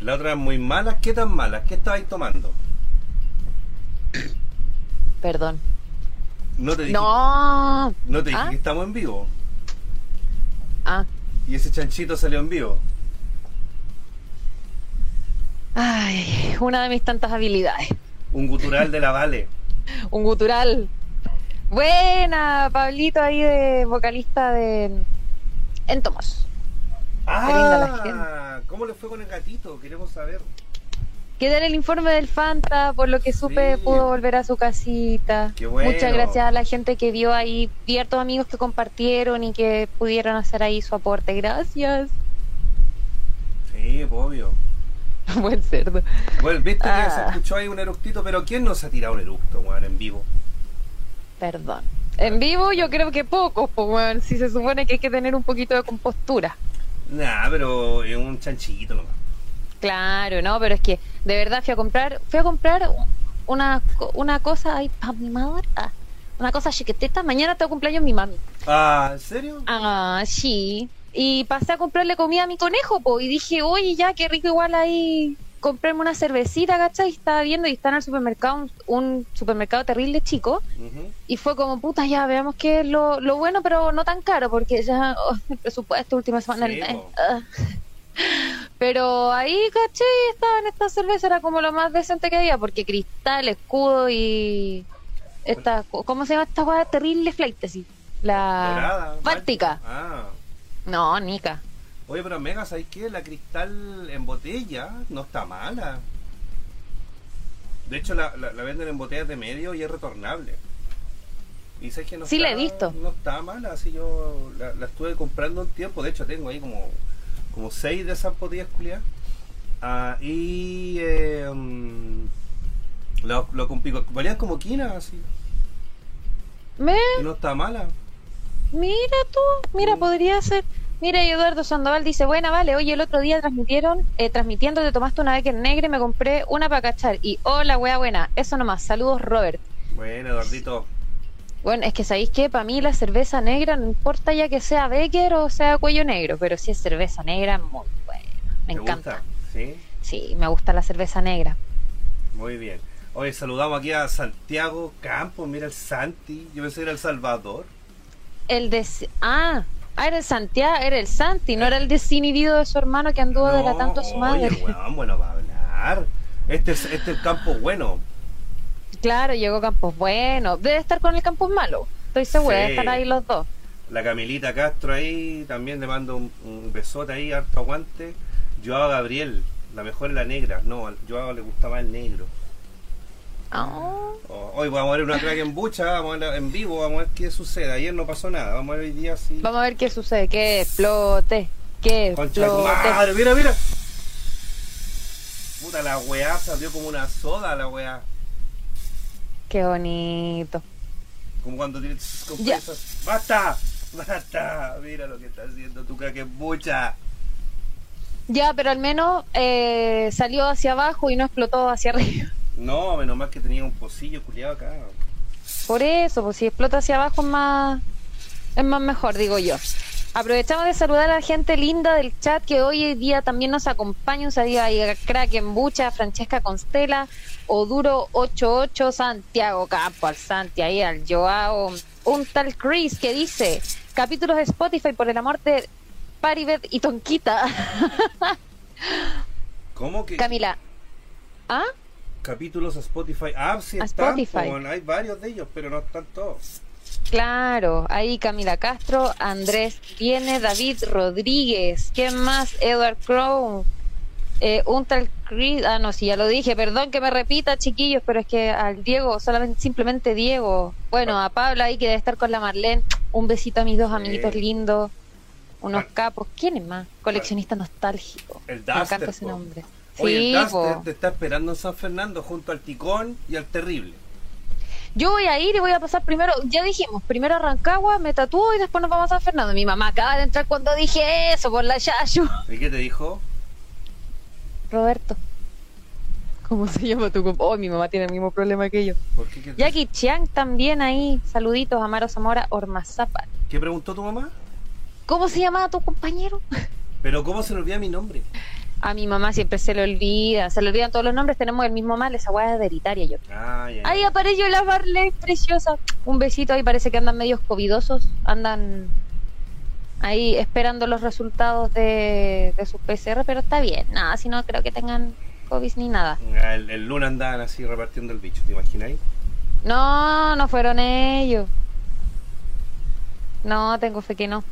La otra muy malas. ¿Qué tan malas? ¿Qué estabais tomando? Perdón. No te dije, No. no te dije ¿Ah? que estamos en vivo. Ah. Y ese chanchito salió en vivo. Ay, una de mis tantas habilidades. Un gutural de la Vale. Un gutural. Buena, Pablito ahí de vocalista de Entomos. linda la Ah, ¿cómo le fue con el gatito? Queremos saber. Que den el informe del Fanta, por lo que supe Sí. pudo volver a su casita. Qué bueno. Muchas gracias a la gente que vio ahí, vi hartos amigos que compartieron y que pudieron hacer ahí su aporte. Gracias. Sí, obvio. Buen cerdo. Bueno, viste que Ah. se escuchó ahí un eructito, pero ¿quién nos ha tirado un eructo, weón, en vivo? Perdón. En vivo yo creo que pocos, pues bueno, si se supone que hay que tener un poquito de compostura. Nah, pero es un chanchito nomás. Claro, no, pero es que de verdad fui a comprar, fui a comprar una, una cosa ahí para mi madre, ah, una cosa chiquitita. Mañana tengo cumpleaños mi mami. Ah, ¿en serio? Ah, sí. Y pasé a comprarle comida a mi conejo, po, y dije, oye, ya, qué rico igual ahí comprarme una cervecita, ¿cachai? Y estaba viendo y está en el supermercado, un, un supermercado terrible chico, y fue como, puta, ya, veamos qué es lo, lo bueno, pero no tan caro, porque ya, oh, el presupuesto, última semana Sí, ah. Pero ahí, caché, estaba en esta cerveza, era como lo más decente que había, porque cristal, escudo y... Esta, ¿Cómo se llama esta hueá terrible flight? así? La Dorada. Báltica. Ah. No, Nica. Oye, pero Mega, ¿sabes qué? La cristal en botella no está mala. De hecho, la, la, la venden en botellas de medio y es retornable. Y sabes que no Sí, está, la he visto. No está mala, así yo la, la estuve comprando un tiempo. De hecho, tengo ahí como, como seis de esas botellas culiadas. Ah, y eh, mm, lo, lo con pico. Valían como quina, así. Me, Y no está mala. mira tú, mira, podría ser. Mira, y Eduardo Sandoval dice, buena, vale, oye, el otro día transmitieron, eh, transmitiendo te tomaste una que en negro y me compré una para cachar. Y hola, wea buena, eso nomás, saludos Robert. Bueno, Eduardito. Bueno, es que sabéis que para mí la cerveza negra, no importa ya que sea Becker o sea cuello negro, pero si es cerveza negra, muy buena, me ¿Te encanta. gusta? Sí. Sí, me gusta la cerveza negra. Muy bien. Hoy saludamos aquí a Santiago Campos, mira el Santi, yo pensé que era el Salvador. El de... Ah, ah, era el Santiago, era el Santi, no era el desinhibido de su hermano que anduvo No, delatando a su madre. Oye, weón, bueno, va a hablar. Este es, este es el campo bueno. Claro, llegó Campos Bueno. Debe estar con el Campos Malo. Estoy segura, Sí. estar ahí los dos. La Camilita Castro ahí, también le mando un, un besote ahí, harto aguante. Joao Gabriel, la mejor es la negra. No, a Joao le gustaba el negro. Ah, Oh, hoy vamos a ver una crack en bucha, vamos a ver en vivo, vamos a ver qué sucede. Ayer no pasó nada, vamos a ver hoy día sí. Vamos a ver qué sucede. Que explote. Que explote. madre, mira, mira. Puta, la weá salió como una soda, la weá. Qué bonito. Como cuando tienes compresas. ¡Basta! ¡Basta! Mira lo que está haciendo tu crack en bucha. Ya, pero al menos eh, salió hacia abajo y no explotó hacia arriba. No, menos mal que tenía un pocillo culiado acá. Por eso, pues si explota hacia abajo es más, es más mejor, digo yo. Aprovechamos de saludar a la gente linda del chat que hoy día también nos acompaña. Un saludo a Kraken Bucha, Francesca Constela, Oduro 88, Santiago Campo, al Santi, ahí al Joao, un tal Chris que dice capítulos de Spotify por el amor de Paribet y Tonquita. ¿Cómo que Camila. ¿Ah? Capítulos a Spotify? Ah, sí A están, Spotify. po, hay varios de ellos, pero no están todos. Claro, ahí Camila Castro, Andrés Viene, David Rodríguez, ¿quién más? Edward Crow, eh, un tal Chris, ah no, sí, ya lo dije, perdón que me repita chiquillos, pero es que al Diego, solamente, simplemente Diego, bueno, a Pablo ahí que debe estar con la Marlene, un besito a mis dos amiguitos lindos, unos Ah. capos, ¿quién es más? Coleccionista nostálgico, El me encanta Duster, ese po. Nombre. Oye, Sí, el Duster po. te está esperando en San Fernando junto al Ticón y al Terrible. Yo voy a ir y voy a pasar primero, ya dijimos, primero a Rancagua, me tatúo y después nos vamos a San Fernando. Mi mamá acaba de entrar cuando dije eso por la Yayu. ¿Y qué te dijo? Roberto. ¿Cómo se llama tu compa? Oh, mi mamá tiene el mismo problema que yo. ¿Por qué? ¿Qué, te- Jackie Chiang también ahí. Saluditos, Amaro Zamora, Ormazapa. ¿Qué preguntó tu mamá? ¿Cómo se llamaba tu compañero? Pero ¿cómo se le olvida mi nombre? A mi mamá siempre se le olvida, se le olvidan todos los nombres, tenemos el mismo mal, esa weá es hereditaria yo. Ah, ya, ya. Ahí apareció la Barley, preciosa. Un besito ahí, parece que andan medios covidosos, andan ahí esperando los resultados de, de sus PCR, pero está bien, nada, si no creo que tengan COVID ni nada. El, el lunes andaban así repartiendo el bicho, ¿te imagináis? No, no fueron ellos. No, tengo fe que no.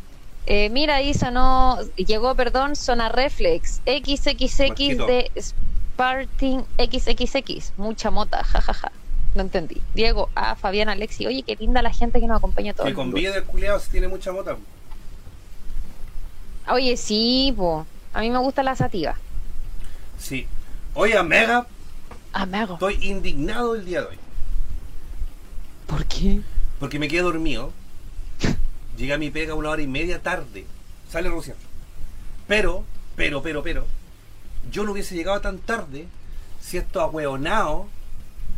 Eh, mira, ahí sonó, llegó, perdón, Zona Reflex, XXX Marquito. de Sparting XXX, mucha mota, jajaja. No entendí. Diego, ah, Fabián, Alexi, oye, qué linda la gente que nos acompaña todo Que el con mundo. vida del culiado se tiene mucha mota. Oye, sí, po. A mí me gusta la sativa. Sí. Oye, Mega, Ah, me hago. estoy indignado el día de hoy. ¿Por qué? Porque me quedé dormido. Llegué a mi pega una hora y media tarde. Sale Rusia. Pero, pero, pero, pero. Yo no hubiese llegado tan tarde si estos ahueonados,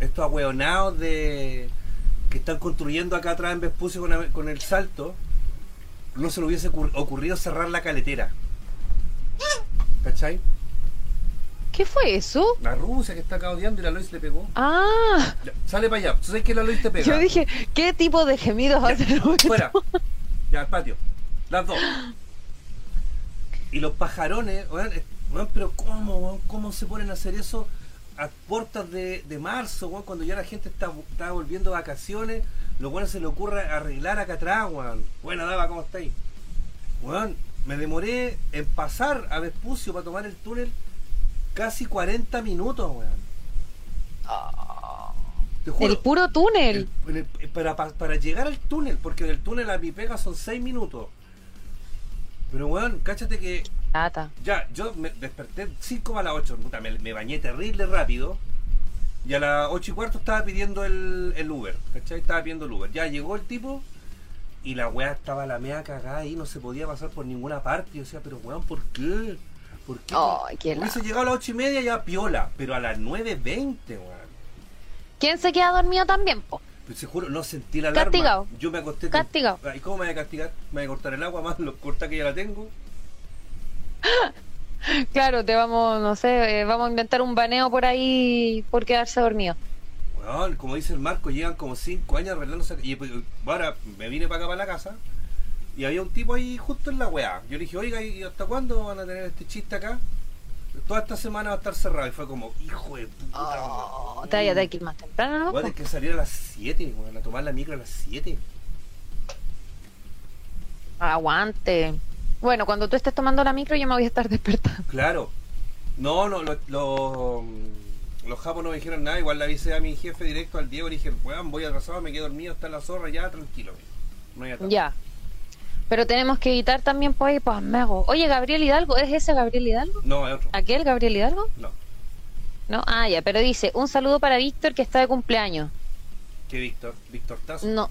estos ahueonados de que están construyendo acá atrás en Vespucio con, el salto, no se le hubiese ocur- ocurrido cerrar la caletera. ¿Cachai? ¿Qué fue eso? La Rusia que está acá odiando y la Lois le pegó. Ah, Ya, sale para allá. ¿Tú sabes que la Lois te pega? yo dije, ¿qué tipo de gemidos Ya, hacen? Fuera. Ya, al patio. Las dos. Y los pajarones, weón, weón, pero ¿cómo, weón? ¿Cómo se ponen a hacer eso a puertas de, de marzo, weón? Cuando ya la gente está, está volviendo de vacaciones, lo bueno se le ocurre arreglar acá atrás, weón. Buena dama, ¿cómo estáis? Weón, me demoré en pasar a Vespucio para tomar el túnel casi 40 minutos, weón. Te juro. El puro túnel. El- el- para, pa- para llegar al túnel, porque del túnel a mi pega son 6 minutos. Pero weón, cáchate que Lata. ya, yo me desperté 5 a las 8, puta, me, me bañé terrible rápido. Y a las 8 y cuarto estaba pidiendo el, el Uber, ¿cachai? Estaba pidiendo el Uber. Ya llegó el tipo y la weá estaba la mea cagada ahí, no se podía pasar por ninguna parte. Y yo decía, pero weón, ¿por qué? ¿Por qué? Ay, qué Hubiese llegado a las 8 y media ya piola, pero a las 9.20, weón. ¿Quién se queda dormido también, po? Pues se juro, no sentí la alarma. Castigado. Yo me acosté. Castigado. ¿Y cómo me voy a castigar? Me voy a cortar el agua más lo corta que ya la tengo. Claro, te vamos, no sé, eh, vamos a inventar un baneo por ahí por quedarse dormido. Weón, como dice el Marco, llegan como 5 años arreglándose. Y pues, ahora me vine para acá, para la casa. Y había un tipo ahí justo en la weá. Yo le dije, oiga, ¿y hasta cuándo van a tener este chiste acá? Toda esta semana va a estar cerrado. Y fue como, hijo de puta. Oh, te vaya a tener que ir más temprano, ¿no? Voy a tener que salir a las 7, weón, a tomar la micro a las 7. Aguante. Bueno, cuando tú estés tomando la micro yo me voy a estar despertando. Claro. No, no, lo- lo- los japos no me dijeron nada. Igual le avisé a mi jefe directo al Diego. Le dije, weón, voy atrasado, me quedo dormido, está la zorra, ya, tranquilo. No. Ya. Pero tenemos que evitar también pues ahí, pues mego. Oye, Gabriel Hidalgo, ¿es ese Gabriel Hidalgo? No, hay otro. ¿Aquel Gabriel Hidalgo? No. No, ah, ya, pero dice, un saludo para Víctor que está de cumpleaños. ¿Qué Víctor? Víctor Tazo. No.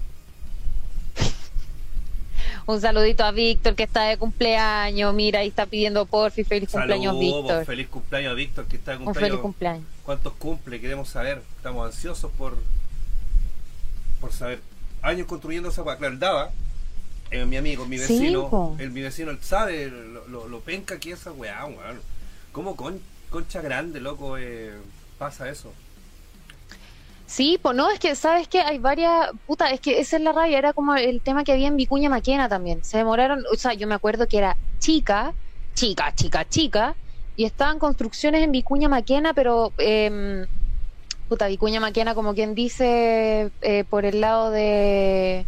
un saludito a Víctor que está de cumpleaños. Mira, ahí está pidiendo porfi, feliz cumpleaños, Víctor. feliz cumpleaños a Víctor, que está de Un cumpleaños. feliz cumpleaños. ¿Cuántos cumple? Queremos saber. Estamos ansiosos por por saber. Años construyendo esa. Claro, el Dava, eh, mi amigo, mi vecino, el, mi vecino, sabe lo, lo, lo penca que es esa weá, weón. ¿Cómo con, concha grande, loco, eh, pasa eso? Sí, pues no, es que, ¿sabes qué? Hay varias, puta, es que esa es la rabia, era como el tema que había en Vicuña Maquena también. Se demoraron, o sea, yo me acuerdo que era chica, chica, chica, chica, y estaban construcciones en Vicuña Maquena, pero, eh, puta, Vicuña Maquena, como quien dice, eh, por el lado de,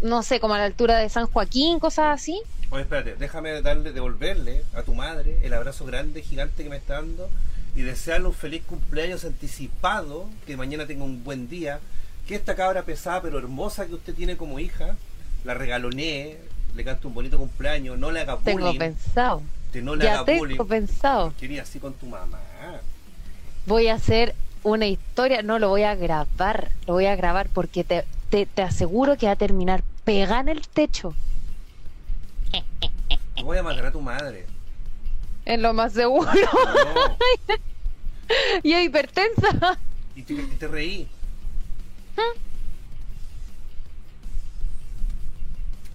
no sé, como a la altura de San Joaquín, cosas así. Oye, espérate, déjame darle, devolverle a tu madre el abrazo grande, gigante que me está dando y desearle un feliz cumpleaños anticipado, que mañana tenga un buen día, que esta cabra pesada pero hermosa que usted tiene como hija, la regalonee, le cante un bonito cumpleaños, no le haga Tengo bullying, pensado, que no le ya haga tengo bullying, pensado. quería así con tu mamá. voy a hacer una historia, no lo voy a grabar, lo voy a grabar porque te, te, te aseguro que va a terminar pegada en el techo. No voy a matar a tu madre. Es lo más seguro. No. y es hipertensa. Y te, y te reí.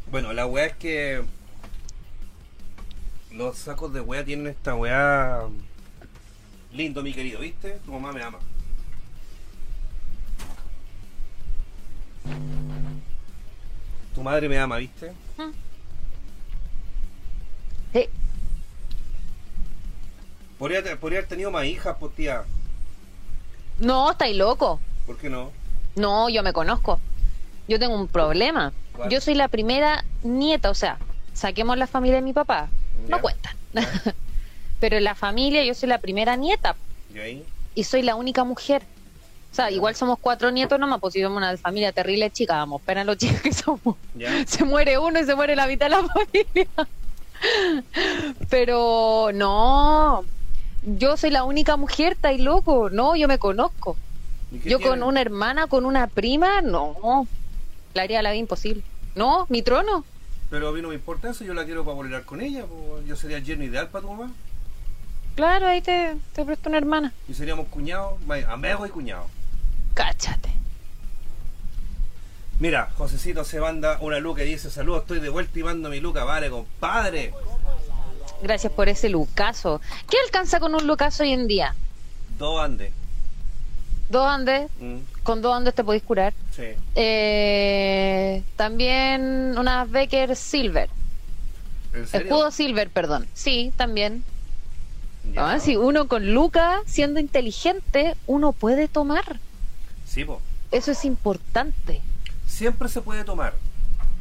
Bueno, la weá es que los sacos de weá tienen esta weá. Lindo, mi querido, ¿viste? Tu mamá me ama. Tu madre me ama, ¿viste? Sí. Podría, podría haber tenido más hijas, pues tía. No, estáis loco. ¿Por qué no? No, yo me conozco. Yo tengo un problema. ¿Cuál? Yo soy la primera nieta, o sea, saquemos la familia de mi papá. Ya. No cuenta. Pero en la familia yo soy la primera nieta ¿Y ahí? y soy la única mujer. O sea, igual somos cuatro nietos nomás, pues si somos una familia terrible chica, vamos, pena los chicos que somos. Se muere uno y se muere la mitad de la familia. Pero no, yo soy la única mujer, estáis loco. No, yo me conozco. ¿Y Yo tiene? con una hermana, con una prima, no. La haría la vida imposible. No, mi trono. Pero a mí no me importa eso, yo la quiero para volar con ella. pues, yo sería el yerno ideal para tu mamá. Claro, ahí te, te presto una hermana. Y seríamos cuñados, amigos y cuñados. Cáchate. Mira, Josecito se manda una luca y dice, saludos, estoy de vuelta y mando mi luca, vale, compadre. Gracias por ese lucaso. ¿Qué alcanza con un lucaso hoy en día? Dos andes. Dos andes. Mm, Con dos andes te podéis curar. sí. Eh, también unas Becker Silver. ¿En serio? Escudo Silver, perdón. Sí, también. Ah, si uno con Luca, siendo inteligente, uno puede tomar. Sí, po. Eso es importante. Siempre se puede tomar.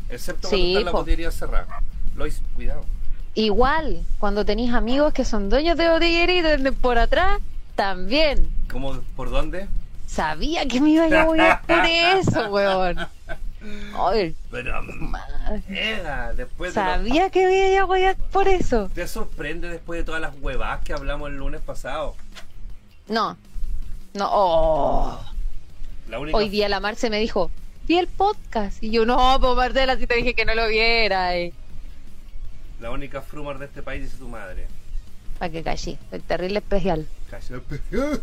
Excepto Sí, cuando está la botillería cerrada. Lois, cuidado. Igual, cuando tenéis amigos que son dueños de botillería por atrás, también. ¿Cómo? ¿Por dónde? Sabía que me iba a apoyar por eso, weón. Ay, Pero, mm, después de lo- Sabía que me iba a apoyar por eso. ¿Te sorprende después de todas las huevadas que hablamos el lunes pasado? No, no, oh. La única... Hoy día la Marce me dijo, vi el podcast. Y yo, no, pues Marcela, si te dije que no lo viera. eh". La única frumar de este país dice tu madre. Para que callé, el terrible especial. Cállate.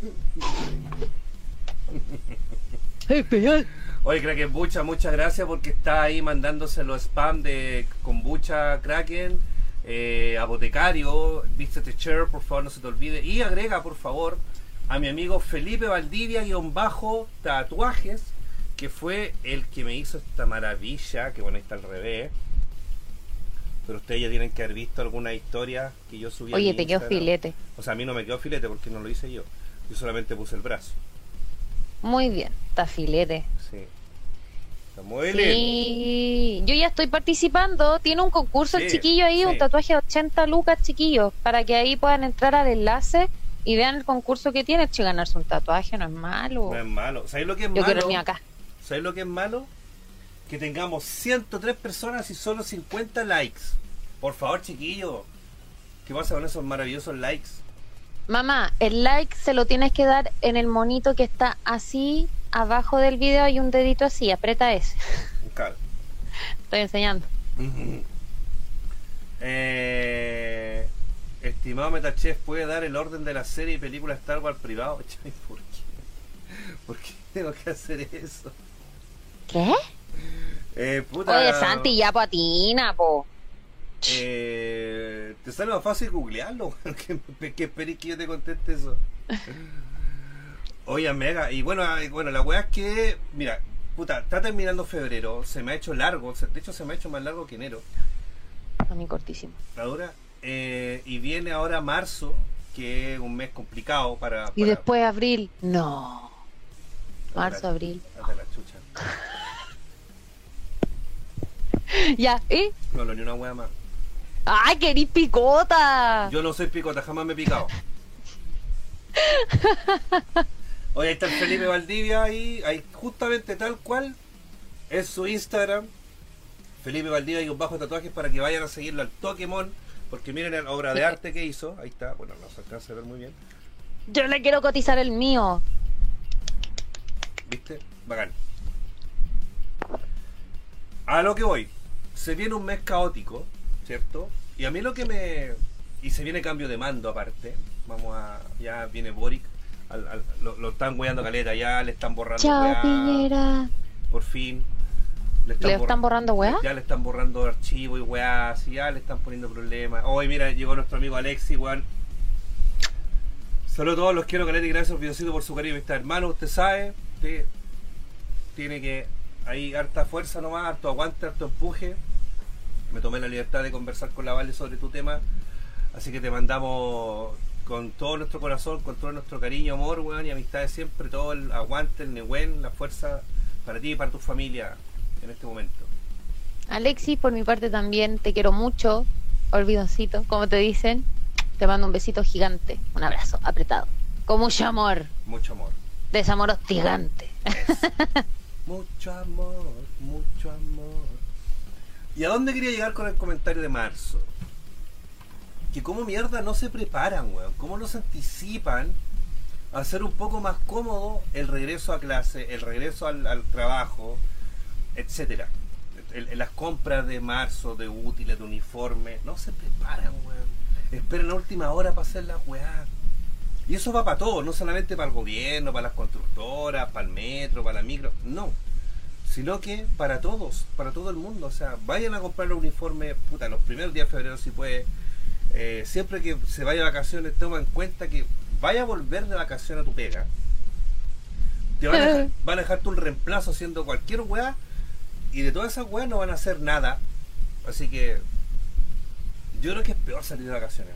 Especial. Oye, Kraken Bucha, muchas gracias porque está ahí mandándose los spam de kombucha Kraken, eh, apotecario, vístete chair, por favor no se te olvide. Y agrega, por favor, a mi amigo Felipe Valdivia guion bajo tatuajes, que fue el que me hizo esta maravilla, que bueno, ahí está al revés. Pero ustedes ya tienen que haber visto alguna historia que yo subí Oye, te quedó filete. O sea, a mí no me quedó filete porque no lo hice yo. Yo solamente puse el brazo. Muy bien, está filete. Sí. Está muy lindo. Sí, yo ya estoy participando. Tiene un concurso el chiquillo ahí, sí. un tatuaje de 80 lucas, chiquillos, para que ahí puedan entrar al enlace y vean el concurso que tiene. Si ganarse un tatuaje no es malo. No es malo. ¿Sabes lo que es Yo malo? quiero el mío acá. ¿Sabes lo que es malo? Que tengamos 103 personas y solo 50 likes. Por favor, chiquillo. ¿Qué pasa con esos maravillosos likes? Mamá, el like se lo tienes que dar en el monito que está así abajo del video. Hay un dedito así, aprieta ese. Claro. Estoy enseñando. Eh, estimado Metachef, ¿puede dar el orden de la serie y película Star Wars privado? ¿Por qué? ¿Por qué tengo que hacer eso? ¿Qué? Eh, puta, Oye, Santi, ya patina, po. Eh, te sale más fácil googlearlo. que, que esperes que yo te conteste eso. Oye, mega. Y bueno, bueno, la weá es que, mira, puta, está terminando febrero. Se me ha hecho largo. De hecho, se me ha hecho más largo que enero. A mí cortísimo. La dura. Eh, y viene ahora marzo, que es un mes complicado para. Y después abril. No. Marzo, abril. Anda la chucha. Ya, ¿y? No, no, ni una weá más. ¡Ay, querís picota! Yo no soy picota, jamás me he picado. Oye, ahí está el Felipe Valdivia ahí, ahí justamente tal cual es su Instagram. Felipe Valdivia y un bajo tatuajes para que vayan a seguirlo al Pokémon. Porque miren la obra de arte que hizo. Ahí está, bueno, no se alcanza a ver muy bien. Yo le quiero cotizar el mío. ¿Viste? Bacán. A lo que voy. Se viene un mes caótico, ¿cierto? Y a mí lo que me... Y se viene cambio de mando aparte. Vamos a... Ya viene Boric. al- al- lo, lo están weando caleta ya, le están borrando Chao, weá, Piñera. Por fin. Le ¿Le están borrando weá? Ya le están borrando archivos y weá, así ya le están poniendo problemas. Hoy, mira, llegó nuestro amigo Alexi, weón. Saludos a todos, los quiero, Caleta, y gracias, Videocito, por su cariño. Está hermano, usted sabe que tiene que hay harta fuerza nomás, harto aguante, harto empuje. Me tomé la libertad de conversar con la Vale sobre tu tema. Así que te mandamos con todo nuestro corazón, con todo nuestro cariño, amor, weón, y amistad de siempre, todo el aguante, el neguen, la fuerza para ti y para tu familia en este momento. Alexis, por mi parte también te quiero mucho, olvidoncito, como te dicen. Te mando un besito gigante, un abrazo apretado, con mucho amor, Mucho amor. desamor hostigante. Mucho amor, mucho amor. ¿Y a dónde quería llegar con el comentario de marzo? Que como mierda no se preparan, weón. Cómo no se anticipan a hacer un poco más cómodo el regreso a clase, el regreso al, al trabajo, etcétera. El- las compras de marzo, de útiles, de uniformes, no se preparan, weón. Esperan a última hora para hacer las weá. Y eso va para todo, no solamente para el gobierno, para las constructoras, para el metro, para la micro, no. Sino que para todos, para todo el mundo. O sea, vayan a comprar los uniformes, puta, los primeros días de febrero si puede. Eh, siempre que se vaya de vacaciones, toma en cuenta que vaya a volver de vacaciones a tu pega. Te van a, dejar, van a dejarte un reemplazo haciendo cualquier weá y de todas esas weas no van a hacer nada. Así que yo creo que es peor salir de vacaciones.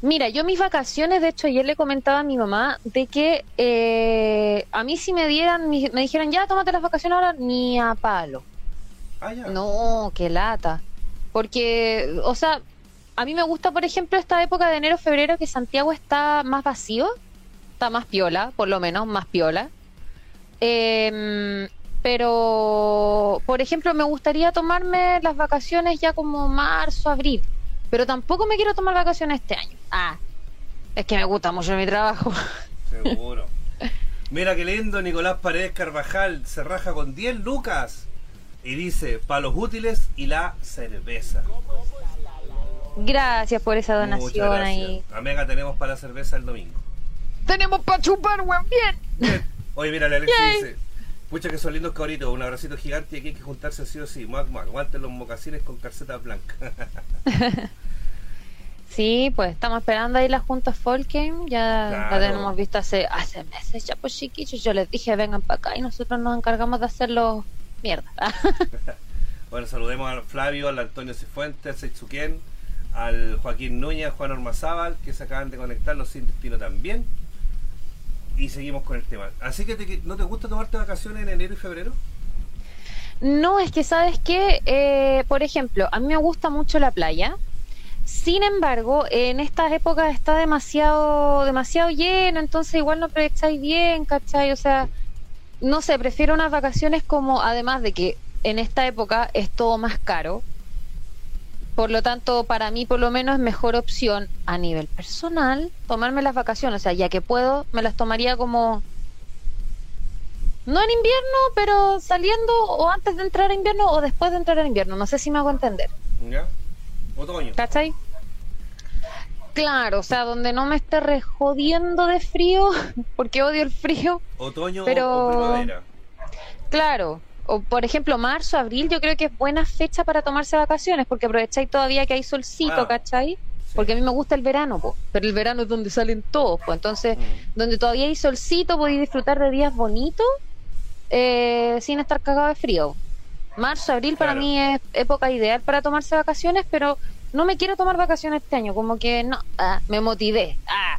Mira, yo mis vacaciones, de hecho, ayer le comentaba a mi mamá de que eh, a mí si me dieran, me dijeran, ya, tómate las vacaciones ahora, ni a palo. Ah, ya. No, qué lata. Porque, o sea, a mí me gusta, por ejemplo, esta época de enero, febrero, que Santiago está más vacío, está más piola, por lo menos, más piola. Em, pero, por ejemplo, me gustaría tomarme las vacaciones ya como marzo, abril. Pero tampoco me quiero tomar vacaciones este año. Ah, es que me gusta mucho mi trabajo. Seguro. Mira qué lindo, Nicolás Paredes Carvajal se raja con 10 lucas y dice, para los útiles y la cerveza. Gracias por esa donación ahí. Amega tenemos para la cerveza el domingo. Tenemos para chupar, weón, bien. Oye, mira, Yay. dice, pucha que son lindos cabritos, un abracito gigante y aquí hay que juntarse sí o sí. Mac, mac, aguanten los mocasines con calcetas blancas. Sí, pues estamos esperando ahí las juntas Folken, ya Claro. la tenemos visto hace, hace meses ya, pues chiquillos, yo les dije vengan para acá y nosotros nos encargamos de hacerlo mierda. Bueno, saludemos al Flavio, al Antonio Cifuentes, al Seizuquén, al Joaquín Núñez, al Juan Ormazábal, que se acaban de conectar, los sin destino también. Y seguimos con el tema. Así que, te- ¿no te gusta tomarte vacaciones en enero y febrero? no, es que sabes que, por ejemplo, a mí me gusta mucho la playa. Sin embargo, en estas épocas está demasiado, demasiado lleno, entonces igual no aprovecháis bien, ¿cachai? O sea, no sé, prefiero unas vacaciones como, además de que en esta época es todo más caro, por lo tanto, para mí por lo menos es mejor opción a nivel personal tomarme las vacaciones, o sea, ya que puedo, me las tomaría como, no en invierno, pero saliendo o antes de entrar a invierno o después de entrar a invierno, no sé si me hago entender. ¿Ya? Otoño. ¿Cachai? Claro, o sea, donde no me esté rejodiendo de frío, porque odio el frío. Otoño Pero- o primavera. Claro, o por ejemplo, marzo, abril, yo creo que es buena fecha para tomarse vacaciones, porque aprovecháis todavía que hay solcito, Ah, ¿cachai? sí. Porque a mí me gusta el verano, po, pero el verano es donde salen todos, pues entonces, Mm. donde todavía hay solcito, podéis disfrutar de días bonitos eh, sin estar cagado de frío. Marzo, abril para mí es época ideal para tomarse vacaciones, pero no me quiero tomar vacaciones este año, como que no, ah, me motivé. Ah,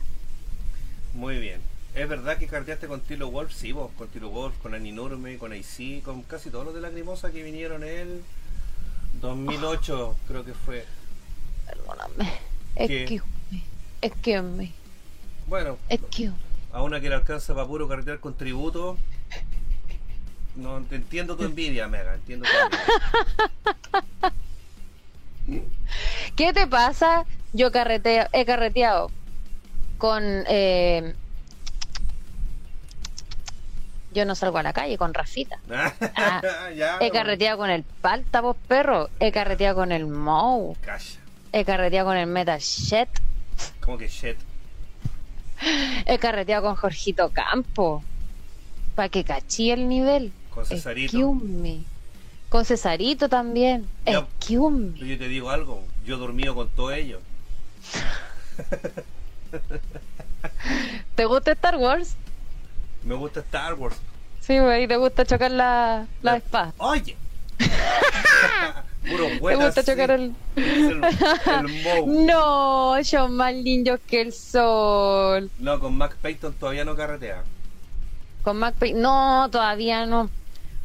Muy bien. ¿Es verdad que carteaste con Tilo Wolf? Sí, vos, con Tilo Wolf, con Aninurme, con AC, con casi todos los de Lacrimosa que vinieron en el 2008, creo que fue. perdóname. Excuse me. Excuse me. Bueno, Excuse a una que le alcanza para puro carretear con tributo. No te entiendo tu envidia, Mega, entiendo tu envidia. ¿Qué te pasa? Yo carreteo, he carreteado con... eh, yo no salgo a la calle con Rafita. ya, He carreteado con el Palta, vos perro. He carreteado con el Mou. Calla. He carreteado con el Metal Shed. Como que shit. He carreteado con Jorgito Campo. Para que cachí el nivel. Con Cesarito. Excuse me. Con Cesarito también. Ya. Excuse me. Yo te digo algo, yo he dormido con todos ellos. ¿Te gusta Star Wars? Me gusta Star Wars. Sí, güey, te gusta chocar la, la espada. Oye. Puro Te buena. gusta chocar el... el, el. No, son más lindos que el sol. No, con Mac Payton todavía no carretea. Con MacPay. No, todavía no.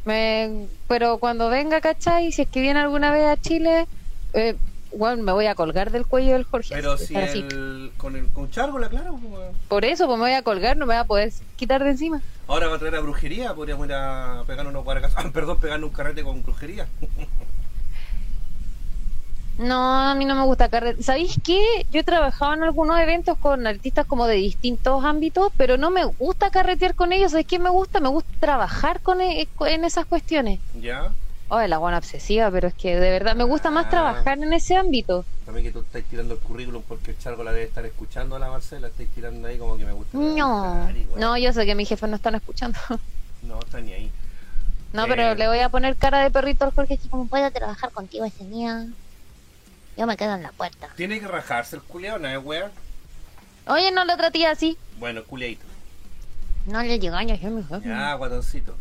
Me... Pero cuando venga, ¿cachai? Si es que viene alguna vez a Chile, eh, bueno, me voy a colgar del cuello del Jorge. Pero si el, con el con Chárgola, claro. pues. Por eso, pues me voy a colgar, no me voy a poder quitar de encima. Ahora va a traer a brujería, podríamos ir a pegar unos guaracas. Ah, perdón, pegarnos un carrete con brujería. No, a mí no me gusta carrete. ¿Sabéis qué? Yo he trabajado en algunos eventos con artistas como de distintos ámbitos, pero no me gusta carretear con ellos. ¿Sabéis qué me gusta? Me gusta trabajar con e- en esas cuestiones. ¿Ya? Oh, la buena obsesiva, pero es que de verdad me gusta más Ah. trabajar en ese ámbito. También que tú estás tirando el currículum porque el Chargo la debe estar escuchando a la Marcela, estáis tirando ahí como que me gusta. No, weón. no, yo sé que mis jefes no están escuchando. No, está ni ahí. No, Eh. pero le voy a poner cara de perrito al Jorge, así como puedo trabajar contigo ese día. Yo me quedo en la puerta. Tiene que rajarse el culeado, ¿no es wea? Oye, no lo traté así. Bueno, culeadito. No le llegó a mi jefe. Ya, guatoncito.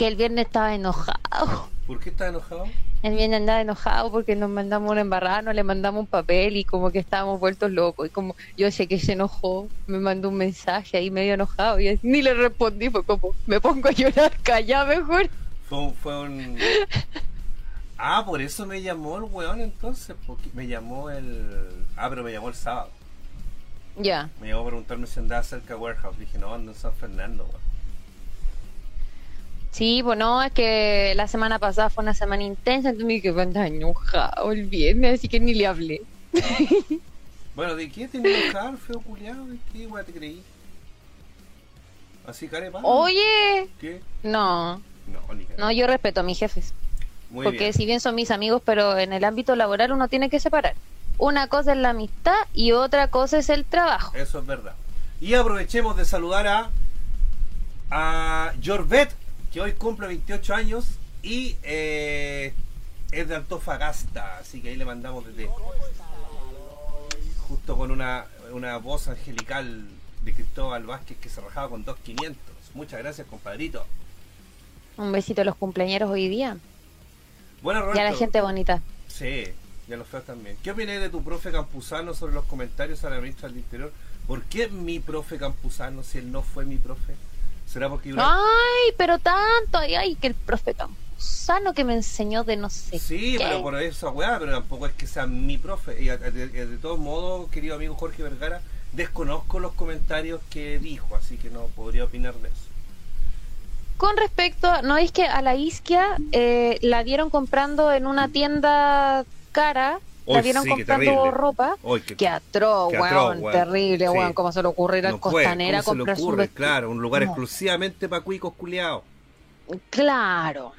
Que el viernes estaba enojado. ¿Por qué estás enojado? El viernes andaba enojado porque nos mandamos una embarrada, no le mandamos un papel y como que estábamos vueltos locos. Y como yo sé que se enojó, me mandó un mensaje ahí medio enojado y ni le respondí, fue como, me pongo a llorar, calla mejor. Fue un, fue un... Ah, por eso me llamó el weón entonces, porque me llamó el... Ah, pero me llamó el sábado. Ya. Me llamó a preguntarme si andaba cerca de Warehouse. Dije, no, ando en San Fernando, weón. Sí, pues no, es que la semana pasada fue una semana intensa, entonces me dije, anda enojado el viernes, así que ni le hablé. Bueno, ¿de qué te enojar, feo culiado? ¿De qué, weón, te creí? ¿Así carepa? Oye, ¿Qué? no, No, ni no, yo respeto a mis jefes, Muy porque bien. si bien son mis amigos, pero en el ámbito laboral uno tiene que separar. Una cosa es la amistad y otra cosa es el trabajo. Eso es verdad. Y aprovechemos de saludar a a Jorvet, que hoy cumple 28 años y eh, es de Antofagasta, así que ahí le mandamos desde justo con una, una voz angelical de Cristóbal Vázquez que se rajaba con 2.500. Muchas gracias, compadrito. Un besito a los cumpleaños hoy día Bueno, y a Roberto. la gente bonita. Sí, y a los feos también. ¿Qué opiné de tu profe Campuzano sobre los comentarios a la ministra del Interior? ¿Por qué mi profe Campuzano si él no fue mi profe? ¿Será porque Ay, pero tanto, ay, ay, que el profe Campuzano que me enseñó de no sé Sí, qué. pero por esa weá, pero tampoco es que sea mi profe. Y a- de, de- de todos modos, querido amigo Jorge Vergara, desconozco los comentarios que dijo, así que no podría opinar de eso. Con respecto, no es que a la isquia eh, la vieron comprando en una tienda cara, la vieron sí, comprando ropa. Qué- Qué atroz, qué weón, terrible, Sí. weón, cómo se le ocurre ir a no puede, Costanera a ¿cómo se comprar le ocurre? Claro, un lugar No. exclusivamente para cuicos culiados. Claro.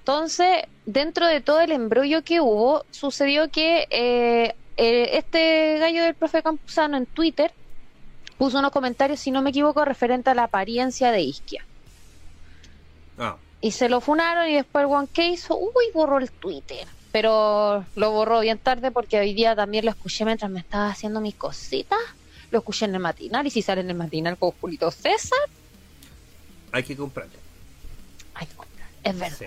Entonces, dentro de todo el embrollo que hubo, sucedió que eh, eh, este gallo del profe Campuzano en Twitter puso unos comentarios, si no me equivoco, referente a la apariencia de Isquia. Ah, Y se lo funaron y después el one que hizo, uy, borró el Twitter. Pero lo borró bien tarde porque hoy día también lo escuché mientras me estaba haciendo mis cositas. Lo escuché en el matinal y si sale en el matinal con Julito César, hay que comprarle. hay que comprar. Es verdad. Sí.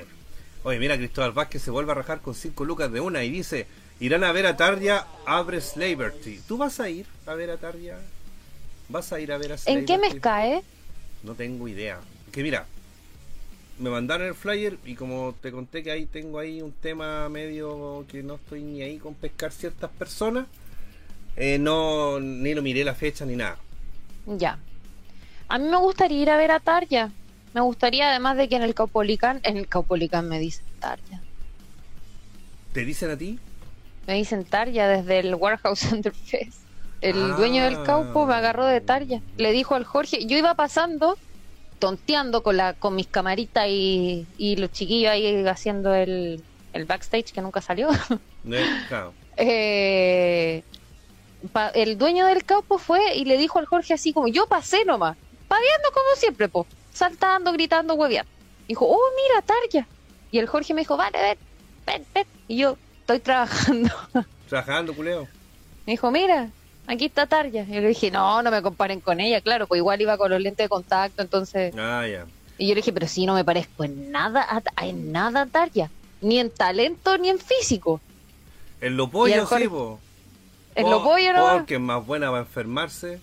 Oye, mira, Cristóbal Vázquez se vuelve a rajar con 5 lucas de una y dice, irán a ver a Tarja, abre Slaverty. ¿Tú vas a ir a ver a Tarja? ¿Vas a ir a ver a ¿En qué mes cae? No tengo idea. Que mira, me mandaron el flyer y como te conté que ahí tengo ahí un tema medio que no estoy ni ahí con pescar ciertas personas, eh, no ni lo miré la fecha ni nada. Ya. A mí me gustaría ir a ver a Tarja. Me gustaría, además de que en el Caupolicán, en el Caupolicán me dicen Tarja. ¿Te dicen a ti? Me dicen Tarja desde el Warehouse Center Fest. El Ah. dueño del Caupo me agarró de Tarja. Le dijo al Jorge, yo iba pasando, tonteando con la con mis camaritas y, y los chiquillos ahí haciendo el, el backstage que nunca salió. Eh, pa- el dueño del campo fue y le dijo al Jorge así como yo pasé nomás, paviando como siempre, po, saltando, gritando, hueveando. Dijo, oh, mira, Tarja. Y el Jorge me dijo, vale, ven, ven, ven. Y yo, estoy trabajando. Trabajando, culeo. Me dijo, mira, aquí está Tarja. Y yo le dije, no, no me comparen con ella, claro, pues igual iba con los lentes de contacto, entonces... Ah, ya. Y yo le dije, pero sí, no me parezco en nada, a- en nada a Tarja. Ni en talento, ni en físico. En lo pollo, sí, po. En lo pollo no. Porque es más buena para enfermarse.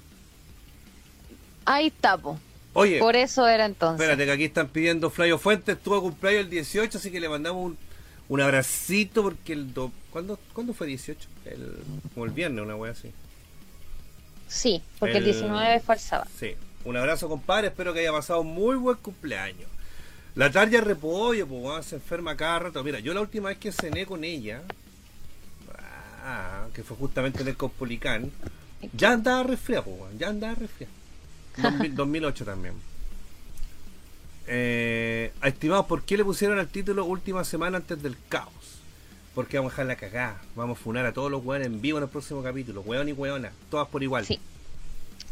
Ahí está, po. Oye, Por eso era entonces. espérate que aquí están pidiendo Flavio Fuentes. Tuvo cumpleaños el 18, así que le mandamos un, un abracito porque el... Do... ¿Cuándo, ¿Cuándo fue 18? El... Como el viernes, una wea así. Sí, porque el, El- 19 fue el sábado. Sí. Un abrazo, compadre. Espero que haya pasado un muy buen cumpleaños. La tarja repollo, pues se enferma cada rato. Mira, yo la última vez que cené con ella, ah, que fue justamente en el Cospolicán, ya andaba resfriado, pues, ya andaba resfriado. 2000 2008 también. Eh, estimados, ¿por qué le pusieron al título Última Semana antes del caos? Porque vamos a dejar la cagada. Vamos a funar a todos los weones en vivo en el próximo capítulo. Weón y weona, todas por igual. Sí.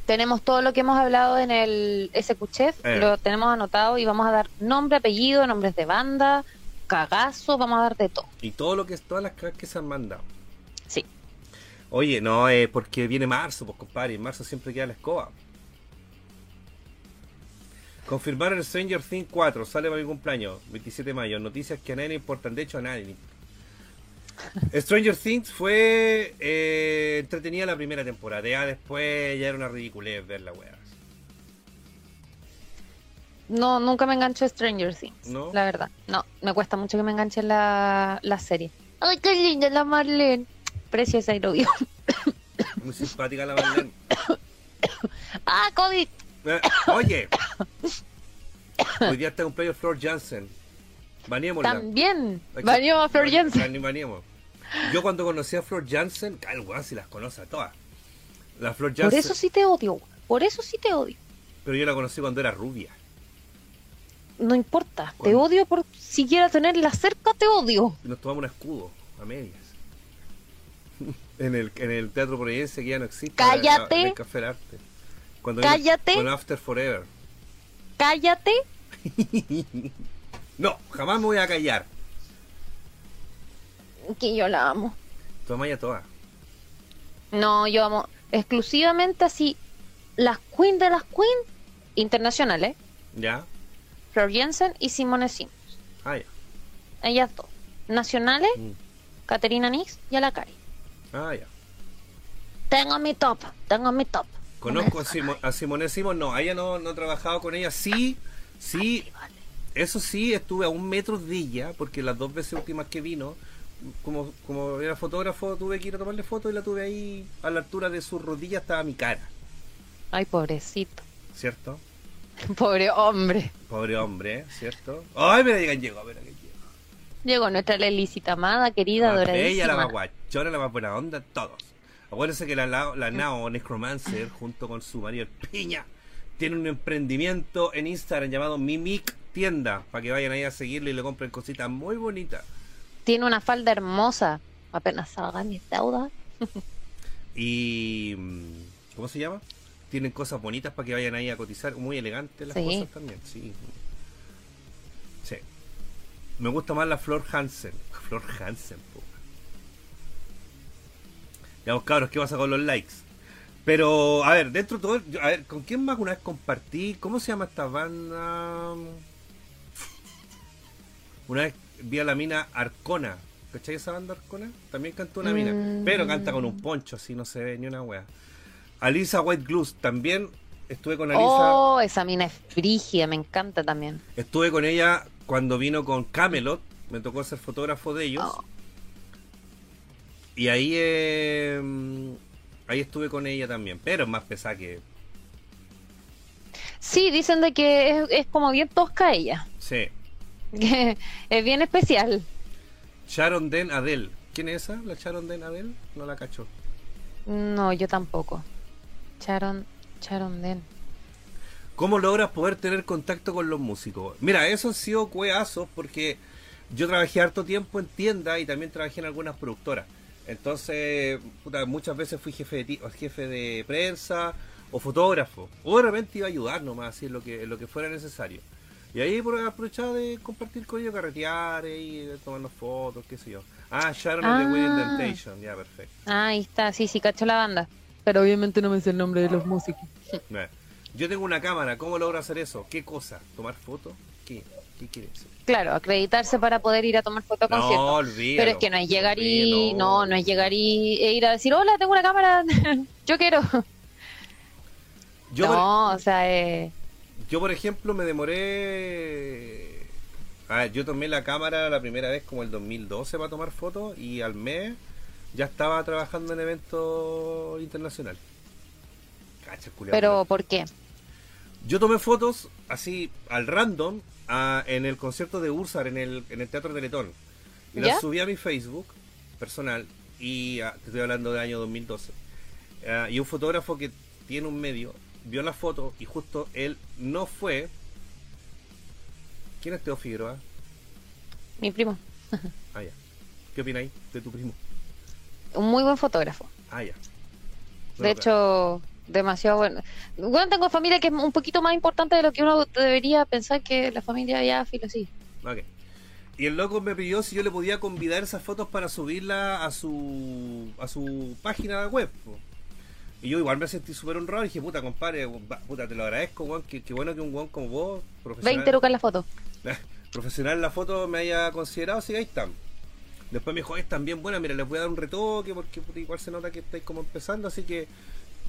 Tenemos todo lo que hemos hablado en el SQChef, Eh. lo tenemos anotado y vamos a dar nombre, apellido, nombres de banda, cagazo, vamos a dar de todo. Y todo lo que todas las cagadas que se han mandado. Sí. Oye, no, es porque viene marzo, pues compadre, en marzo siempre queda la escoba. Confirmaron Stranger Things 4, sale para mi cumpleaños, 27 de mayo. Noticias que a nadie le importan, de hecho a nadie. Stranger Things fue eh, entretenida la primera temporada, ya después ya era una ridiculez ver la weá. No, nunca me engancho a Stranger Things, ¿No? la verdad. No, me cuesta mucho que me enganche la, la serie. Ay, qué linda la Marlene. Preciosa y lo vio. Muy simpática la Marlene. ah, COVID. Eh, oye, hoy día está cumpleaños Flor Jansen. También. Venimos a Flor Ban- Jensen. ban- bañemos. Yo cuando conocí a Flor Jansen, el weón si las conoce a todas. La Flor Por Jansen, eso sí te odio. Por eso sí te odio. pero yo la conocí cuando era rubia. No importa. Te odio por siquiera tenerla cerca, te odio. Nos tomamos un escudo a medias. en, el, en el Teatro Providencia que ya no existe. Cállate. En el Café del Arte. Cuando Cállate. Con After Forever. Cállate. No, jamás me voy a callar. Que yo la amo. Toma ya todas. No, yo amo exclusivamente así las queen de las queen internacionales, ¿Ya? Flor Jensen y Simone Sims. Ah, ya. Ellas dos. Nacionales, Mm. Caterina Nix y Alacari. Ah, ya. Tengo mi top, tengo mi top. Conozco a, Simo- a Simone Simon, no, ella no, no he trabajado con ella. Sí, sí, eso sí, estuve a un metro de ella, porque las dos veces últimas que vino, como, como era fotógrafo, tuve que ir a tomarle fotos y la tuve ahí a la altura de su rodilla, estaba mi cara, Ay, pobrecito. ¿cierto? Pobre hombre. Pobre hombre. ¿cierto? Ay, mira, llegan, llegó, mira que llegó. Llegó nuestra Lelicita amada, querida, La más bella, la más guachona, la más buena onda, todos. Acuérdense que la, la, la Nao Necromancer, junto con su marido el Piña, tiene un emprendimiento en Instagram llamado Mimic Tienda, para que vayan ahí a seguirle y le compren cositas muy bonitas. Tiene una falda hermosa. Apenas salga mis deudas. Y. mm, ¿Cómo se llama? Tienen cosas bonitas para que vayan ahí a cotizar, muy elegantes las Sí. cosas también, sí. Sí. Me gusta más la Flor Hansen. Flor Hansen, po. Ya, cabros, ¿qué pasa con los likes? Pero, a ver, dentro de todo, a ver, ¿con quién más una vez compartí? ¿Cómo se llama esta banda? Una vez vi a la mina Arcona. ¿Cachai esa banda Arcona? También cantó una mina. Mm. Pero canta con un poncho, así no se ve ni una wea. Alisa White Glues, también estuve con Alisa. Oh, esa mina es frígida, me encanta también. Estuve con ella cuando vino con Camelot. Me tocó ser fotógrafo de ellos. Oh. Y ahí eh, ahí estuve con ella también. Pero es más pesada que. Sí, dicen de que es, es como bien tosca ella. Sí. Es bien especial. Sharon Den Adele. ¿Quién es esa? ¿La Sharon Den Adele? No la cacho. No, yo tampoco. Sharon, Sharon Den. ¿Cómo logras poder tener contacto con los músicos? Mira, eso han sido cueazos porque yo trabajé harto tiempo en tienda y también trabajé en algunas productoras. Entonces, puta, muchas veces fui jefe de, jefe de prensa o fotógrafo. O de repente iba a ayudar nomás, así lo que, en lo que fuera necesario. Y ahí por aprovechaba de compartir con ellos, carretear y tomarnos fotos, qué sé yo. Ah, Sharon Ah. de Winning Temptation, ya, perfecto. Ah, ahí está, sí, sí, cacho la banda. Pero obviamente no me sé el nombre de los músicos. Bueno, Yo tengo una cámara, ¿cómo logro hacer eso? ¿Qué cosa? ¿Tomar fotos? ¿Qué? ¿Qué quiere decir? Claro, acreditarse para poder ir a tomar fotos a No, conciertos. olvídalo. Pero es que no es llegar y. No, no es llegar y e ir a decir, hola, tengo una cámara, yo quiero. Yo, por- no, o sea, eh, Yo, por ejemplo, me demoré. Ah, yo tomé la cámara la primera vez como el 2012 para tomar fotos y al mes ya estaba trabajando en eventos internacionales. Cacha, pero ¿por qué? Yo tomé fotos así al random en el concierto de Ursar en el, en el Teatro Teletón. Y ¿Ya? las subí a mi Facebook personal y ah, te estoy hablando del año 2012. Ah, y un fotógrafo que tiene un medio vio la foto y justo él no fue. ¿Quién es Teo Figueroa? Mi primo. Ah, ya. ¿Qué opináis de tu primo? Un muy buen fotógrafo. Ah, ya. De hecho, demasiado bueno. Bueno, tengo familia que es un poquito más importante de lo que uno debería pensar que la familia ya filo sí. Ok. Y el loco me pidió si yo le podía convidar esas fotos para subirla a su a su página web. po. Y yo igual me sentí súper honrado y dije, puta, compadre, puta, te lo agradezco, weón. Qué, qué bueno que un weón como vos, profesional, 20 lucas la foto. profesional en la foto, me haya considerado, así que ahí están. Después me dijo, "Oye, están bien buenas, mira, les voy a dar un retoque porque puta, igual se nota que estáis como empezando, así que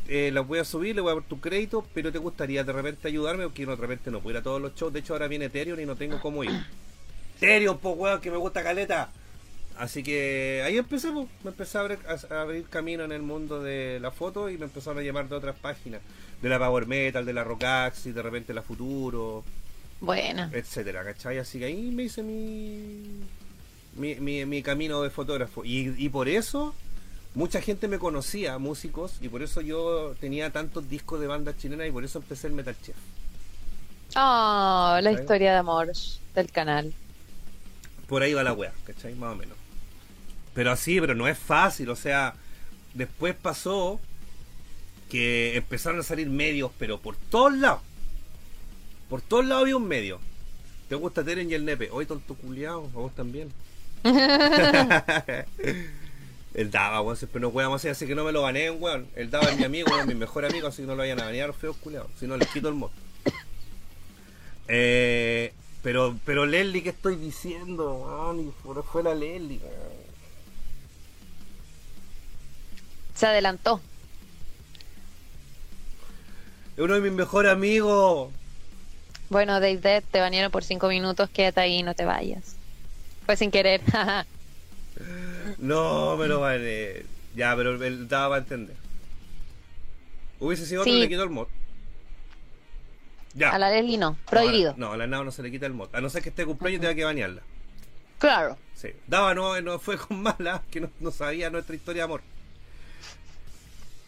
eh, las voy a subir, le voy a dar tu crédito, pero te gustaría de repente ayudarme porque de repente no puedo ir a todos los shows. De hecho, ahora viene Ethereum y no tengo cómo ir. Ethereum, po weón, que me gusta caleta. Así que ahí empecé, po. me empecé a abrir, a- a abrir camino en el mundo de la foto y me empezaron a llamar de otras páginas, de la Power Metal, de la Rockaxi, de repente la Futuro, Buena. etcétera, ¿cachai? Así que ahí me hice mi, mi, mi, mi camino de fotógrafo. Y, y por eso mucha gente me conocía, músicos, y por eso yo tenía tantos discos de bandas chilenas y por eso empecé el Metal Chef. Oh, la ¿Sabes? historia de amor del canal. Por ahí va la wea, ¿cachai? Más o menos. Pero así, pero no es fácil, o sea, después pasó que empezaron a salir medios, pero por todos lados. Por todos lados había un medio. ¿Te gusta Teren y el Nepe? Hoy tonto culiao, a vos también. El Dava, weón, siempre nos weamos así, así que no me lo gané, weón. El Dava es mi amigo, weón, mi mejor amigo, así que no lo vayan a banear, feos culiados. Si no, les quito el mod. Eh, pero, pero Leslie, ¿qué estoy diciendo, weón? Y fue- fue la Leslie, Se adelantó. Uno de mis mejores amigos. Bueno, Dave Dead, te bañaron por 5 minutos, quédate ahí, no te vayas. Fue sin querer. No, me lo baneé. Ya, pero el Dava va a entender. Hubiese sido otro, Sí. le quito el mod. Ya. a la Leslie no, prohibido. No, a la Nao no se le quita el mod. A no ser que esté cumpleaños, tenga que banearla. Claro. Sí. Daba no, no fue con mala, que no, no sabía nuestra historia de amor.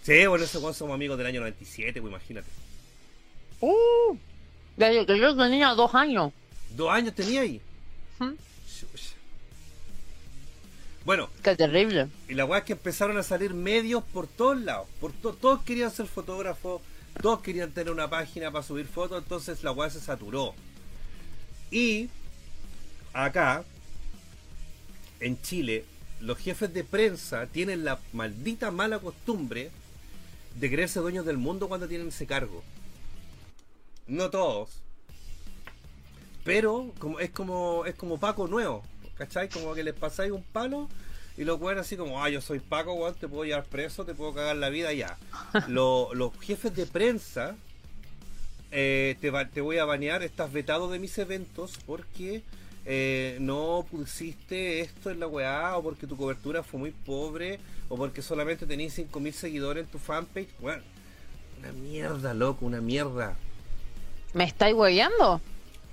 Sí, bueno, esos weones somos amigos del año 97, pues imagínate. Uh, desde que yo tenía dos años. Dos años tenía ahí. ¿Mm? Bueno, Qué terrible. y la weá es que empezaron a salir medios por todos lados. Por to- todos querían ser fotógrafos, todos querían tener una página para subir fotos, entonces la weá se saturó. Y acá, en Chile, los jefes de prensa tienen la maldita mala costumbre de creerse dueños del mundo cuando tienen ese cargo. No todos. Pero como es como es como Paco nuevo, ¿cachai? Como que les pasáis un palo y los weones así como, ah, yo soy Paco, weón, te puedo llevar preso, te puedo cagar la vida ya. Lo- los jefes de prensa eh, te, te voy a banear, estás vetado de mis eventos porque eh, no pusiste esto en la weá o porque tu cobertura fue muy pobre o porque solamente tenías 5.000 seguidores en tu fanpage. Bueno, una mierda, loco, una mierda. ¿Me estáis hueveando?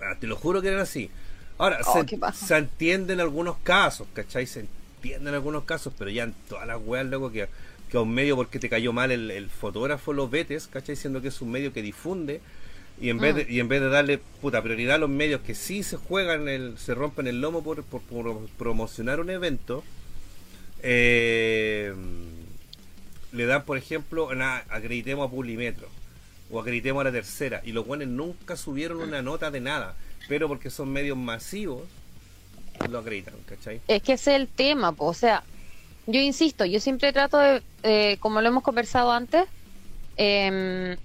Ah, te lo juro que eran así. Ahora, Oh, se, se entiende en algunos casos, ¿cachai? Se entiende en algunos casos, pero ya en todas las weas, loco, que, que a un medio porque te cayó mal el, el fotógrafo lo vetes, ¿cachai? Siendo que es un medio que difunde. Y en, vez de, Mm. y en vez de darle puta prioridad a los medios que sí se juegan, el, se rompen el lomo por, por- por promocionar un evento, eh, le dan, por ejemplo, na- acreditemos a Publimetro o acreditemos a la tercera y los buenos nunca subieron una nota de nada. pero porque son medios masivos, lo acreditan, ¿cachai? Es que ese es el tema, po. o sea, yo insisto, yo siempre trato de, eh, como lo hemos conversado antes, em,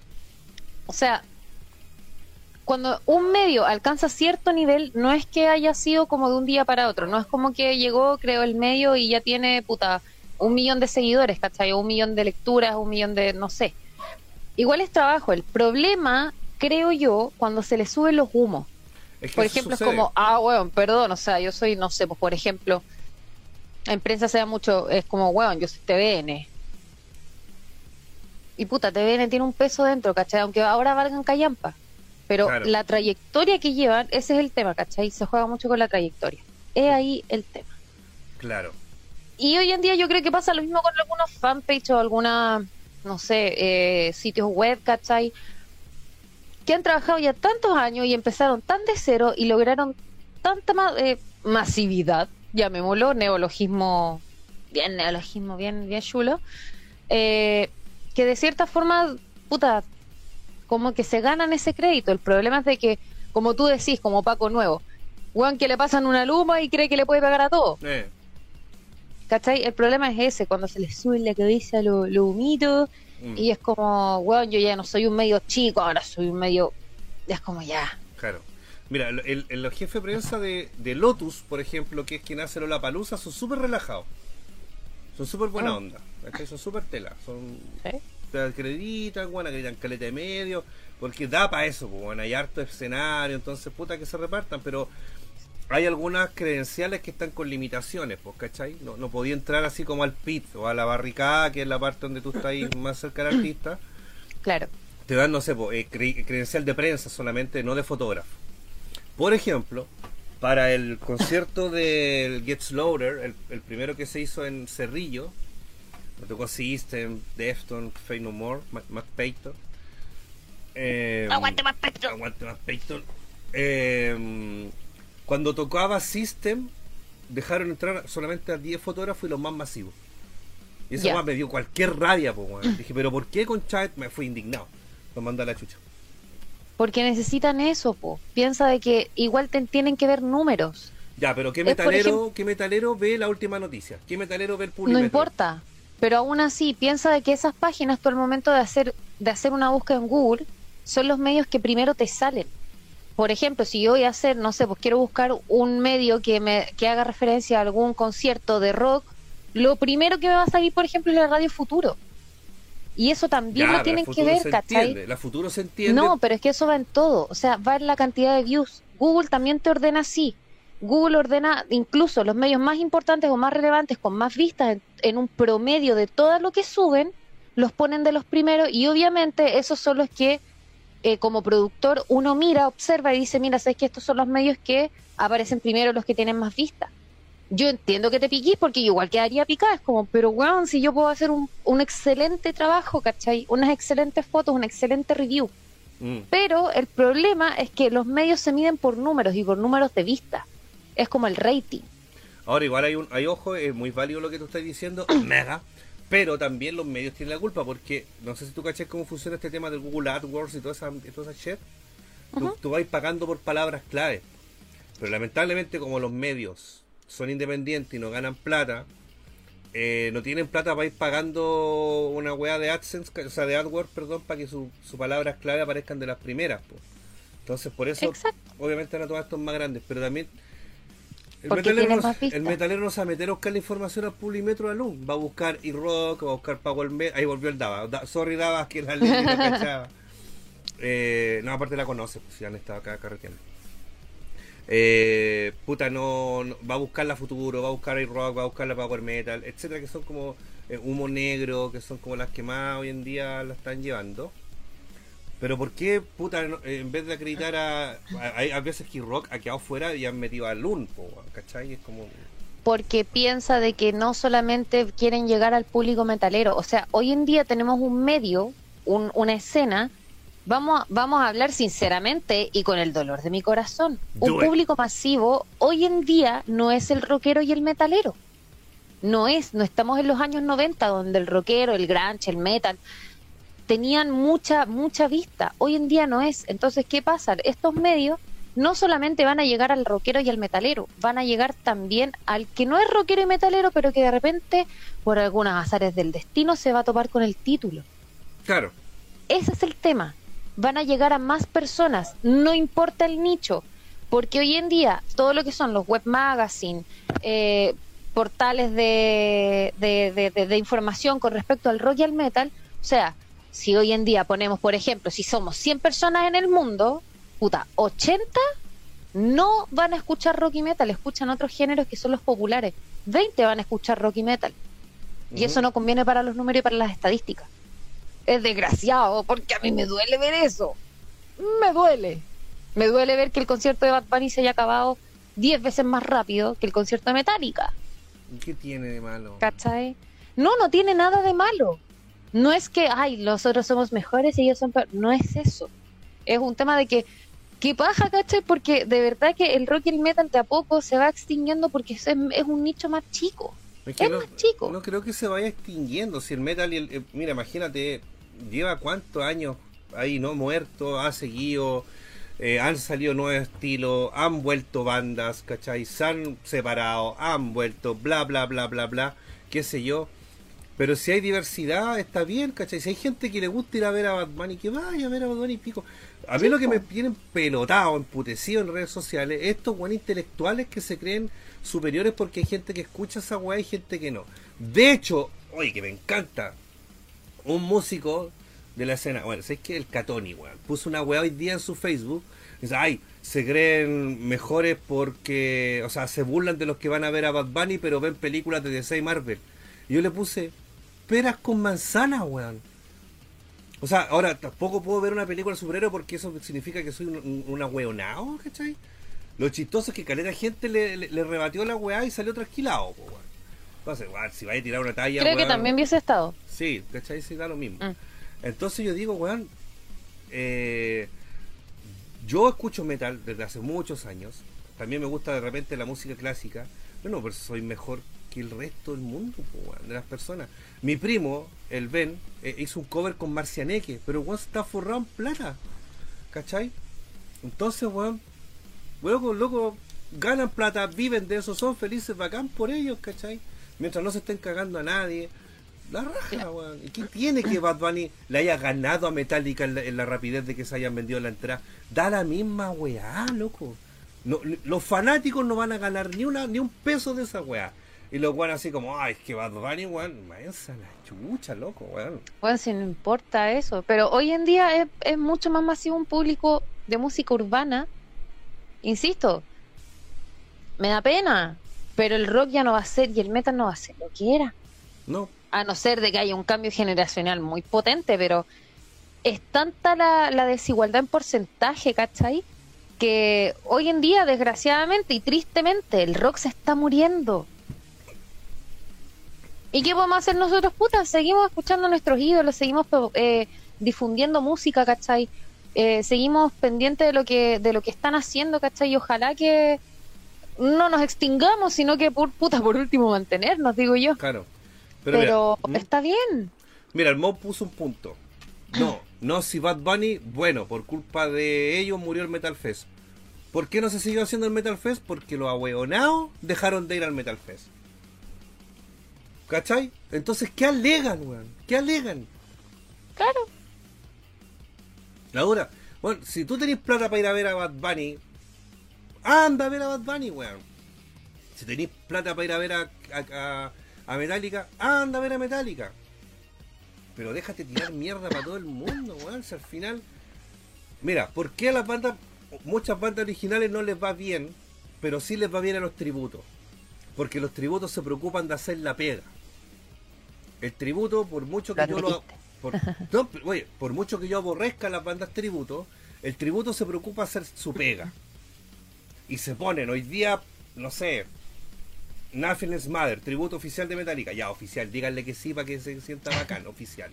o sea, cuando un medio alcanza cierto nivel, no es que haya sido como de un día para otro, no es como que llegó, creó el medio y ya tiene, puta, un millón de seguidores, ¿cachai? O un millón de lecturas, un millón de, no sé. Igual es trabajo. El problema, creo yo, cuando se le suben los humos. Es que Por ejemplo, sucede. es como, ah, weón, perdón, o sea, yo soy, no sé, pues por ejemplo, en prensa se da mucho, es como, weón, yo soy TVN. Y puta, TVN tiene un peso dentro, ¿cachai? Aunque ahora valgan callampa. Pero Claro. la trayectoria que llevan, ese es el tema, ¿cachai? Se juega mucho con la trayectoria. Es ahí el tema. Claro. Y hoy en día yo creo que pasa lo mismo con algunos fanpage o alguna, no sé, eh, sitios web, ¿cachai? Que han trabajado ya tantos años y empezaron tan de cero y lograron tanta ma- eh, masividad, llamémoslo, neologismo, bien neologismo, bien, bien chulo, eh, que de cierta forma, puta, como que se ganan ese crédito. El problema es de que, como tú decís, como Paco Nuevo, Juan que le pasan una luma y cree que le puede pagar a todo. Eh, ¿Cachai? El problema es ese, cuando se les sube la cabeza lo, lo humito mm, y es como, weón, yo ya no soy un medio chico, ahora soy un medio... Ya es como ya. Claro. Mira, el, el- el jefe de prensa de, de Lotus, por ejemplo, que es quien hace la palusa, son súper relajados. Son súper buena Ah. onda. ¿cachai? Son súper tela. Son. Te acreditan, bueno, acreditan caleta de medio, porque da para eso, pues, bueno, hay harto escenario, entonces puta que se repartan, pero hay algunas credenciales que están con limitaciones, pues, ¿cachai? No, no podía entrar así como al pit o a la barricada, que es la parte donde tú estás ahí más cerca del artista. Claro. Te dan, no sé, pues, eh, cre- credencial de prensa solamente, no de fotógrafo. Por ejemplo, para el concierto del Get Slaughter, el, el primero que se hizo en Cerrillo, me tocó System, Defton, Fate No More, Mac, Payton. Eh, Aguante más pecho. Aguante más Payton. Eh, cuando tocaba System, dejaron entrar solamente a 10 fotógrafos y los más masivos. Y eso me dio cualquier rabia, weón. Dije, pero ¿por qué con Chat? Me fui indignado. Lo manda a la chucha. Porque necesitan eso, po. Piensa de que igual te tienen que ver números. Ya, pero ¿qué metalero, ejemplo- ¿qué metalero ve la última noticia? ¿Qué metalero ve el No publimetro? importa. Pero aún así, piensa de que esas páginas, tú al momento de hacer, de hacer una búsqueda en Google, son los medios que primero te salen. Por ejemplo, si yo voy a hacer, no sé, pues quiero buscar un medio que me que haga referencia a algún concierto de rock, lo primero que me va a salir, por ejemplo, es la Radio Futuro. Y eso también Ya, lo tienen que ver, ¿cachai? entiende, La futuro se entiende. No, pero es que eso va en todo. O sea, va en la cantidad de views. Google también te ordena así. Google ordena incluso los medios más importantes o más relevantes, con más vistas en, en un promedio de todo lo que suben, los ponen de los primeros y obviamente esos son los que eh, como productor uno mira, observa y dice, mira, sabes que estos son los medios que aparecen primero, los que tienen más vistas. Yo entiendo que te piquís porque yo igual quedaría picada, es como, pero weón, si yo puedo hacer un, un excelente trabajo, ¿cachai? Unas excelentes fotos, un excelente review. Mm. Pero el problema es que los medios se miden por números y por números de vista. Es como el rating. Ahora, igual hay, un, hay ojo, es muy válido lo que tú estás diciendo, mega. Pero también los medios tienen la culpa porque no sé si tú caché cómo funciona este tema del Google AdWords y toda esa, y toda esa shit. Tú, tú vas pagando por palabras clave. Pero lamentablemente, como los medios son independientes y no ganan plata, eh, no tienen plata para ir pagando una weá de AdSense, o sea, de AdWords, perdón, para que sus su palabras clave aparezcan de las primeras. po. Entonces, por eso, Exacto. obviamente, van a tomar estos más grandes, pero también. El metalero, tienen no, más vistas. el metalero no se va a meter a buscar la información al Publimetro de Luz. Va a buscar E-Rock, va a buscar Power Metal. Ahí volvió el Dava. Da- sorry, Dava, que la ley no cachaba. Eh, no, aparte la conoce, pues si han estado acá carreteando. Eh, puta, no, no- va a buscar la Futuro, va a buscar E-Rock, va a buscar la Power Metal, etcétera, que son como eh, humo negro, que son como las que más hoy en día la están llevando. Pero ¿por qué, puta, eh, en vez de acreditar a... a- Hay a veces que Rock ha quedado fuera y han metido a Loon, ¿cachai? Es como... Porque piensa de que no solamente quieren llegar al público metalero. O sea, hoy en día tenemos un medio, un- una escena. Vamos a, vamos a hablar sinceramente y con el dolor de mi corazón. Un it. público masivo hoy en día no es el rockero y el metalero. No es, no estamos en los años 90 donde el rockero, el grunge, el metal tenían mucha mucha vista. Hoy en día no es. Entonces, ¿qué pasa? Estos medios no solamente van a llegar al rockero y al metalero, van a llegar también al que no es rockero y metalero, pero que de repente, por algunas azares del destino, se va a topar con el título. Claro. Ese es el tema. Van a llegar a más personas, no importa el nicho, porque hoy en día todo lo que son los web magazine, eh, portales de, de, de, de, información con respecto al rock y al metal, o sea, si hoy en día ponemos, por ejemplo, si somos 100 personas en el mundo, puta, 80 no van a escuchar rock y metal, escuchan otros géneros que son los populares. 20 van a escuchar rock y metal. Y eso no conviene para los números y para las estadísticas. Es desgraciado, porque a mí me duele ver eso. Me duele. Me duele ver que el concierto de Bad Bunny se haya acabado 10 veces más rápido que el concierto de Metallica. ¿Qué tiene de malo? ¿Cachai? No, no tiene nada de malo. No es que, ay, nosotros somos mejores y ellos son peores. No es eso. Es un tema de que, ¿qué paja, cachai? Porque de verdad que el rock y el metal de a poco se va extinguiendo porque es, es un nicho más chico. Es, es no, más chico. No creo que se vaya extinguiendo. Si el metal y el. Eh, mira, imagínate, lleva cuántos años ahí, ¿no? Muerto, ha seguido. Eh, han salido nuevos estilos, han vuelto bandas, ¿cachai? Se han separado, han vuelto, bla, bla, bla, bla, bla, qué sé yo. Pero si hay diversidad, está bien, ¿cachai? Si hay gente que le gusta ir a ver a Batman y que vaya a ver a Batman y pico. A mí sí, lo que me tienen pelotado, emputecido en redes sociales, estos buenos intelectuales que se creen superiores porque hay gente que escucha esa weá y gente que no. De hecho, oye, que me encanta, un músico de la escena, bueno, es que el Catoni, weón, puso una weá hoy día en su Facebook, dice, ay, se creen mejores porque, o sea, se burlan de los que van a ver a Bad Bunny, pero ven películas de DC y Marvel. Y yo le puse, peras con manzana, weón. O sea, ahora tampoco puedo ver una película de superhéroe porque eso significa que soy un, un, una weonao, ¿cachai? Lo chistoso es que caleta gente le, le, le, rebatió la weá y salió trasquilado, po, weón. Entonces, weón, si vaya a tirar una talla. Creo weón, que también hubiese estado. Sí, ¿cachai? Sí, da lo mismo. Mm. Entonces yo digo, weón, eh, yo escucho metal desde hace muchos años. También me gusta de repente la música clásica. Bueno, pero soy mejor que el resto del mundo, de las personas. Mi primo, el Ben, eh, hizo un cover con Marcianeque, pero weón está forrado en plata. ¿Cachai? Entonces, weón, loco, loco, ganan plata, viven de eso, son felices, bacán por ellos, ¿cachai? Mientras no se estén cagando a nadie. La raja, weón. ¿Y qué tiene que Bad Bunny le haya ganado a Metallica en la, en la, rapidez de que se hayan vendido la entrada? Da la misma weá, loco. No, los fanáticos no van a ganar ni una ni un peso de esa weá. Y los weón así como, ay, es que Bad Bunny, weón, váyanse a la chucha, loco, weón. Bueno, si no importa eso. Pero hoy en día es, es mucho más masivo un público de música urbana. Insisto, me da pena. Pero el rock ya no va a ser y el metal no va a ser lo que era. No, a no ser de que haya un cambio generacional muy potente, pero es tanta la, la, desigualdad en porcentaje, ¿cachai? Que hoy en día, desgraciadamente y tristemente, el rock se está muriendo. ¿Y qué podemos hacer nosotros, putas? Seguimos escuchando a nuestros ídolos, seguimos eh, difundiendo música, ¿cachai? Eh, seguimos pendientes de lo que de lo que están haciendo, ¿cachai? Y ojalá que no nos extingamos, sino que por puta, por último mantenernos, digo yo. Claro. Pero, Pero mira, está bien. Mira, el Mob puso un punto. No, no, si Bad Bunny, bueno, por culpa de ellos murió el Metal Fest. ¿Por qué no se siguió haciendo el Metal Fest? Porque los ahueonados dejaron de ir al Metal Fest. ¿Cachai? Entonces, ¿qué alegan, weón? ¿Qué alegan? Claro. Ahora, bueno, si tú tenés plata para ir a ver a Bad Bunny, anda a ver a Bad Bunny, weón. Si tenés plata para ir a ver a, a, a, a Metallica, anda a ver a Metallica. Pero déjate tirar mierda para todo el mundo, weón. Si al final. Mira, ¿por qué a las bandas, muchas bandas originales no les va bien, pero sí les va bien a los tributos? Porque los tributos se preocupan de hacer la pega. El tributo, por mucho que yo lo. Por, no, oye, por mucho que yo aborrezca las bandas tributo, el tributo se preocupa hacer su pega. Y se ponen hoy día, no sé, Nothing is Mother, tributo oficial de Metallica. Ya, oficial, díganle que sí para que se sienta bacán, oficial.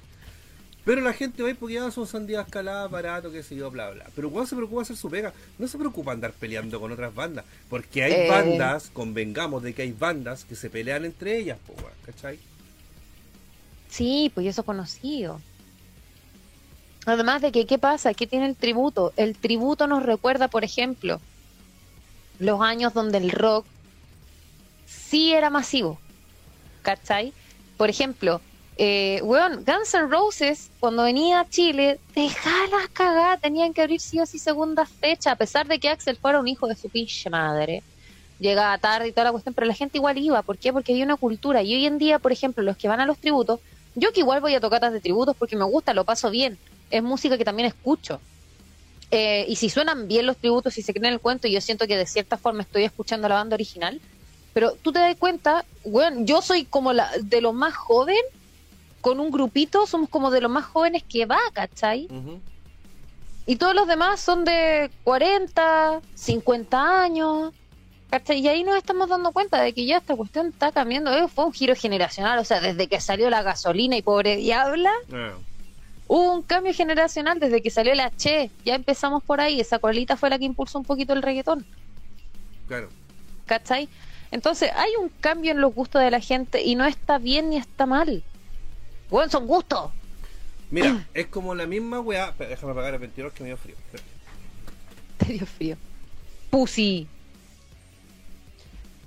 Pero la gente va porque ya son sandías caladas, barato, qué sé yo, bla, bla. Pero cuando se preocupa hacer su pega, no se preocupa andar peleando con otras bandas. Porque hay Eh. bandas, convengamos de que hay bandas que se pelean entre ellas, po, ¿cachai? Sí, pues eso conocido. Además de que, ¿qué pasa? ¿Qué tiene el tributo? El tributo nos recuerda, por ejemplo, los años donde el rock sí era masivo. ¿Cachai? Por ejemplo, eh, weón, Guns N' Roses, cuando venía a Chile, las cagadas, tenían que abrir sí o sí segunda fecha, a pesar de que Axel fuera un hijo de su pinche madre. Llegaba tarde y toda la cuestión, pero la gente igual iba. ¿Por qué? Porque había una cultura. Y hoy en día, por ejemplo, los que van a los tributos, yo que igual voy a tocatas de tributos porque me gusta, lo paso bien. Es música que también escucho. Eh, y si suenan bien los tributos, y se creen el cuento, yo siento que de cierta forma estoy escuchando la banda original. Pero tú te das cuenta, bueno, yo soy como la de lo más joven, con un grupito, somos como de los más jóvenes que va, ¿cachai? Y todos los demás son de 40, 50 años. ¿Cachai? Y ahí nos estamos dando cuenta de que ya esta cuestión está cambiando. Eh, fue un giro generacional, o sea, desde que salió la gasolina y pobre diabla. Ah. Hubo un cambio generacional desde que salió la Che. Ya empezamos por ahí. Esa colita fue la que impulsó un poquito el reggaetón. Claro. ¿Cachai? Entonces, hay un cambio en los gustos de la gente y no está bien ni está mal. Bueno, son gustos. Mira, es como la misma weá. Déjame apagar el ventilador que me dio frío. Te dio frío. Pussy.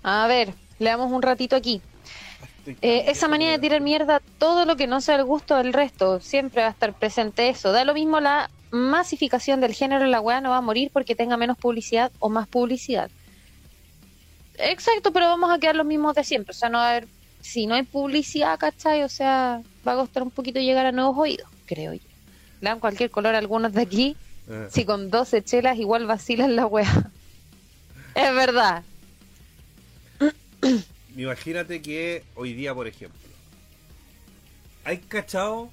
A ver, le damos un ratito aquí. Eh, esa manía de tirar mierda, todo lo que no sea el gusto del resto, siempre va a estar presente eso. Da lo mismo la masificación del género en la weá, no va a morir porque tenga menos publicidad o más publicidad. Exacto, pero vamos a quedar los mismos de siempre. O sea, no va a haber, si no hay publicidad, ¿cachai? O sea, va a costar un poquito llegar a nuevos oídos, creo yo. Le dan cualquier color a algunos de aquí. Eh. Si con 12 chelas igual vacilan la weá. es verdad. Imagínate que hoy día, por ejemplo, hay cachado,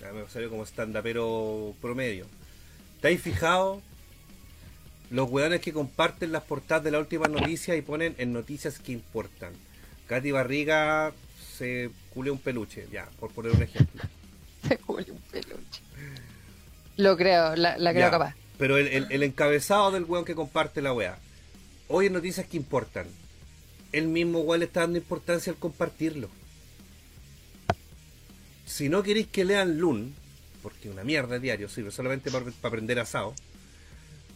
me salió como stand pero promedio. ¿Te has fijado los weones que comparten las portadas de la última noticia y ponen en noticias que importan? Katy Barriga se cule un peluche, ya, por poner un ejemplo. Se cule un peluche. Lo creo, la, creo capaz. Pero el, encabezado del weón que comparte la wea. Hoy en noticias que importan él mismo igual está dando importancia al compartirlo. Si no queréis que lean Loon, porque una mierda de diario sirve solamente para, aprender asado,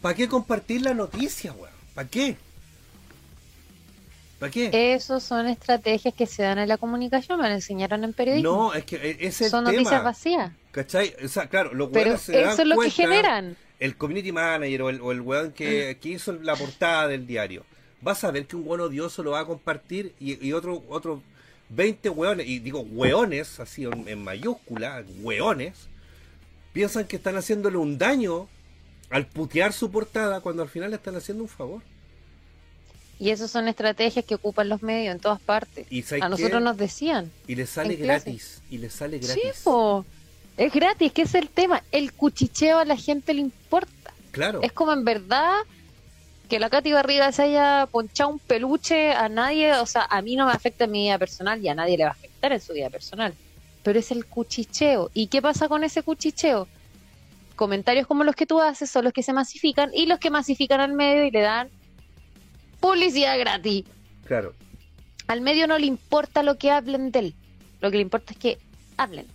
¿para qué compartir la noticia, weón? ¿Para qué? ¿Para qué? Esos son estrategias que se dan en la comunicación, me lo enseñaron en periodismo. No, es que e, es el Son noticias vacías. ¿Cachai? O sea, claro, los Pero eso es lo que generan. El community manager o el, o el weón que, que hizo la portada del diario vas a ver que un buen odioso lo va a compartir y, otro, otro 20 hueones, y digo hueones, así en, mayúscula, hueones, piensan que están haciéndole un daño al putear su portada cuando al final le están haciendo un favor. Y esas son estrategias que ocupan los medios en todas partes. a nosotros nos decían. Y les sale gratis. Y les sale gratis. es gratis, que es el tema. El cuchicheo a la gente le importa. Claro. Es como en verdad que la Katy Barriga se haya ponchado un peluche a nadie, o sea, a mí no me afecta en mi vida personal y a nadie le va a afectar en su vida personal. Pero es el cuchicheo. ¿Y qué pasa con ese cuchicheo? Comentarios como los que tú haces son los que se masifican y los que masifican al medio y le dan publicidad gratis. Claro. Al medio no le importa lo que hablen de él. Lo que le importa es que hablen.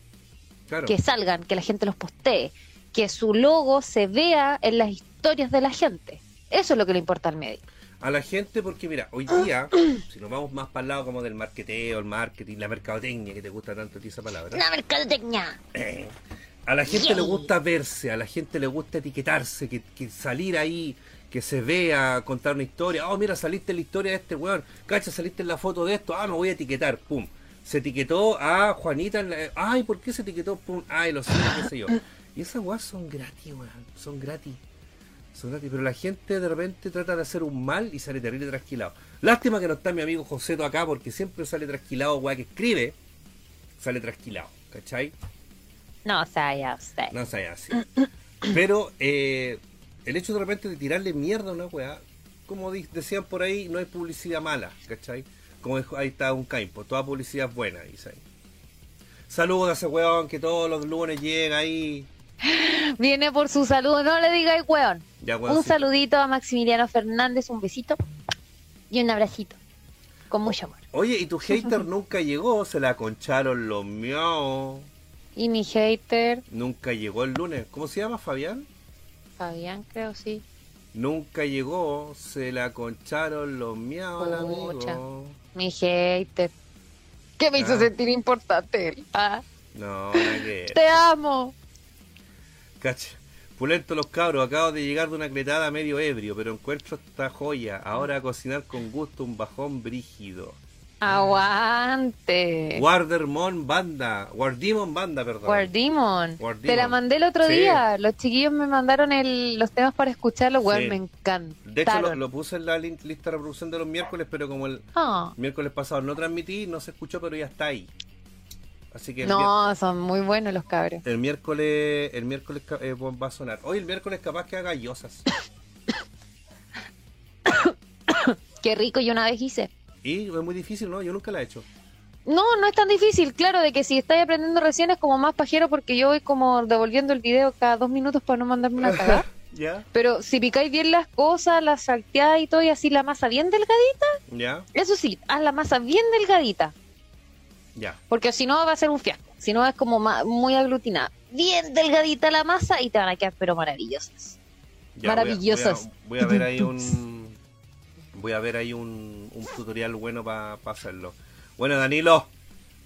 Claro. Que salgan, que la gente los postee, que su logo se vea en las historias de la gente. Eso es lo que le importa al medio. A la gente, porque mira, hoy día, si nos vamos más para el lado como del marketeo, el marketing, la mercadotecnia, que te gusta tanto a ti esa palabra. La mercadotecnia. Eh, a la gente le gusta verse, a la gente le gusta etiquetarse, que, salir ahí, que se vea, contar una historia. Oh, mira, saliste en la historia de este weón. Cacha, saliste en la foto de esto. Ah, me voy a etiquetar. Pum. Se etiquetó a Juanita. En la... Ay, ¿por qué se etiquetó? Pum. Ay, lo sé, qué sé yo. Y esas weas son gratis, weón. Son gratis pero la gente de repente trata de hacer un mal y sale terrible trasquilado. Lástima que no está mi amigo Joseto acá porque siempre sale trasquilado, weá, que escribe, sale trasquilado, ¿cachai? No sea usted. No sea así. Pero eh, el hecho de repente de tirarle mierda a una weá, como decían por ahí, no hay publicidad mala, ¿cachai? Como ahí está un caimpo, toda publicidad es buena, dice Saludos a ese weón que todos los lunes llega ahí Viene por su saludo, no le digáis weón. un saludito a Maximiliano Fernández, un besito y un abracito. Con mucho amor. Oye, ¿y tu hater nunca llegó? Se la concharon los míos. ¿Y mi hater? Nunca llegó el lunes. ¿Cómo se llama, Fabián? Fabián, creo, sí. Nunca llegó, se la concharon los miau al amigo. Mi hater. ¿Qué me hizo Ah. sentir importante? Ah, No, ver. te amo. Cacha. Pulento los cabros, acabo de llegar de una cletada medio ebrio, pero encuentro esta joya. Ahora a cocinar con gusto un bajón brígido. Aguante. Wardermon Banda, Wardimon Banda, perdón. Guardimon. Guardimon. Te la mandé el otro Sí. día. Los chiquillos me mandaron el, los temas para escucharlo. Weón, Sí. me encantaron. De hecho, lo, lo puse en la lista de reproducción de los miércoles, pero como el Ah. miércoles pasado no transmití, no se escuchó, pero ya está ahí. Así que No, son muy buenos los cabros. el miércoles, el miércoles eh, va a sonar. Hoy el miércoles capaz que haga yosas. Qué rico, yo una vez hice. Y es muy difícil, ¿no? Yo nunca la he hecho. No, no es tan difícil. Claro, de que si estáis aprendiendo recién es como más pajero porque yo voy como devolviendo el video cada dos minutos para no mandarme una cagada. ¿Ya? Pero si picáis bien las cosas, las salteáis y todo y así la masa bien delgadita, ¿Ya? eso sí, haz la masa bien delgadita. Ya. Porque si no va a ser un fiasco. Si no es como muy aglutinada. Bien delgadita la masa y te van a quedar pero maravillosas. Ya, voy a- Maravillosas. Voy a, voy a ver ahí un. Voy a ver ahí un, un tutorial bueno para hacerlo. Bueno, Danilo.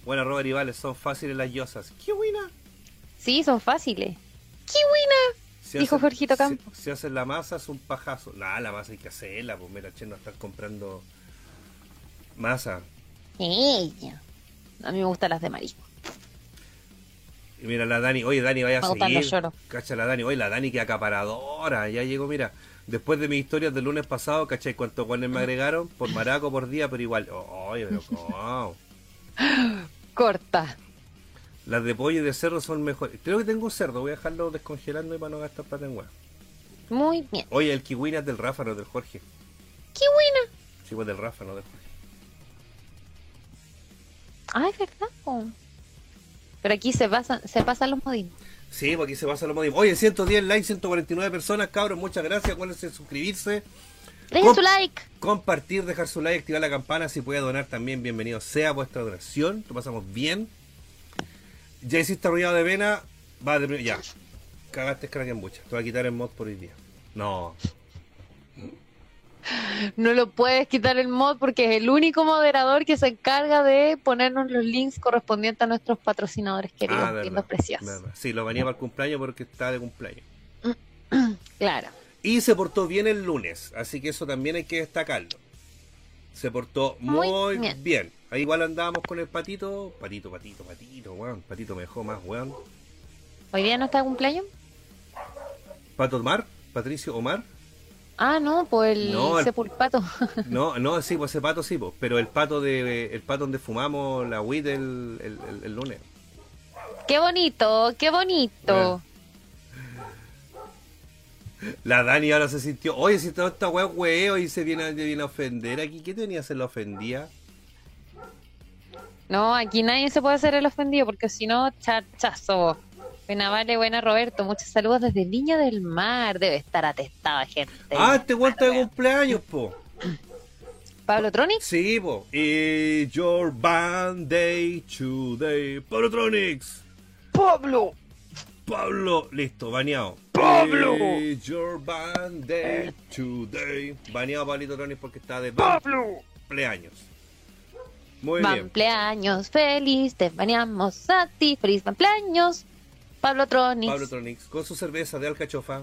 Bueno, Robert y Vale, son fáciles las yosas. ¡Qué buena! Sí, son fáciles. ¡Qué buena! Si Dijo Jorgito Campo. Si, si hacen la masa es un pajazo. Nada, la masa hay que hacerla, pues mira, che, no estar comprando masa. Ella. A mí me gustan las de marisco. Y mira la Dani, oye Dani, vaya a los seguir. lloros. Cacha la Dani, oye la Dani que acaparadora. Ya llegó, mira. Después de mis historias del lunes pasado, ¿cachai? ¿Cuántos guanes me agregaron? Por maraco por día, pero igual. Oye, pero wow. Corta. Las de pollo y de cerdo son mejores. Creo que tengo un cerdo, voy a dejarlo descongelando y para no gastar plata en hueá. Muy bien. Oye, el kiwina es del Rafa, no del Jorge. ¡Qué buena! Sí, pues del Rafa, no del Jorge. Ay, verdad. po. Pero aquí se pasan, se pasan los modines. Sí, porque aquí se pasa lo mismo. Oye, 110 likes, 149 personas, cabros, muchas gracias. Acuérdense de suscribirse, Dejen Com- su like. compartir, dejar su like, activar la campana. Si puede donar también, bienvenido sea vuestra donación. Lo pasamos bien. Ya hiciste arrullado de vena, va de ya. Cagaste crack en bucha. Te voy a quitar el mod por hoy día. No. No lo puedes quitar el mod porque es el único moderador que se encarga de ponernos los links correspondientes a nuestros patrocinadores queridos, Ah, lindos, preciosos. verdad. Sí, lo venía para el cumpleaños porque está de cumpleaños. Claro. Y se portó bien el lunes, así que eso también hay que destacarlo. Se portó muy, Muy bien. bien. Ahí igual andábamos con el patito. Patito, patito, patito, weón. Patito me dejó más, weón. ¿Hoy día no está de cumpleaños? Pato Omar, Patricio Omar. Ah, no, pues el No, el- sepulpato. No, no, sí, pues ese pato sí, pues. Pero el pato de el pato donde fumamos la weed el, el, el- el lunes. qué bonito, qué bonito. La Dani ahora se sintió, oye, si toda esta weá huevo y se viene, viene a ofender aquí, ¿qué tenía se la ofendía? No, aquí nadie se puede hacer el ofendido porque si no, chachazo. Buena Vale, buena Roberto. Muchos saludos desde Viña del Mar. Debe estar atestada gente. Ah, este weón está de cumpleaños, po. Pablo Tronic. Sí, po. It's your band day today. Pablotronics. Pablo. Pablo, listo, baneado. Pablo. It's your band day today. Baneado Pablito Tronics porque está de cumpleaños. Muy bien. Cumpleaños feliz, te bañamos a ti. Feliz cumpleaños. Pablo Tronic. Pablo Tronics con su cerveza de alcachofa.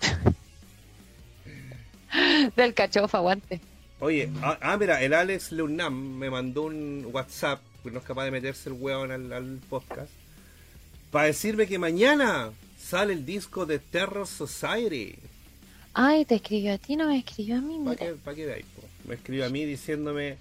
Del cachofa, aguante. Oye, ah, ah, mira, el Alex Leunam me mandó un WhatsApp, que no es capaz de meterse el hueón al, al podcast, para decirme que mañana sale el disco de Terror Society. Ay, te escribió a ti, no me escribió a mí. Para que, pa' veáis, po. Me escribió a mí diciéndome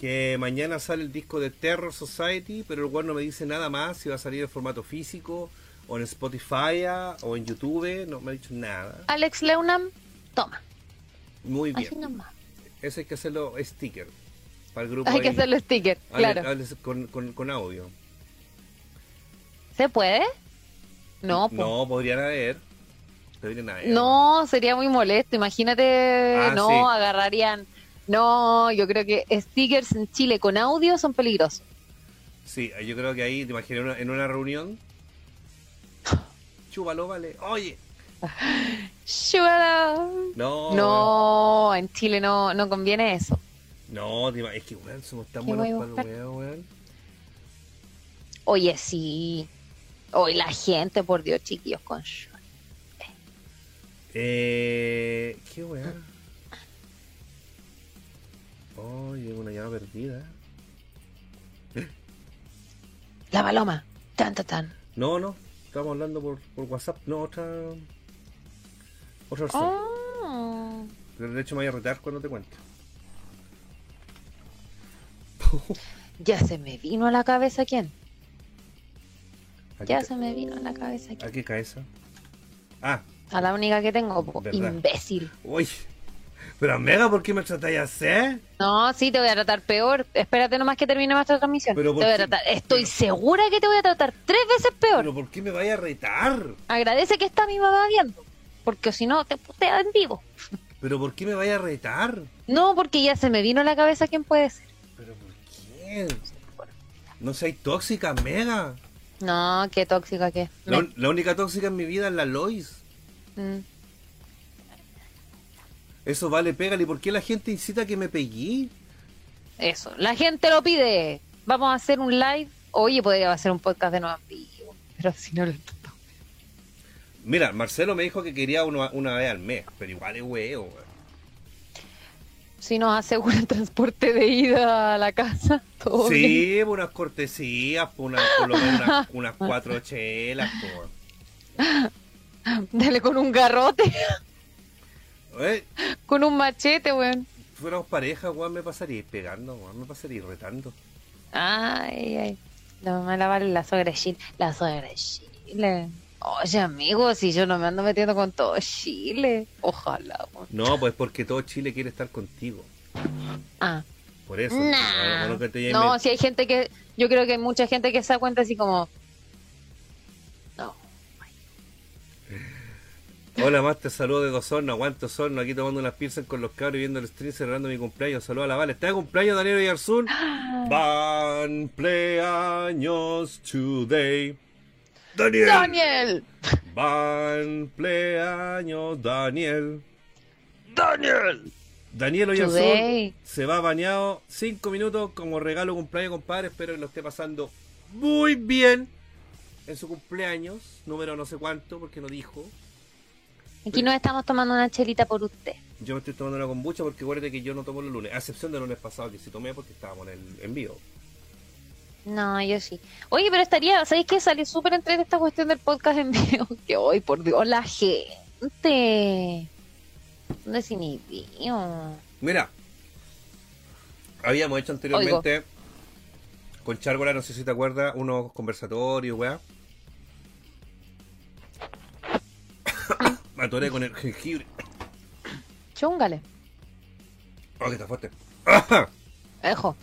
que mañana sale el disco de Terror Society, pero el hueón no me dice nada más si va a salir en formato físico, o en Spotify, o en YouTube, no me ha dicho nada. Alex Leunam, toma. Muy bien. Así nomás. Eso hay que hacerlo sticker. Para el grupo Hay que hacerlo sticker, claro. Con, con, con audio. ¿Se puede? No, po. No, podrían haber. Podrían haber. No, sería muy molesto. Imagínate, Ah, no, sí. agarrarían. No, yo creo que stickers en Chile con audio son peligrosos. Sí, yo creo que ahí, te imaginas, en una- en una reunión. Chúpalo, vale. Oye, Sugar No, No, en Chile no, no conviene eso. No, es que weón, somos tan ¿Qué voy a buenos para el weón, weón. Oye, sí. Hoy la gente, por Dios, chiquillos, con. Eh. ¿Qué weón? Oh, una llama perdida. La paloma. Tan, tan, tan. No, no, estamos hablando por, por WhatsApp, no, otra. Otra. Oh. Pero de hecho me voy a retar cuando te cuente. Ya se me vino a la cabeza quién. Aquí Ya se me vino a la cabeza quién. ¿A qué cabeza? Ah, A la única que tengo, imbécil. uy. Pero Mega, ¿por qué me tratáis así? No, sí, te voy a tratar peor. Espérate nomás que termine nuestra transmisión. Pero ¿por voy a qué? tratar. Estoy segura que te voy a tratar tres veces peor. ¿Pero por qué me vaya a retar? Agradece que está mi mamá viendo. Porque si no, te putea en vivo. ¿Pero por qué me vaya a retar? No, porque ya se me vino a la cabeza quién puede ser. ¿Pero por qué? No seáis tóxica, Mega. No, qué tóxica que. La, Me- la única tóxica en mi vida es la Lois. Mm. Eso vale, pégale. ¿Y por qué la gente incita a que me pegué? Eso, la gente lo pide. Vamos a hacer un live. Oye, podría hacer un podcast de vivo. Pero si no lo Mira, Marcelo me dijo que quería una, una vez al mes, pero igual es huevo. Si nos aseguran transporte de ida a la casa, todo bien. Sí, pues unas cortesías, pues una- por lo menos unas, unas cuatro chelas, pues. Dale con un garrote, Eh, con un machete, weón. fuéramos pareja, weón, me pasaría pegando, weón, me pasaría retando. Ay, ay. La mamá la vale la suegra de Chile. La suegra de Chile. Oye, amigo, si yo no me ando metiendo con todo Chile. Ojalá, weón. No, pues porque todo Chile quiere estar contigo. Ah, Por eso. nah. bueno, que te llame- No, si hay gente que. Yo creo que hay mucha gente que se da cuenta así como. Hola, más te saludo de dos hornos, aguanto horno, aquí tomando unas pizzas con los cabros y viendo el stream celebrando mi cumpleaños. Saludos a la Vale. ¿Está de cumpleaños Daniel Villarzún? Van cumpleaños today. Daniel. ¡Daniel! Van cumpleaños Daniel. Daniel. Daniel Oyarzún se va bañado cinco minutos como regalo de cumpleaños, compadre. Espero que lo esté pasando muy bien en su cumpleaños. Número no sé cuánto, porque no dijo. Aquí nos estamos tomando una chelita por usted. Yo me estoy tomando una kombucha porque acuérdate que yo no tomo los lunes, a excepción del lunes pasado que sí tomé porque estábamos en el en vivo. No, yo sí. Oye, pero estaría, ¿sabéis qué? Salió súper entre esta cuestión del podcast en vivo. Que hoy, por Dios, la gente. Son desinhibidos. Mira, habíamos hecho anteriormente con Chárgola, no sé si te acuerdas, unos conversatorios, weá. Atoré con el jengibre. Chúngale. Oh, que está fuerte. Ejo.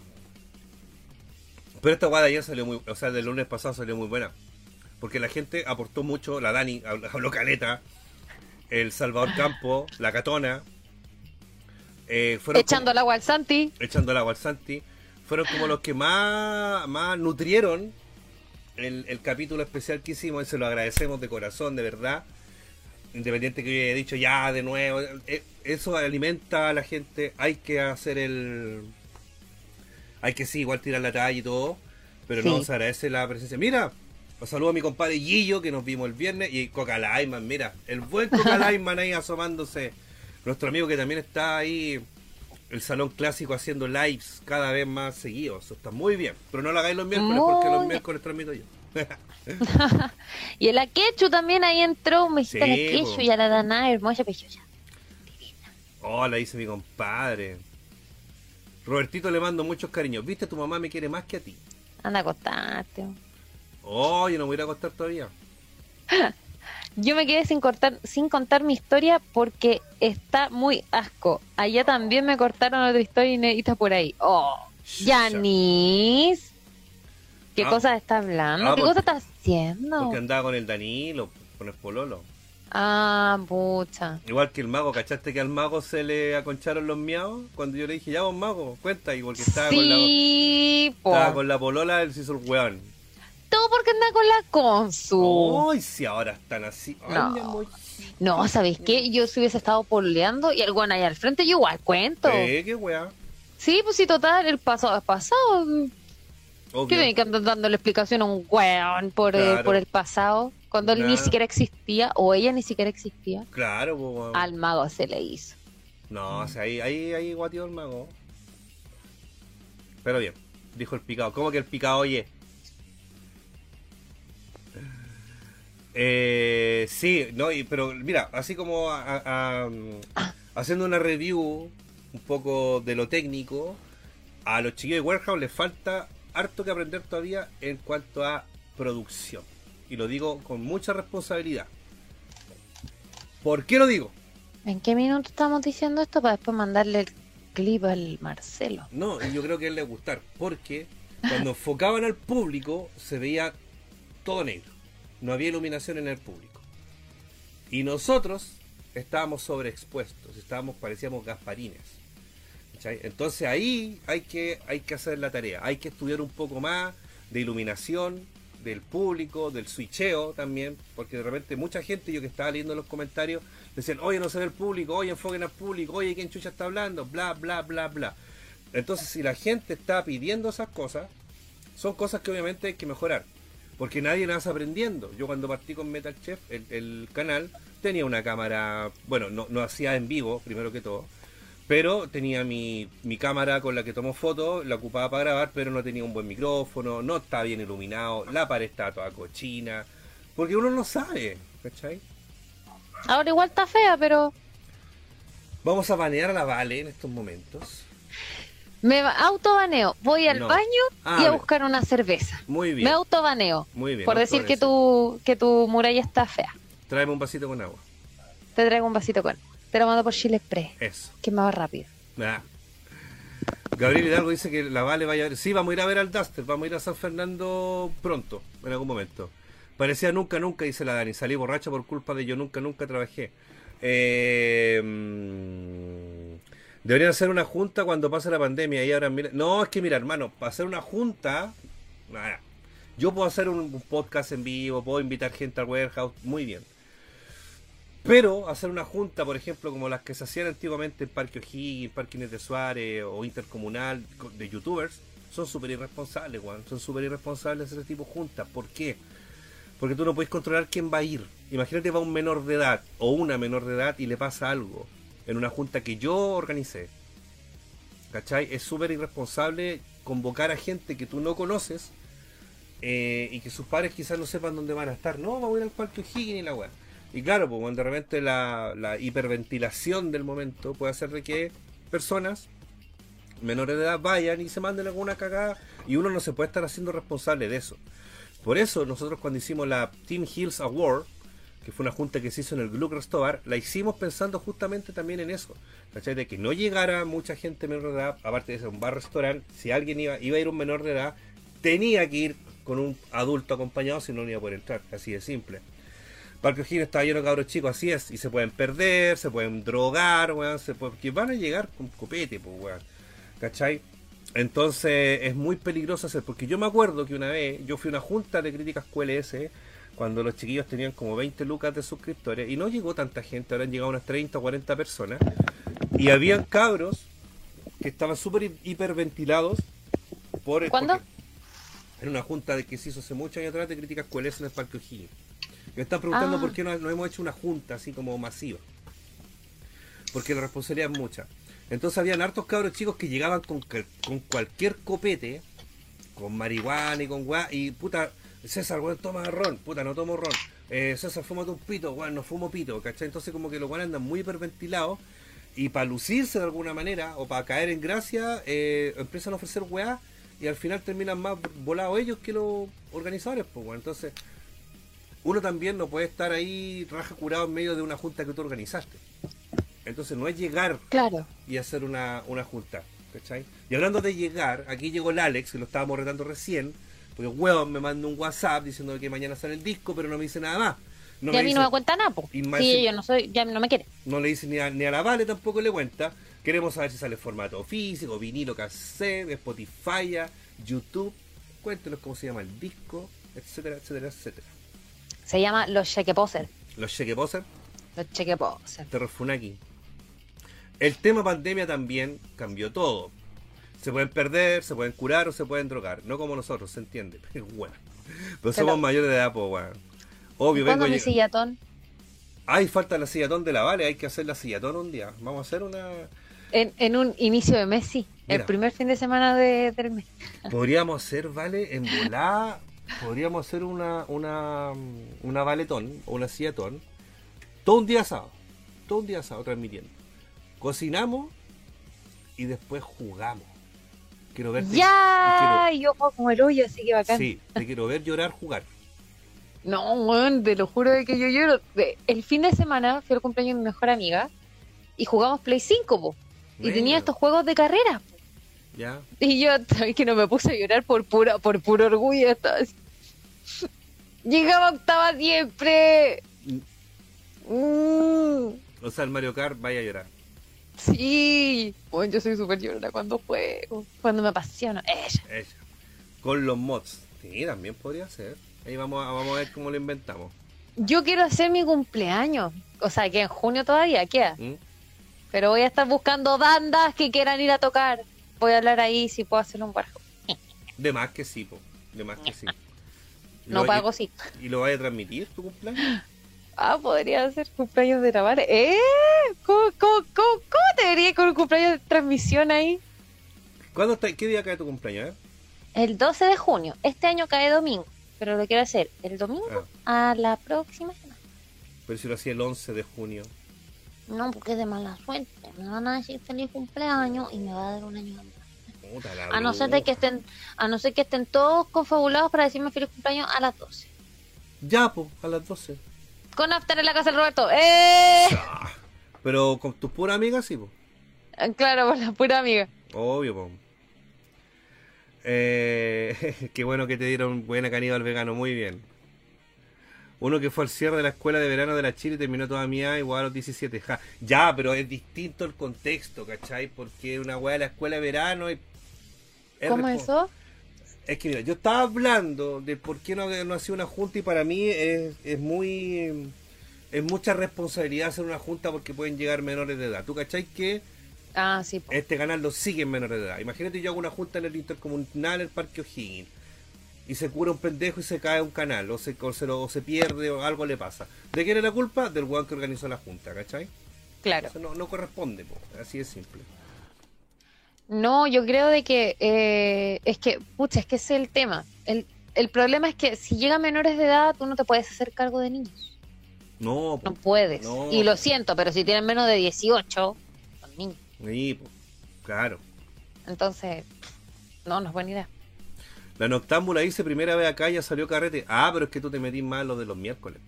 Pero esta guada ayer salió muy, o sea, del lunes pasado salió muy buena. Porque la gente aportó mucho, la Dani habló, caleta, el Salvador Campo, la Catona, eh, fueron Echando al agua al Santi. echando el agua al Santi, fueron como los que más, más nutrieron el, el capítulo especial que hicimos y se lo agradecemos de corazón, de verdad. Independiente que yo haya dicho ya de nuevo, eh, eso alimenta a la gente, hay que hacer el... Hay que sí, igual tirar la talla y todo, pero Sí. no, se agradece la presencia. Mira, os saludo a mi compadre Gillo, que nos vimos el viernes, y Coca Laiman, mira, el buen Coca Laiman ahí asomándose. Nuestro amigo que también está ahí, el Salón Clásico, haciendo lives cada vez más seguidos. Eso está muy bien, pero no lo hagáis los miércoles, porque los miércoles transmito yo. Y el Akechu también ahí entró. Un besito Sí, Akechu y a la Dana, hermosa pechoya. Hola, dice mi compadre. Robertito le mando muchos cariños. Viste, tu mamá me quiere más que a ti. Anda a acostarte. Oh, yo no me voy a ir a acostar todavía. Yo me quedé sin cortar, sin contar mi historia porque está muy asco. Allá también me cortaron otra historia inédita por ahí. Oh. Yanis. ¿Qué Ah. cosas está hablando? Ah, ¿Qué porque- cosa está haciendo? Porque andaba con el Danilo, con el Pololo. Ah, pucha. Igual que el mago, ¿cachaste que al mago se le aconcharon los miados? Cuando yo le dije, ya vos mago, cuenta, y porque estaba, con, la, estaba con la polola, él se hizo el weón. todo porque anda con la consu. Ay, si ahora están así. Ay, No. No, ¿sabéis qué? Yo si hubiese estado pololeando y el weón ahí al frente, yo igual cuento. Eh, qué weá. Sí, pues sí, total, el pasado es pasado. Obvio. ¿Qué tiene que andar dándole explicación a un weón por, eh, por el pasado? Cuando él ni siquiera existía, o ella ni siquiera existía. Claro, pues, weón. Al mago se le hizo. No, o sea, ahí, ahí, ahí guateó el mago. Pero bien, dijo el picado. ¿Cómo que el picado oye? Eh, sí, no, y, pero mira, así como a- a- a- haciendo una review un poco de lo técnico, a los chiquillos de Warehouse les falta harto que aprender todavía en cuanto a producción. Y lo digo con mucha responsabilidad. ¿Por qué lo digo? ¿En qué minuto estamos diciendo esto para después mandarle el clip al Marcelo? No, yo creo que a él le va a gustar, porque cuando enfocaban al público se veía todo negro. No había iluminación en el público. Y nosotros estábamos sobreexpuestos, estábamos, parecíamos gasparines. Entonces ahí hay que, hay que hacer la tarea, hay que estudiar un poco más de iluminación, del público, del switcheo también, porque de repente mucha gente, yo que estaba leyendo los comentarios, decían, oye, no se ve el público, oye, enfoquen al público, oye, ¿quién chucha está hablando? Bla, bla, bla, bla. Entonces, si la gente está pidiendo esas cosas, son cosas que obviamente hay que mejorar. Porque nadie nace aprendiendo. Yo cuando partí con Metal Chef, el, el canal, tenía una cámara, bueno, no, no hacía en vivo, primero que todo, pero tenía mi, mi cámara con la que tomo fotos, la ocupaba para grabar, pero no tenía un buen micrófono, no estaba bien iluminado, la pared estaba toda cochina, porque uno no sabe, ¿cachai? Ahora igual está fea, pero Vamos a banear a la Vale en estos momentos. me va- autobaneo. Voy al No. baño Ah, y a buscar una cerveza. Muy bien. Me autobaneo. Muy bien, Por decir que tu, que tu muralla está fea. Tráeme un vasito con agua. Te traigo un vasito con. Te lo mando por Chile Express, Eso. que más rápido. Ah. Gabriel Hidalgo dice que la Vale vaya a ver. Sí, vamos a ir a ver al Duster, vamos a ir a San Fernando pronto, en algún momento. Parecía nunca, nunca, dice la Dani. Salí borracha por culpa de yo nunca, nunca trabajé. Eh, mm, deberían hacer una junta cuando pase la pandemia y ahora mira. No, es que mira, hermano, para hacer una junta. nada. Yo puedo hacer un, un podcast en vivo, puedo invitar gente al warehouse, muy bien. Pero hacer una junta, por ejemplo, como las que se hacían antiguamente en Parque O'Higgins, Parque Inés de Suárez o Intercomunal co- de youtubers, son súper irresponsables, weón. Son súper irresponsables ese tipo de juntas. ¿Por qué? Porque tú no puedes controlar quién va a ir. Imagínate va un menor de edad o una menor de edad y le pasa algo en una junta que yo organicé. ¿Cachai? Es súper irresponsable convocar a gente que tú no conoces eh, y que sus padres quizás no sepan dónde van a estar. No, vamos a ir al Parque O'Higgins y la weá. Y claro, pues cuando de repente la, la hiperventilación del momento puede hacer de que personas menores de edad vayan y se manden alguna cagada y uno no se puede estar haciendo responsable de eso. Por eso nosotros cuando hicimos la Team Hills Award, que fue una junta que se hizo en el Gluck Restobar, la hicimos pensando justamente también en eso. ¿Cachai? De que no llegara mucha gente menor de edad, aparte de ser un bar-restaurante, si alguien iba, iba a ir un menor de edad, tenía que ir con un adulto acompañado, si no, no iba a poder entrar. Así de simple. Parque O'Higgins está lleno de cabros chicos, así es, y se pueden perder, se pueden drogar, weón, se puede- que van a llegar con copete, pues, weón. ¿Cachai? Entonces es muy peligroso hacer, porque yo me acuerdo que una vez yo fui a una junta de críticas QLS cuando los chiquillos tenían como 20 lucas de suscriptores y no llegó tanta gente, ahora han llegado unas 30 o 40 personas y habían cabros que estaban súper hi- hiperventilados por el, ¿Cuándo? porque Era una junta de que se hizo hace muchos años atrás de críticas QLS en el Parque O'Higgins. Me están preguntando Ah. por qué no, no hemos hecho una junta así como masiva. Porque la responsabilidad es mucha. Entonces habían hartos cabros chicos que llegaban con, con cualquier copete, con marihuana y con guá, y puta, César, weón, toma ron, puta, no tomo ron. Eh, César, fúmate un pito, weón, no fumo pito, ¿cachai? Entonces como que los weones andan muy hiperventilados y para lucirse de alguna manera o para caer en gracia, eh, empiezan a ofrecer weá y al final terminan más volados ellos que los organizadores, pues, weón. Entonces, uno también no puede estar ahí raja curado en medio de una junta que tú organizaste. Entonces no es llegar Claro. y hacer una, una junta. ¿cachai? Y hablando de llegar, aquí llegó el Alex, que lo estábamos retando recién, porque huevón me mandó un WhatsApp diciendo que mañana sale el disco, pero no me dice nada más. No, y a mí dice- no me cuenta nada, po. y más Sí, si- yo no soy, ya no me quiere. no le dice ni a, ni a la Vale, tampoco le cuenta. Queremos saber si sale formato físico, vinilo, cassette, Spotify, YouTube. Cuéntenos cómo se llama el disco. etcétera, etcétera, etcétera. Se llama Los Chequeposer. Los chequeposer, Los Chequeposer. Terror Funaki. El tema pandemia también cambió todo. Se pueden perder, se pueden curar o se pueden drogar. No como nosotros, se entiende. Pero bueno. Pero somos Pero- mayores de edad, pues, weón. Obvio, vengo ¿Cuándo mi lleg- sillatón? Ay, falta la sillatón de la Vale, hay que hacer la sillatón un día. Vamos a hacer una. En, en un inicio de mes, sí. El primer fin de semana de, del mes. Podríamos hacer, Vale, en volá. Podríamos hacer una, una, una valetón o una sillatón. Todo un día sábado. Todo un día sábado transmitiendo. Cocinamos y después jugamos. Quiero verte. ¡Ya! Y yo juego como el hoyo, así que bacán. Sí, te quiero ver llorar jugar. No, weón, te lo juro de que yo lloro. El fin de semana fui al cumpleaños de mi mejor amiga y jugamos Play 5, po. Y tenía estos juegos de carrera. Ya. Y yo, ¿sabes que no me puse a llorar por pura, por puro orgullo? Estaba así. Llegaba octava siempre. Mm, O sea, el Mario Kart vaya a llorar. sí. Bueno, yo soy súper llorona cuando juego. Cuando me apasiono. Ella. Ella. Con los mods. Sí, también podría ser. Ahí vamos a, vamos a ver cómo lo inventamos. Yo quiero hacer mi cumpleaños. O sea, que en junio todavía queda. ¿Mm? Pero voy a estar buscando bandas que quieran ir a tocar. Voy a hablar ahí si puedo hacer un warehouse. De más que sí, po. De más que sí. No Lo- pago, sí. ¿Y, lo vaya a transmitir tu cumpleaños? Ah, podría hacer cumpleaños de grabar. ¿Eh? ¿Cómo, cómo, cómo, cómo te vería con un cumpleaños de transmisión ahí? ¿Cuándo está, ¿Qué día cae tu cumpleaños, eh? El 12 de junio. Este año cae domingo. Pero lo quiero hacer el domingo Ah, a la próxima semana. pero si lo hacía el 11 de junio. No, porque es de mala suerte. Me van a decir feliz cumpleaños y me va a dar un año de. Puta A no ser de que estén, a no ser que estén todos confabulados para decirme feliz cumpleaños a las 12. Ya, po, a las 12. Con after en la casa del Roberto. ¡Eh! Pero con tus puras amigas, sí, po. Claro, con la pura amiga. Obvio, po. Eh, qué bueno que te dieron buena caníbal vegano, muy bien. Uno que fue al cierre de la escuela de verano de la Chile y terminó toda mi edad igual a los 17. Ja. Ya, pero es distinto el contexto, ¿cachai? Porque una weá de la escuela de verano es... es ¿Cómo respo- eso? Es que mira, yo estaba hablando de por qué no, no hacía una junta y para mí es, es muy... Es mucha responsabilidad hacer una junta porque pueden llegar menores de edad. ¿Tú cachai que Ah, sí. po. este canal lo siguen menores de edad? Imagínate yo hago una junta en el intercomunal en el Parque O'Higgins y se cura un pendejo y se cae un canal o se, o se, lo- o se pierde o algo le pasa. ¿De quién es la culpa? Del weón que organizó la junta, ¿cachai? Claro. Eso no, no corresponde, po. así de simple. No, yo creo de que eh, es que, pucha, es que ese es el tema. El, el problema es que si llegan menores de edad, tú no te puedes hacer cargo de niños. No. No puedes. No. Y lo siento, pero si tienen menos de 18, son niños. Po. claro. Entonces, no, no es buena idea. La noctámbula dice primera vez acá ya salió carrete. Ah, pero es que tú te metís más lo de los miércoles.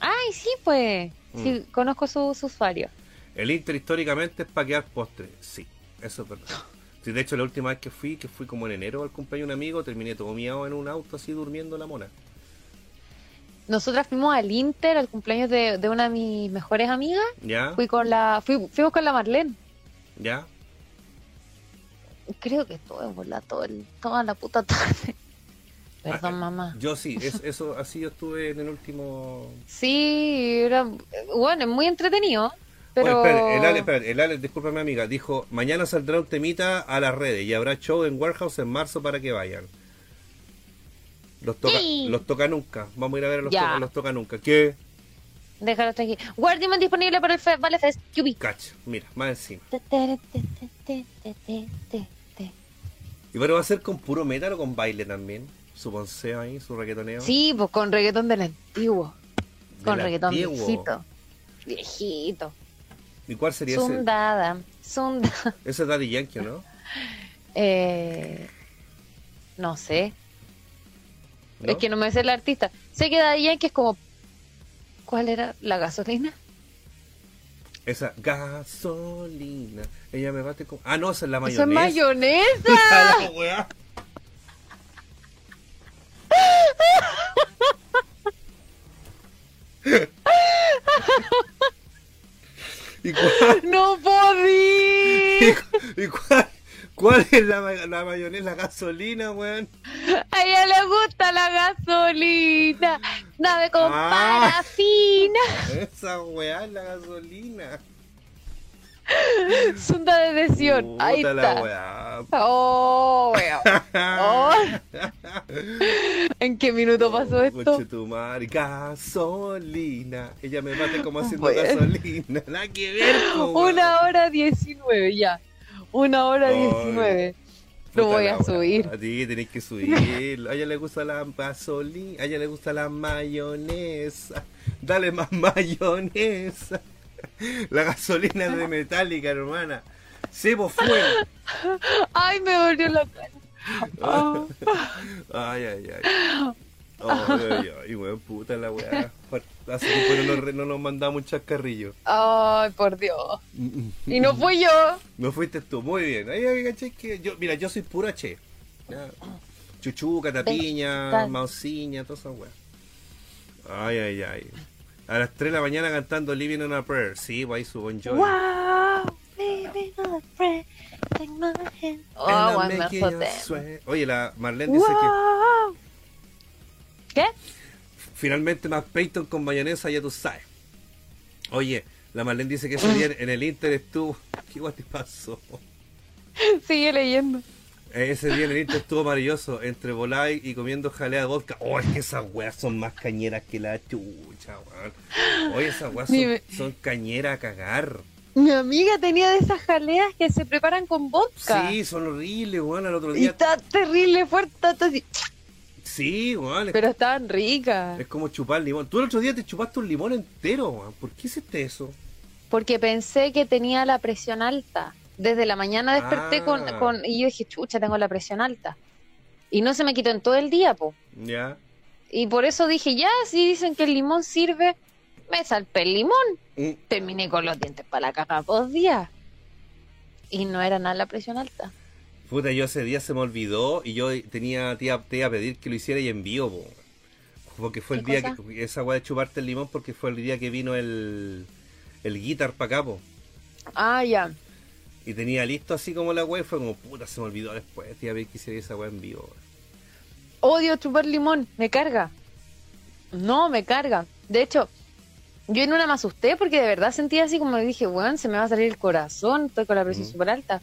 Ay, sí, pues. Sí, Mm. conozco su, su usuario. El Inter históricamente es para quedar postre. Sí, eso es verdad. Sí, de hecho, la última vez que fui, que fui como en enero al cumpleaños de un amigo, terminé todo miado en un auto así durmiendo la mona. Nosotras fuimos al Inter, al cumpleaños de, de una de mis mejores amigas. ¿Ya? Fui con la, fui- fuimos con la Marlene. ¿Ya? Creo que estuve volando todo el- toda la puta tarde. Perdón, Ah, mamá. Yo sí, es- eso así yo estuve en el último. Sí, era, bueno, es muy entretenido. Pero... Oye, espérate, el Ale, espérate, el Ale, discúlpame amiga, dijo, mañana saldrá un temita a las redes y habrá show en Warehouse en marzo para que vayan. Los toca, Sí. los toca nunca. Vamos a ir a ver a los, Ya. toca, los toca nunca. ¿Qué? Déjalo hasta aquí. Guardian disponible para el Fe- Vale Fest. QB. Cacha, mira, más encima. Te, te, te, te, te, te, te, te. Y bueno, va a ser con puro metal o con baile también. Su ponceo ahí, su reggaetoneo. Sí, pues con reggaetón del antiguo. Con reggaetón antiguo. viejito. Viejito. ¿Y cuál sería ese? Sundada. Sundada. Ese es Daddy Yankee, ¿no? Eh, no sé. ¿No? Es que no me sé el artista. Sé que Daddy Yankee es como. ¿Cuál era? ¿La gasolina? Esa gasolina. Ella me bate con. Ah, no, esa es la Eso es mayonesa. mayonesa. La weá. ¿Y cuál, ¡No podí! y, cu- y cuál, ¿Cuál es la, la mayonesa gasolina, weón? A ella le gusta la gasolina. Nave con Ah. parafina. Esa weá es la gasolina. Sunda de adhesión. Ahí Puta la está. weá. Oh, weón. Oh. ¿En qué minuto pasó esto? Tu madre. Gasolina. Ella me mata como haciendo Bueno. gasolina. Nada que ver. Una hora diecinueve, ya. Una hora diecinueve. Lo voy a subir. A ti tenés que subir. A ella le gusta la gasolina. A ella le gusta la mayonesa. Dale más mayonesa. La gasolina de metálica, hermana. Sebo fuera. Ay, me dolió la cara. Ay, ay, ay. Ay, ay, ay, weón, puta la weá. Hace tiempo no nos, no nos mandamos un chascarrillo. Ay, por Dios. Y no fui yo. No fuiste tú, muy bien. Ahí, ahí, caché que yo, mira, yo soy pura che. Tapiña, Tal. mausiña, todas esas weas. Ay, ay, ay. A las 3 de la mañana cantando Living on a Prayer. Sí, pues ahí su Bon Jovi. Wow. Baby, not afraid. Take my hand. Oh. Oye, la Marlene dice que. ¿Qué? finalmente más Peyton con mayonesa, ya tú sabes. Oye, la Marlene dice que ese día en el Inter estuvo. ¿Qué guay te pasó? Sigue leyendo. Ese día en el Inter estuvo maravilloso, entre volar y comiendo jalea de vodka. Oh, es que esas weas son más cañeras que la chucha, weón. Oye, esas weas son, son cañeras a cagar. Mi amiga tenía de esas jaleas que se preparan con vodka. Sí, son horribles, weón. Al otro Y día. está terrible fuerte. está así. Sí, weón. Es, Pero estaban ricas. es como chupar limón. Tú el otro día te chupaste un limón entero, weón. ¿Por qué hiciste eso? Porque pensé que tenía la presión alta. Desde la mañana desperté Ah. con, con. Y yo dije, chucha, tengo la presión alta. Y no se me quitó en todo el día, po. Ya. Y por eso dije, ya, si dicen que el limón sirve, me salpé el limón. Mm. Terminé con los dientes para la caja dos días. Y no era nada la presión alta. Puta, yo ese día se me olvidó y yo tenía, te iba, te iba a pedir que lo hiciera y envío, po. Porque fue el ¿Qué día cosa? que, esa weá de chuparte el limón porque fue el día que vino el, el guitar para acá, po. Ah, ya. Y tenía listo así como la weá y fue como, puta, se me olvidó después, te iba a pedir que hiciera esa weá en vivo. Odio chupar limón, me carga. No, me carga. De hecho, yo en una me asusté porque de verdad sentía así como dije, weón, se me va a salir el corazón, estoy con la presión Ujú. súper alta.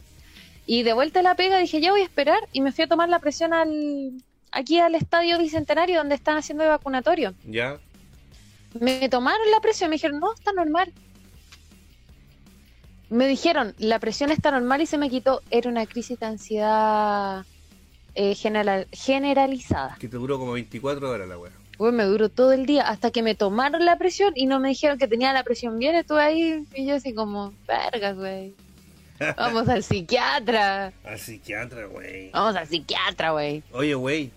Y de vuelta a la pega dije, ya voy a esperar y me fui a tomar la presión al aquí al estadio bicentenario donde están haciendo el vacunatorio. ¿Ya? Me tomaron la presión, me dijeron, no, está normal. Me dijeron, la presión está normal y se me quitó. Era una crisis de ansiedad eh, general- generalizada. Que te duró como 24 horas la weá. Uy, me duró todo el día hasta que me tomaron la presión y no me dijeron que tenía la presión bien. Estuve ahí y yo así como, verga, güey. Vamos al psiquiatra. Al psiquiatra, güey. Vamos al psiquiatra, güey. Oye, güey,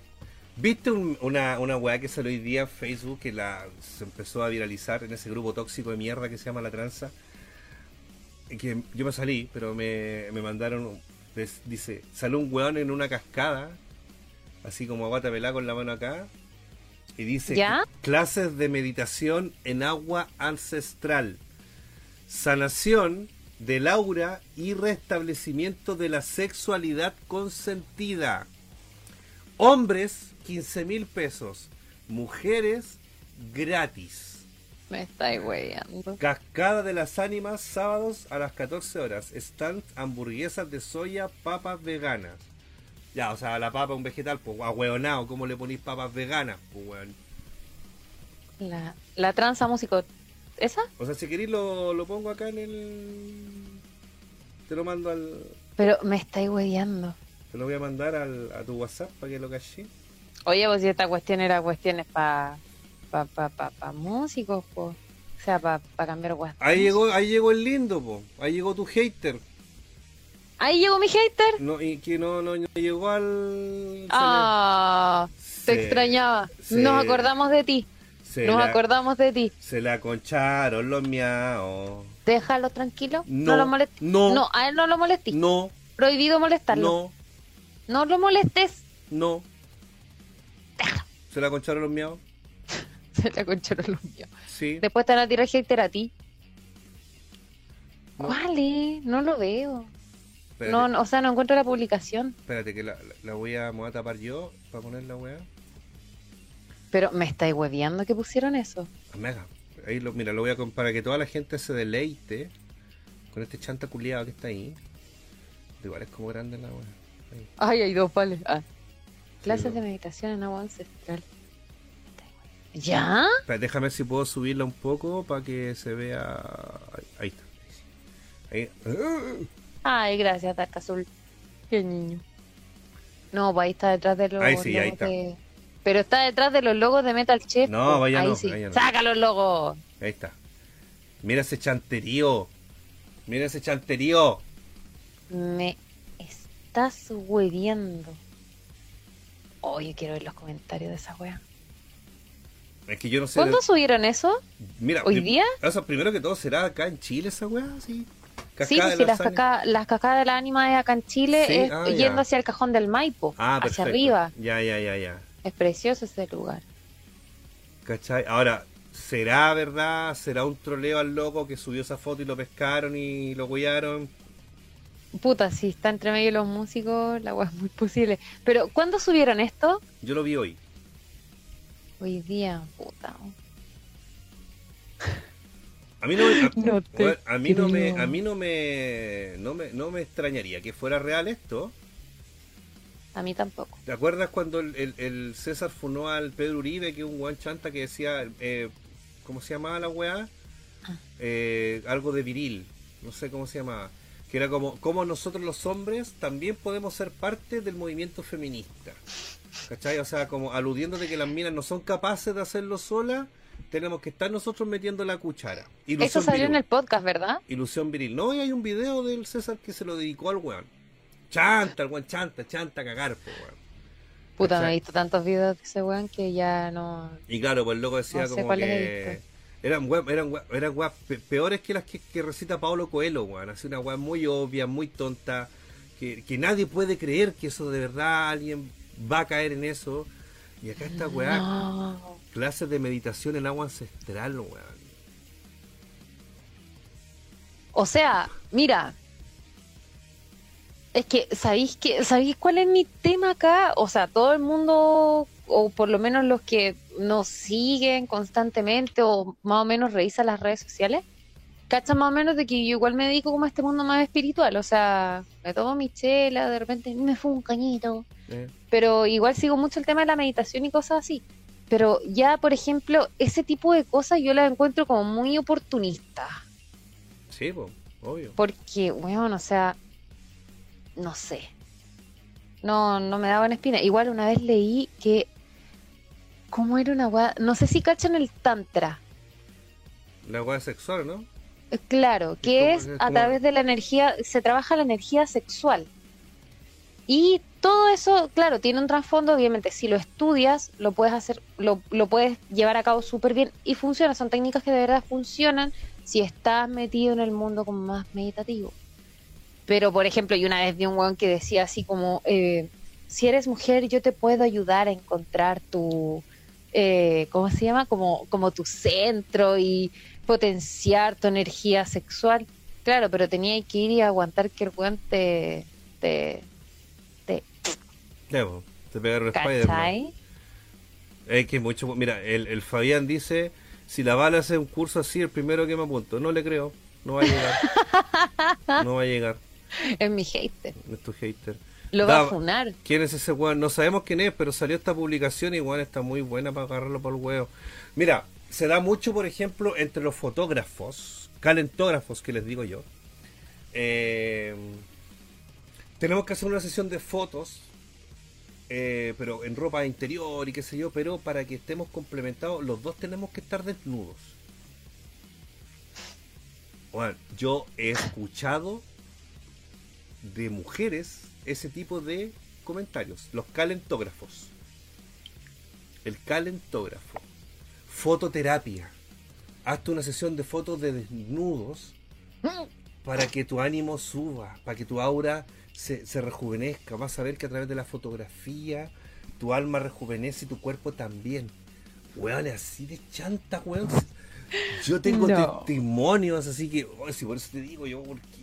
¿viste un- una, una weá que salió hoy día en Facebook que la, se empezó a viralizar en ese grupo tóxico de mierda que se llama La Tranza? Que yo me salí, pero me, me mandaron, des- dice, salió un weón en una cascada, así como a guata pelá con la mano acá, y dice, ¿Ya? clases de meditación en agua ancestral, sanación del aura y restablecimiento de la sexualidad consentida. Hombres, 15 mil pesos. Mujeres, gratis. Me estáis weyando. Cascada de las ánimas, sábados a las 14 horas. Stand hamburguesas de soya, papas veganas. Ya, o sea, la papa un vegetal, pues, ahueonado, ¿cómo le ponéis papas veganas? Pues, weón. La, la tranza músico. ¿Esa? O sea, si queréis lo, lo pongo acá en el... Te lo mando al... Pero me estáis weyando. Te lo voy a mandar al, a tu WhatsApp para que lo caché. Oye, pues si esta cuestión era cuestiones para pa, pa, pa, pa músicos, pues. O sea, para cambiar guas. Ahí llegó, ahí llegó el lindo, po. Ahí llegó tu hater. Ahí llegó mi hater. No, y que no, no, no llegó al. Ah, te extrañaba. se- Nos acordamos de ti. Se, Nos la, acordamos de ti. se la concharon los miaos. Déjalo tranquilo. No, No, lo molestes. no. No, a él no lo molestes. No, Prohibido molestarlo. no, No lo molestes. no. ¿Se la concharon los miaos? Se la concharon los míos. Sí. Después te van a tirar hater a ti. No. ¿Cuál es? No lo veo. Espérate. No, no, o sea, no encuentro la publicación. Espérate, que la, la- la voy, a, me voy a tapar yo para poner la weá. Pero me estáis hueviando que pusieron eso. Mega. Ahí lo, mira, lo voy a para que toda la gente se deleite con este chanta culiado que está ahí. Igual es como grande la. Ahí. Ay, hay dos vales. Ah. Clases no. de meditación en agua ancestral. ¿Ya? Déjame ver si puedo subirla un poco para que se vea. Ahí, ahí está. Ahí. Ay, gracias, Dark Azul. Qué niño. No, pues ahí está detrás de los Ahí sí, ahí está. de- Pero está detrás de los logos de Metal Chef. No, pues. vaya ahí no, sí. vaya no. Saca los logos. Ahí está. Mira ese chanterío. Mira ese chanterío. Me estás hueviendo. Oye, quiero ver los comentarios de esa wea. Es que yo no sé. ¿Cuándo subieron eso? Mira, ¿Hoy día? Eso primero que todo será acá en Chile esa weá, sí. sí, Cascada pues la las, cascadas, las cascadas de la ánima de acá en Chile Sí, es ah, ya. yendo hacia el cajón del Maipo, Ah, hacia perfecto. arriba. Ya, ya, ya, ya. Es precioso ese lugar. ¿Cachai? Ahora, ¿será verdad? ¿Será un troleo al loco que subió esa foto y lo pescaron y lo huellaron? Puta, si está entre medio los músicos, la wea es muy posible. Pero, ¿cuándo subieron esto? Yo lo vi hoy. Hoy día, puta. A mí no, me- a, No a mí no me, a mí no me, no me, no me extrañaría que fuera real esto. A mí tampoco. ¿Te acuerdas cuando el, el- el César funó al Pedro Uribe, que es un guan chanta que decía, eh, ¿cómo se llamaba la weá? Ah. Eh, algo de viril, no sé cómo se llamaba. Que era como, como nosotros los hombres también podemos ser parte del movimiento feminista. ¿Cachai? O sea, como aludiendo de que las minas no son capaces de hacerlo solas, tenemos que estar nosotros metiendo la cuchara. Ilusión Eso salió en el podcast, ¿verdad? Ilusión viril. No, y hay un video del César que se lo dedicó al weón. Chanta, el weón, chanta, chanta, cagar, po, weón. Puta, me he visto tantos videos de ese weón que ya no... Y claro, pues el loco decía No sé como que eran web, eran web- eran weas pe- peores que las que, que recita Pablo Coelho, weón. Así una wea muy obvia, muy tonta, que, que nadie puede creer que eso de verdad alguien va a caer en eso. Y acá esta weá, No. clases de meditación en agua ancestral, weón. O sea, mira. Es que, ¿sabéis que, ¿sabéis cuál es mi tema acá? O sea, todo el mundo, o por lo menos los que nos siguen constantemente, o más o menos revisan las redes sociales, cachan más o menos de que yo igual me dedico como a este mundo más espiritual. O sea, me tomo mi chela, de repente me fue un cañito, Eh, pero igual sigo mucho el tema de la meditación y cosas así. Pero ya, por ejemplo, ese tipo de cosas yo las encuentro como muy oportunistas. Sí, pues, obvio. Porque, weón, o sea, no sé. No, no me daban espina. Igual una vez leí que, ¿cómo era una weá? No sé si cachan el tantra. La wea sexual, ¿no? Eh, Claro, que es es a través de la energía, se trabaja la energía sexual. Y todo eso, claro, tiene un trasfondo, obviamente, si lo estudias, lo puedes hacer, lo, lo puedes llevar a cabo súper bien y funciona, son técnicas que de verdad funcionan si estás metido en el mundo como más meditativo. Pero, por ejemplo, yo una vez vi un weón que decía así como, eh, si eres mujer, yo te puedo ayudar a encontrar tu, eh, ¿cómo se llama? Como, como tu centro y potenciar tu energía sexual. Claro, pero tenía que ir y aguantar que el weón te, te, te te pegaron Spider-Man. Es que mucho. Mira, el, el Fabián dice: si la bala hace un curso así, el primero que me apunto. No le creo. No va a llegar. no va a llegar. Es mi hater. Es tu hater. Lo va a funar. ¿Quién es ese weón? No sabemos quién es, pero salió esta publicación y igual está muy buena para agarrarlo por el huevo. Mira, se da mucho, por ejemplo, entre los fotógrafos, calentógrafos que les digo yo. Eh, tenemos que hacer una sesión de fotos, eh, pero en ropa interior y qué sé yo, pero para que estemos complementados, los dos tenemos que estar desnudos. Bueno, yo he escuchado de mujeres ese tipo de comentarios, los calentógrafos. El calentógrafo. Fototerapia. Hazte una sesión de fotos de desnudos para que tu ánimo suba, para que tu aura se, se rejuvenezca. Vas a ver que a través de la fotografía tu alma rejuvenece y tu cuerpo también. Weón, así de chanta, weón. Yo tengo No. testimonios, así que, oh, si por eso te digo yo, porque.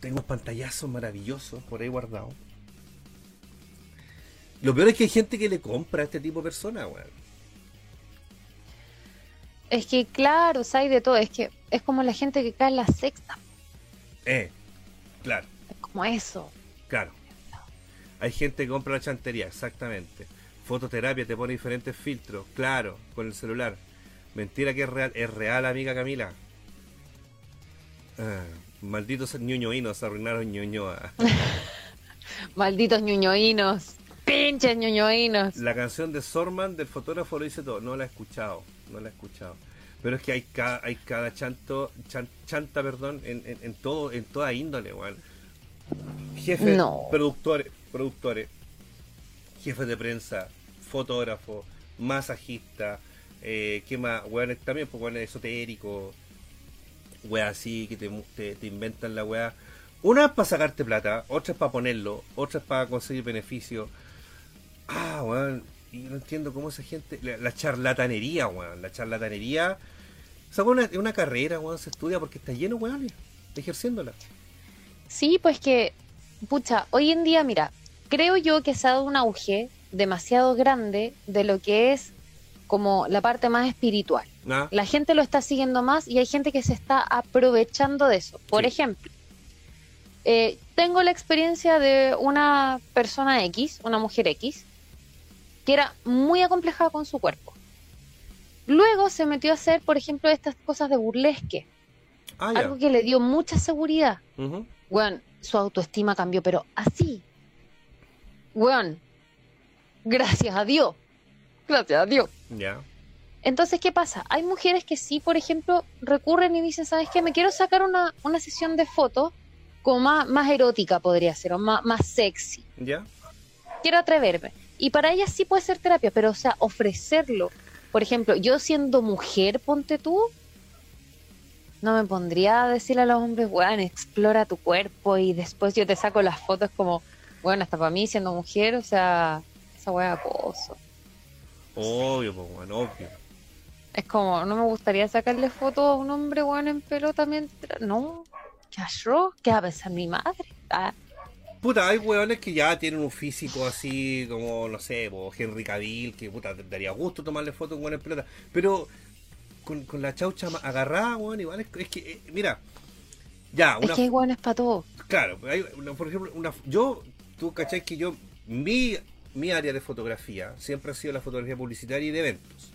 Tengo un pantallazo maravilloso por ahí guardado. Lo peor es que hay gente que le compra a este tipo de personas, weón. Es que, claro, hay de todo. Es que es como la gente que cae en la sexta. Eh, claro. Es como eso. Claro. Hay gente que compra la chantería, exactamente. Fototerapia te pone diferentes filtros, claro, con el celular. Mentira que es real, es real, amiga Camila. Ah, malditos ñoñoínos arruinaron ñoñoa. Malditos ñoñoínos. Pinches ñoñoínos. La canción de Sorman del fotógrafo lo dice todo. No la he escuchado, no la he escuchado. Pero es que hay cada, hay cada chanto, chanta, perdón, en, en, todo, en toda índole, weón. Jefe, productores, productores, jefes de prensa, fotógrafo, masajista, eh, ¿qué más? Weón, también, pues, weón, esotérico, weón, así, que te, te, inventan la weá. Una es para sacarte plata, otra es para ponerlo, otra es para conseguir beneficio. Ah, weón, y no entiendo cómo esa gente, la, charlatanería, weón, la charlatanería. O una, una carrera, weón, se estudia porque está lleno, weón, ejerciéndola. Sí, pues que, pucha, hoy en día, mira, creo yo que se ha dado un auge demasiado grande de lo que es como la parte más espiritual. Ah. La gente lo está siguiendo más y hay gente que se está aprovechando de eso. Por ejemplo, eh, tengo la experiencia de una persona X, una mujer X, que era muy acomplejada con su cuerpo. Luego se metió a hacer, por ejemplo, estas cosas de burlesque. Ah, algo que le dio mucha seguridad. Bueno, su autoestima cambió, pero así. Bueno, gracias a Dios. Gracias a Dios. Ya. Entonces, ¿qué pasa? Hay mujeres que sí, por ejemplo, recurren y dicen, ¿sabes qué? Me quiero sacar una, una sesión de fotos como más, más erótica podría ser, o más, más sexy. Ya. Quiero atreverme. Y para ellas sí puede ser terapia, pero o sea, ofrecerlo. Por ejemplo, yo siendo mujer, ponte tú, no me pondría a decirle a los hombres, weón, explora tu cuerpo y después yo te saco las fotos como, bueno, hasta para mí siendo mujer, o sea, esa weá acoso. Obvio, pues, bueno, obvio. Es como, no me gustaría sacarle fotos a un hombre, weón, en pelota mientras. No, ¿qué yo? ¿Qué va a pensar mi madre? Ah. Puta, hay weones que ya tienen un físico así como, no sé, Henry Cavill, que puta, te daría gusto tomarle fotos con en pelota. Pero con, con la chaucha agarrada, weón, igual es, que, eh, mira, ya, una. Es que hay weones para todo. Claro, hay, por ejemplo, una, yo tú cachai que yo, mi, mi área de fotografía siempre ha sido la fotografía publicitaria y de eventos.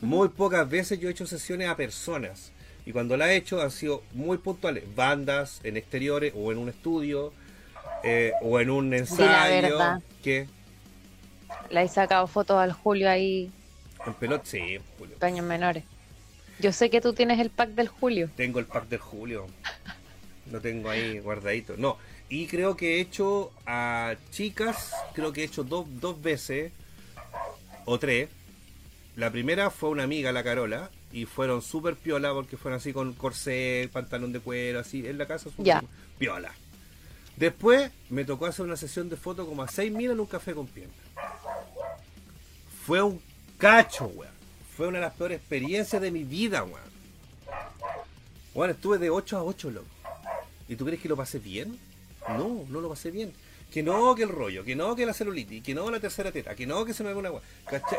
Muy pocas veces yo he hecho sesiones a personas. Y cuando la he hecho han sido muy puntuales. Bandas en exteriores o en un estudio eh, o en un ensayo. La ¿Qué? Le he sacado fotos al Julio ahí. En pelota, sí, Julio. Paños menores. Yo sé que tú tienes el pack del Julio. Tengo el pack del Julio. Lo tengo ahí guardadito. No, y creo que he hecho a chicas, creo que he hecho dos, dos veces o tres. La primera fue una amiga, la Carola, y fueron súper piola porque fueron así con corsé, pantalón de cuero, así en la casa, super piola. Después me tocó hacer una sesión de fotos como a seis mil en un café con pierna. Fue un cacho, weón. Fue una de las peores experiencias de mi vida, weón. Bueno, estuve de 8 a 8, loco. ¿Y tú crees que lo pasé bien? No, no lo pasé bien. Que no, que el rollo, que no, que la celulitis, que no, la tercera teta, que no, que se me haga una weá.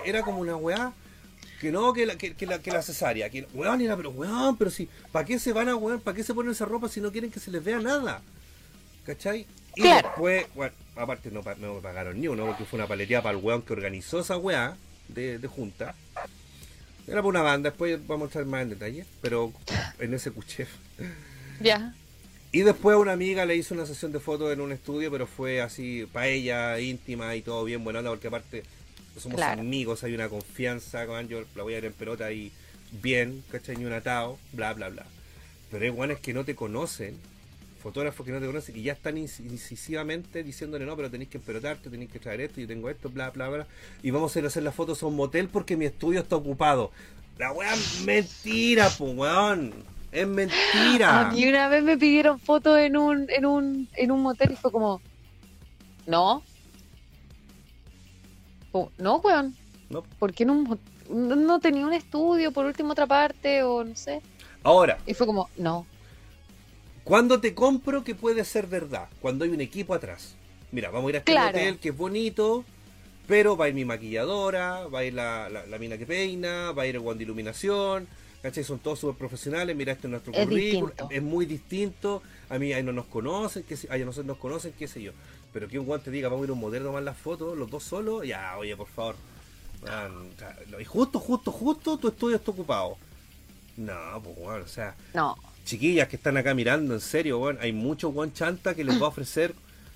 Era como una weá, que no, que la, que, la, que la cesárea, que weón, era, pero weón, pero si, ¿para qué se van a weón? ¿Para qué se ponen esa ropa si no quieren que se les vea nada? ¿Cachai? Y después, bueno, aparte no, me pagaron ni uno, porque fue una paleteada para el weón que organizó esa weá de, de junta. Era para una banda, después vamos a estar más en detalle, pero en ese cuchef. Ya. Y después una amiga le hizo una sesión de fotos en un estudio, pero fue así para ella, íntima y todo bien buena porque aparte somos amigos, hay una confianza, con yo la voy a ir en pelota y bien, ¿cachai? Ni un atado, bla, bla, bla. Pero hay guanes que no te conocen, fotógrafos que no te conocen y ya están incisivamente diciéndole no, pero tenéis que empelotarte, tenéis que traer esto, yo tengo esto, bla, bla, bla. Y vamos a ir a hacer las fotos a un motel porque mi estudio está ocupado. La weá mentira, pues weón. Es mentira. A mí una vez me pidieron fotos en un, en un, en un motel y fue como, no. no, weón. No. Porque en un no tenía un estudio, por último otra parte, o no sé. Ahora. Y fue como, no. ¿Cuándo te compro que puede ser verdad? Cuando hay un equipo atrás. Mira, vamos a ir a este Claro. hotel que es bonito, pero va a ir mi maquilladora, va a ir la, la- la mina que peina, va a ir el guan de iluminación, ¿cachai? Son todos súper profesionales, mira, este es nuestro Es currículum, distinto. es muy distinto, a mí ahí no nos conocen, que ahí a nosotros nos conocen, qué sé yo. Pero que un guan te diga, vamos a ir a un modelo a tomar las fotos, los dos solos, ya, oye, por favor. Man, y justo, justo, justo tu estudio está ocupado. No, pues bueno, o sea, No. chiquillas que están acá mirando, en serio, weón, hay muchos guan chanta que les va a ofrecer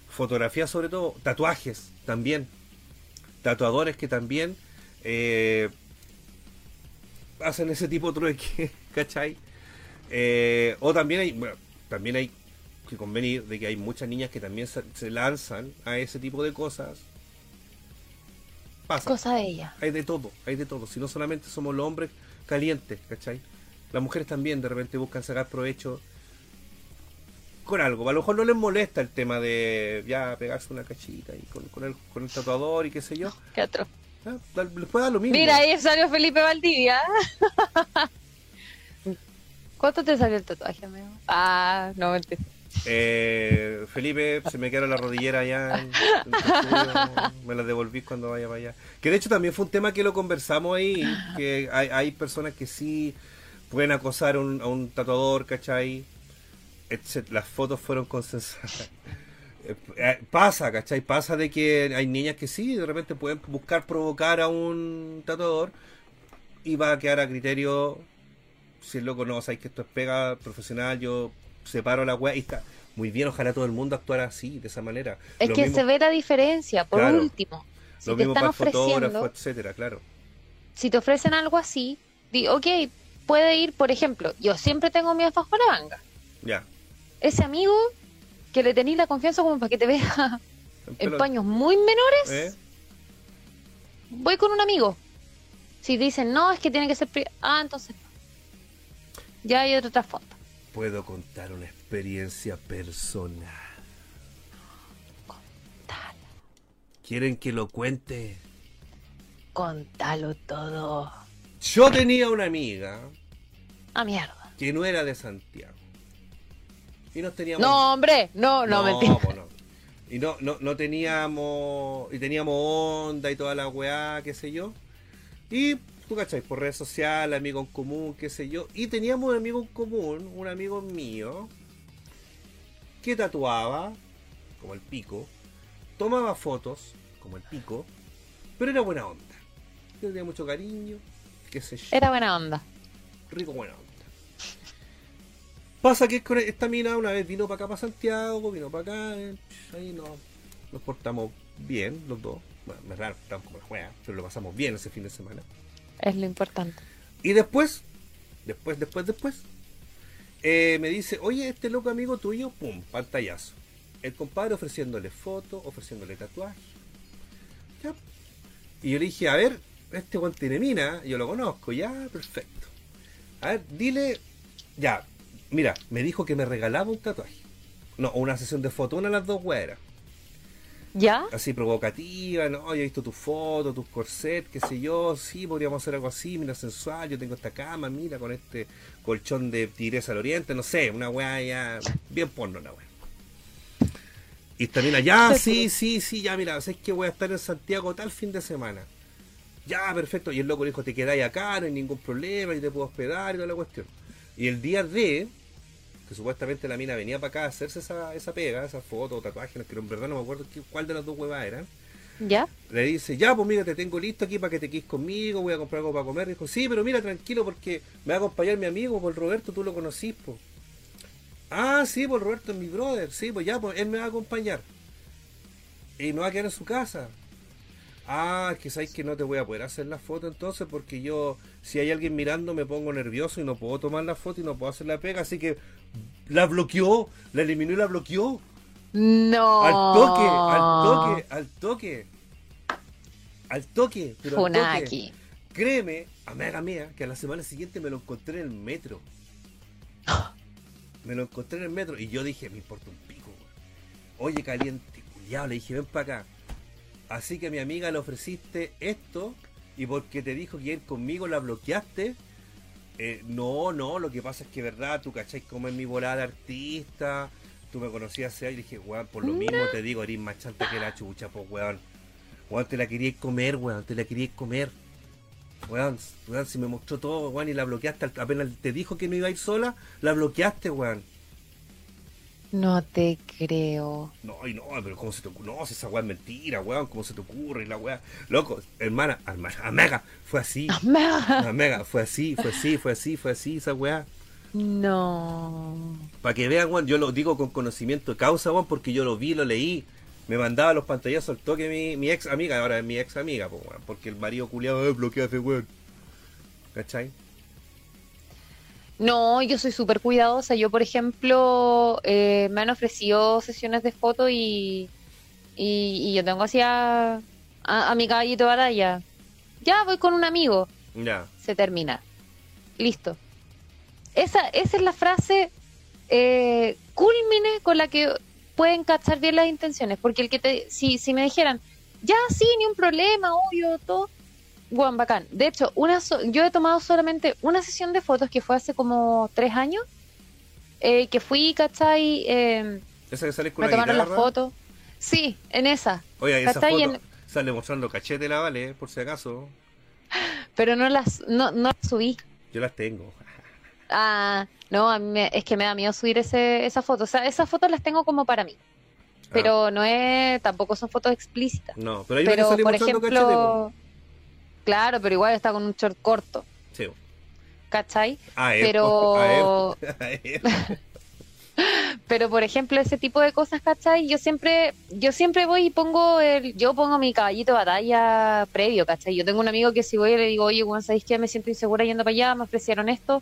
fotografías sobre todo, tatuajes también, tatuadores que también eh, hacen ese tipo de trueque, ¿cachai? Eh, o también hay, bueno, también hay que convenir de que hay muchas niñas que también se, se lanzan a ese tipo de cosas. Pasa. Cosa de ella. Hay de todo, hay de todo. Si no solamente somos los hombres calientes, ¿cachai? Las mujeres también de repente buscan sacar provecho con algo. A lo mejor no les molesta el tema de ya pegarse una cachita y con, con el, con el tatuador y qué sé yo. Qué otro. Ah, da- les puede dar lo mismo. Mira, ahí salió Felipe Valdivia. ¿Cuánto te salió el tatuaje, amigo? Ah, no, mentira. Eh, Felipe, se me quedaron la rodillera ya. en- en me las devolví cuando vaya para allá. Que de hecho también fue un tema que lo conversamos ahí. Que hay, hay personas que sí pueden acosar a un, a un tatuador, ¿cachai? Etcétera. Las fotos fueron consensuadas. Eh, eh, Pasa, ¿cachai? Pasa de que hay niñas que sí, de repente pueden buscar provocar a un tatuador y va a quedar a criterio si el loco no, sabes que esto es pega profesional, yo separo la weá y está muy bien, ojalá todo el mundo actuara así, de esa manera. Es Lo que mismo- se ve la diferencia, por Claro. último. Si lo te mismo están para ofreciendo, etcétera, claro. si te ofrecen algo así, di, ok, puede ir, por ejemplo, yo siempre tengo mi abajo la manga. Ya. Ese amigo que le tenéis la confianza como para que te vea en paños muy menores, ¿eh? voy con un amigo. Si dicen, no, es que tiene que ser... Ah, entonces. Ya hay otro trasfondo. Puedo contar una experiencia personal. Tal, ¿Quieren que lo cuente? contalo todo. Yo tenía una amiga Ah, mierda. que no era de Santiago. Y nos teníamos No, hombre, no, no, mentira. no. Y no, no, no teníamos. Y teníamos onda y toda la weá, qué sé yo. Y tú cachai, por redes sociales, amigo en común, qué sé yo. Y teníamos un amigo en común, un amigo mío, que tatuaba, como el pico, tomaba fotos, como el pico, pero era buena onda. Tenía mucho cariño, qué sé yo Era buena onda. rico buena onda. Pasa que esta mina una vez vino para acá, para Santiago, vino para acá, eh, ahí nos, nos portamos bien los dos. Bueno, es raro, estamos como la juega, pero lo pasamos bien ese fin de semana. Es lo importante. Y después, después, después, después, eh, me dice, oye, este loco amigo tuyo, pum, pantallazo. El compadre ofreciéndole fotos, ofreciéndole tatuajes. Ya. Y yo le dije, a ver, este guante tiene mina, yo lo conozco, ya, perfecto. A ver, dile, ya, mira, me dijo que me regalaba un tatuaje. No, una sesión de fotos, una de las dos güeras ¿Ya? así provocativa, no, yo he visto tus fotos, tus corsets, qué sé yo, sí, podríamos hacer algo así, mira, sensual, yo tengo esta cama, mira, con este colchón de tigresa al oriente, no sé, una weá ya, bien porno la weá. Y también allá, sí, sí, sí, ya, mira, sabes que voy a estar en Santiago tal fin de semana. Ya, perfecto, y el loco le dijo, te quedáis acá, no hay ningún problema, yo te puedo hospedar y toda la cuestión. Y el día de, que supuestamente la mina venía para acá a hacerse esa, esa pega, esa foto tatuaje, que en verdad no me acuerdo qué- cuál de las dos huevas eran. ¿Ya? Le dice, ya, pues mira, te tengo listo aquí para que te quedes conmigo, voy a comprar algo para comer. Dijo, sí, pero mira, tranquilo, porque me va a acompañar mi amigo, por Roberto, tú lo conocís, pues. Ah, sí, por Roberto es mi brother, sí, pues ya, pues él me va a acompañar. Y me va a quedar en su casa. Ah, es que sabes que no te voy a poder hacer la foto entonces porque yo, si hay alguien mirando, me pongo nervioso y no puedo tomar la foto y no puedo hacer la pega, así que la bloqueó, la eliminó y la bloqueó. No. Al toque, al toque, al toque. Al toque, pero al toque. Funaki. Créeme, amiga mía, que a la semana siguiente me lo encontré en el metro. Me lo encontré en el metro y yo dije, me importa un pico. Oye, caliente, culiao, le dije, ven para acá. Así que a mi amiga le ofreciste esto y porque te dijo que ir conmigo la bloqueaste. Eh, no, no, lo que pasa es que, verdad, tú cachai como en mi volada artista, tú me conocías y dije, weón, por lo mismo te digo, eres más chanta que la chucha, pues, weón. Weón, te la querías comer, weón, te la querías comer. Weón, weón, si me mostró todo, weón, y la bloqueaste, apenas te dijo que no iba a ir sola, la bloqueaste, weón. No te creo. No, y no, pero ¿cómo se te ocurre? No, si esa weá es mentira, weón, ¿cómo se te ocurre? La weá. Loco, hermana, hermana, Amega, fue así. Amega. Amega, fue así, fue así, fue así, fue así, esa weá. No. Para que vean, weón, yo lo digo con conocimiento de causa, weón, porque yo lo vi, lo leí. Me mandaba los pantallazos al toque mi, mi ex amiga, ahora es mi ex amiga, weón, porque el marido culiado eh, bloquea ese weón. ¿Cachai? No, yo soy súper cuidadosa. Yo, por ejemplo, eh, me han ofrecido sesiones de fotos y, y, y yo tengo así a, a, a mi caballito batalla. Ya voy con un amigo. Ya. Se termina. Listo. Esa, esa es la frase eh, culmine con la que pueden cachar bien las intenciones. Porque el que te, si, si me dijeran, ya sí, ni un problema, obvio, todo. Guau, bacán. De hecho, una so- yo he tomado solamente una sesión de fotos que fue hace como tres años. eh, que fui, ¿cachai? Eh, Esa que sale con me la tomaron las fotos. Sí, en esa. Oye, esa foto En- sale mostrando cachete la vale, por si acaso. Pero no las, no, no las subí. Yo las tengo. Ah, no, a mí me- es que me da miedo subir ese, esa foto. O sea, esas fotos las tengo como para mí. Pero no es, tampoco son fotos explícitas. No, pero hay una que Pero, sale por mostrando cachete. po. Claro, pero igual está con un short corto, Sí. ¿cachai? A él, Pero- a él, a él. Pero, por ejemplo, ese tipo de cosas, ¿cachai? Yo siempre, yo siempre voy y pongo el, yo pongo mi caballito de batalla previo, ¿cachai? Yo tengo un amigo que si voy y le digo, oye, ¿sabéis qué? Me siento insegura yendo para allá, me ofrecieron esto.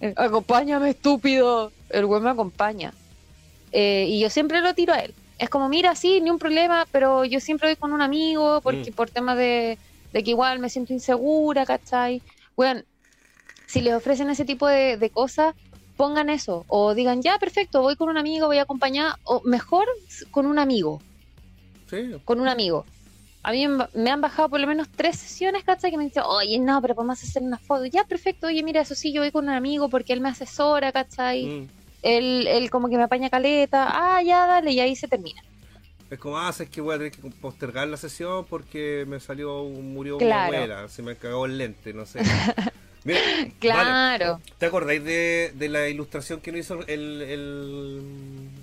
Eh, acompáñame, estúpido. El güey me acompaña. Eh, y yo siempre lo tiro a él. Es como, mira, sí, ni un problema, pero yo siempre voy con un amigo, porque Mm. por temas de, de que igual me siento insegura, ¿cachai? Bueno, si les ofrecen ese tipo de, de cosas, pongan eso. O digan, ya, perfecto, voy con un amigo, voy a acompañar. O mejor, con un amigo. Sí. Con un amigo. A mí me me han bajado por lo menos tres sesiones, ¿cachai? Que me dicen, oye, no, pero podemos hacer una foto. Ya, perfecto, oye, mira, eso sí, yo voy con un amigo porque él me asesora, ¿cachai? Mm. Él, él como que me apaña caleta. Ah, ya, dale, y ahí se termina. Es como, ah, es que voy a tener que postergar la sesión porque me salió, murió Claro. mi abuela, se me cagó el lente, no sé. Mira, vale, Claro. ¿te acordáis de, de la ilustración que nos hizo el, el,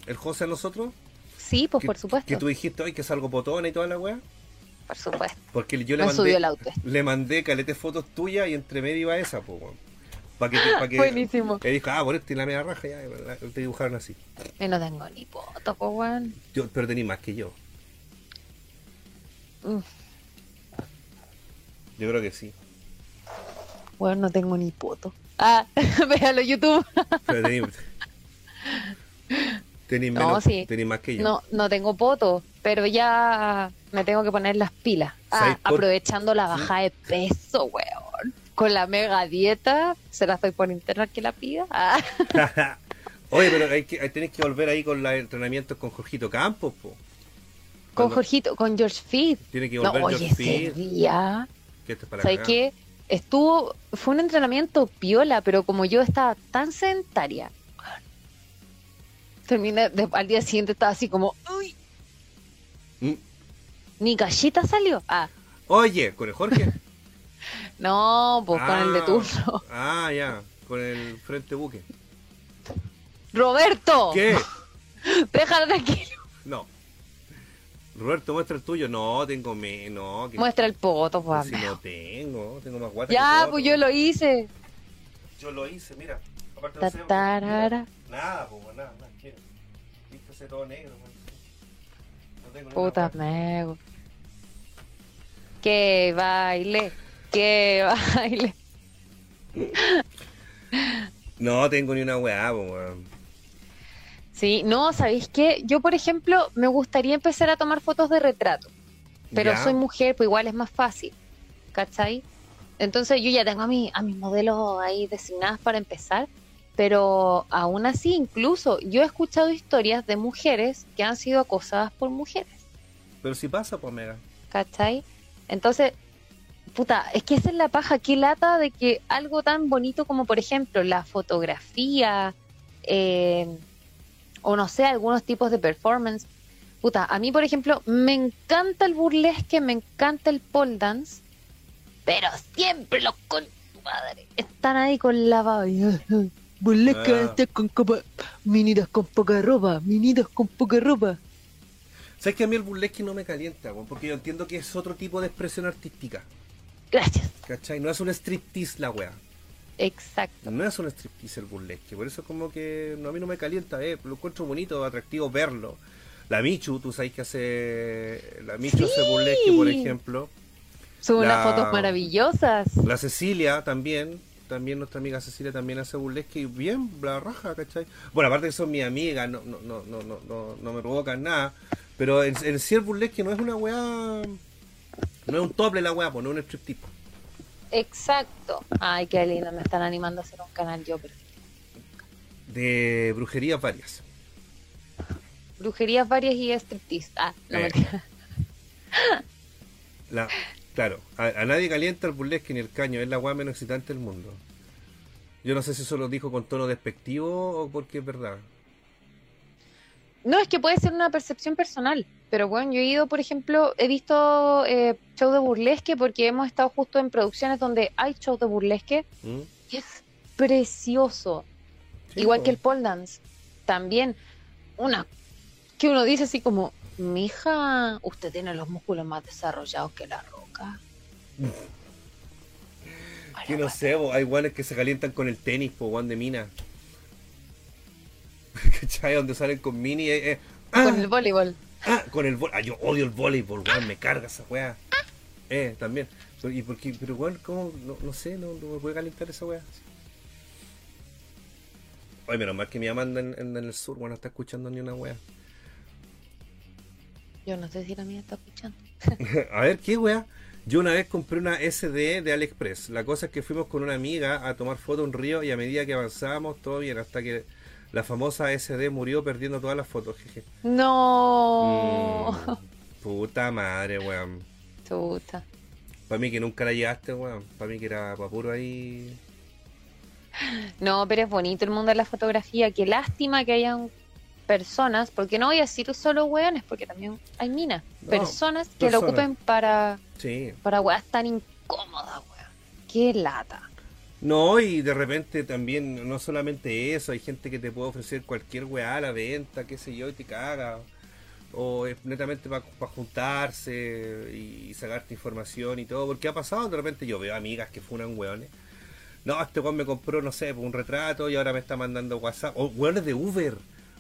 el José a nosotros? Sí, pues que, por supuesto. Que tú dijiste, ay, que salgo potona y toda la weá. Por supuesto. Porque yo le Me subió mandé, el auto. le mandé calete fotos tuyas y entre medio iba esa, pues, Para que, pa' que Buenísimo. Él dijo, ah, y la media raja, ya, la- te dibujaron así. Y no tengo ni poto, pues, weón. Yo, pero tení más que yo. Mm, Yo creo que sí. Weón, no tengo ni poto. Ah, véalo YouTube. Pero tení, tení No, menos- sí. tení más que yo. No, no tengo poto, pero ya me tengo que poner las pilas. Ah, ¿Sabes por- aprovechando la bajada de peso, weón. Con la mega dieta, se la estoy por internet que la pida. Ah. Oye, pero hay que, hay- tenés que volver ahí con los entrenamientos con Jorgito Campos, po. Con Cuando- Jorgito, con George Fit. Tiene que No, volver oye, George ese Fit, día, que esto es para ¿sabes qué? Estuvo, fue un entrenamiento piola, pero como yo estaba tan sedentaria, terminé, de- al día siguiente estaba así como, uy, Mm. ni galleta salió. Ah, Oye, con el Jorge. no, pues con el de Ah, turno. Ah, ya, con el frente buque. Roberto, ¿Qué? déjalo tranquilo. No. Roberto, muestra el tuyo. No, tengo menos. que- Muestra el poto, pues. Si no tengo, tengo más guata. Ya, pues yo lo hice. Yo lo hice, mira. Aparte no sé, tarara. mira, Nada, pues, nada, nada. Mira. Vístese todo negro, pues. No tengo Puta mego. Que baile, que baile. No tengo ni una weá, weón. Sí, no, ¿sabéis qué? Yo, por ejemplo, me gustaría empezar a tomar fotos de retrato. Pero Ya. soy mujer, pues igual es más fácil. ¿Cachai? Entonces yo ya tengo a, mi, a mis modelos ahí designadas para empezar. Pero aún así, incluso yo he escuchado historias de mujeres que han sido acosadas por mujeres. Pero si pasa, pues, mega. ¿cachai? Entonces, puta, es que esa es la paja, qué lata de que algo tan bonito como, por ejemplo, la fotografía, eh, o no sé, algunos tipos de performance. Puta, a mí, por ejemplo, me encanta el burlesque, me encanta el pole dance, pero siempre los con tu madre están ahí con la babia. Burlesque Ah. este con copa, minitas con poca ropa, minitas con poca ropa. ¿Sabes que a mí el burlesque no me calienta? Porque yo entiendo que es otro tipo de expresión artística. Gracias. ¿Cachai? No es un striptease la weá. Exacto. No es un striptease el burlesque. Por eso como que no, a mí no me calienta, eh. Lo encuentro bonito, atractivo verlo. La Michu, tú sabes que hace... La Michu hace burlesque, por ejemplo. Son La- unas fotos maravillosas. La Cecilia también, también nuestra amiga Cecilia también hace burlesque y bien, la raja, ¿cachai? Bueno, aparte que son mis amigas, no, no, no, no, no, no, no me provocan nada, pero en, en sí el burlesque no es una weá, no es un tople la weá, pues no es un striptease. Exacto. Ay, qué lindo, me están animando a hacer un canal yo. pero- De brujerías varias. Brujerías varias y striptease. Ah, no Eh. mentira. La, claro, a, a nadie calienta el burlesque ni el caño, es la weá menos excitante del mundo. Yo no sé si eso lo dijo con tono despectivo o porque es verdad. No, es que puede ser una percepción personal. Pero bueno, yo he ido, por ejemplo, he visto eh, show de burlesque porque hemos estado justo en producciones donde hay show de burlesque ¿Mm? y es precioso. Sí, Igual que el pole dance. También una que uno dice así como, mija, usted tiene los músculos más desarrollados que la roca. Que no sé, bo, hay guanes que se calientan con el tenis, po, guan de mina. ¿Cachai? Donde salen con mini. eh, eh, ah, Con el voleibol. Ah, con el voleibol. Ah, yo odio el voleibol, weón, me carga esa weá. Eh, también. Pero, ¿y por qué? Pero, weón, ¿cómo? No, no sé, no, no me puede calentar esa weá. Oye, menos mal que mi mamá anda en, en- en el sur, weón, no está escuchando ni una weá. Yo no sé si la mía está escuchando. A ver, ¿qué weá? Yo una vez compré una SD de AliExpress. La cosa es que fuimos con una amiga a tomar foto a un río y a medida que avanzábamos, todo bien, hasta que la famosa SD murió perdiendo todas las fotos, jeje. No. Mm, puta madre, weón. Chuta. Para mí que nunca la llevaste, weón. Para mí que era pa' puro ahí. No, pero es bonito el mundo de la fotografía. Qué lástima que hayan personas, porque no voy a decir solo weones, porque también hay minas. No, personas que lo ocupen para, Sí. para weas tan incómodas, weón. Qué lata. No, y de repente también, no solamente eso, hay gente que te puede ofrecer cualquier weá a la venta, qué sé yo, y te caga. O es netamente para juntarse y sacarte información y todo. Porque ha pasado, de repente yo veo amigas que funan weones. No, este weón me compró, no sé, un retrato y ahora me está mandando WhatsApp. O weones de Uber.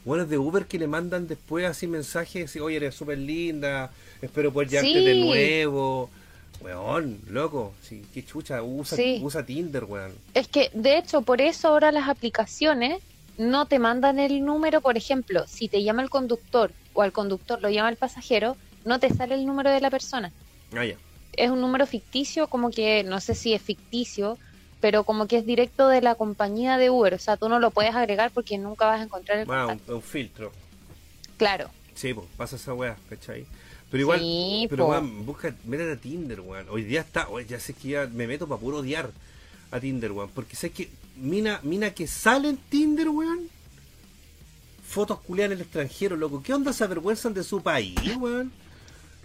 Weones de Uber que le mandan después así mensajes, y, oye, eres súper linda, espero poder llevarte de nuevo. Weón, loco, sí, qué chucha, usa, Sí. usa Tinder, weón. Es que, de hecho, por eso ahora las aplicaciones no te mandan el número, por ejemplo, si te llama el conductor o al conductor lo llama el pasajero, no te sale el número de la persona. Ah, ya. Es un número ficticio, como que, no sé si es ficticio, pero como que es directo de la compañía de Uber. O sea, tú no lo puedes agregar porque nunca vas a encontrar el contacto. un, un filtro. Claro. Sí, pues, pasa esa weá, ¿cachai? Pero igual, Sí, pero weón, busca, métete a Tinder, weón. Hoy día está, oye, ya sé que ya me meto para puro odiar a Tinder, weón. Porque sé que, mina, mina que sale en Tinder, weón. Fotos culiadas en el extranjero, loco. ¿Qué onda se avergüenzan de su país, weón?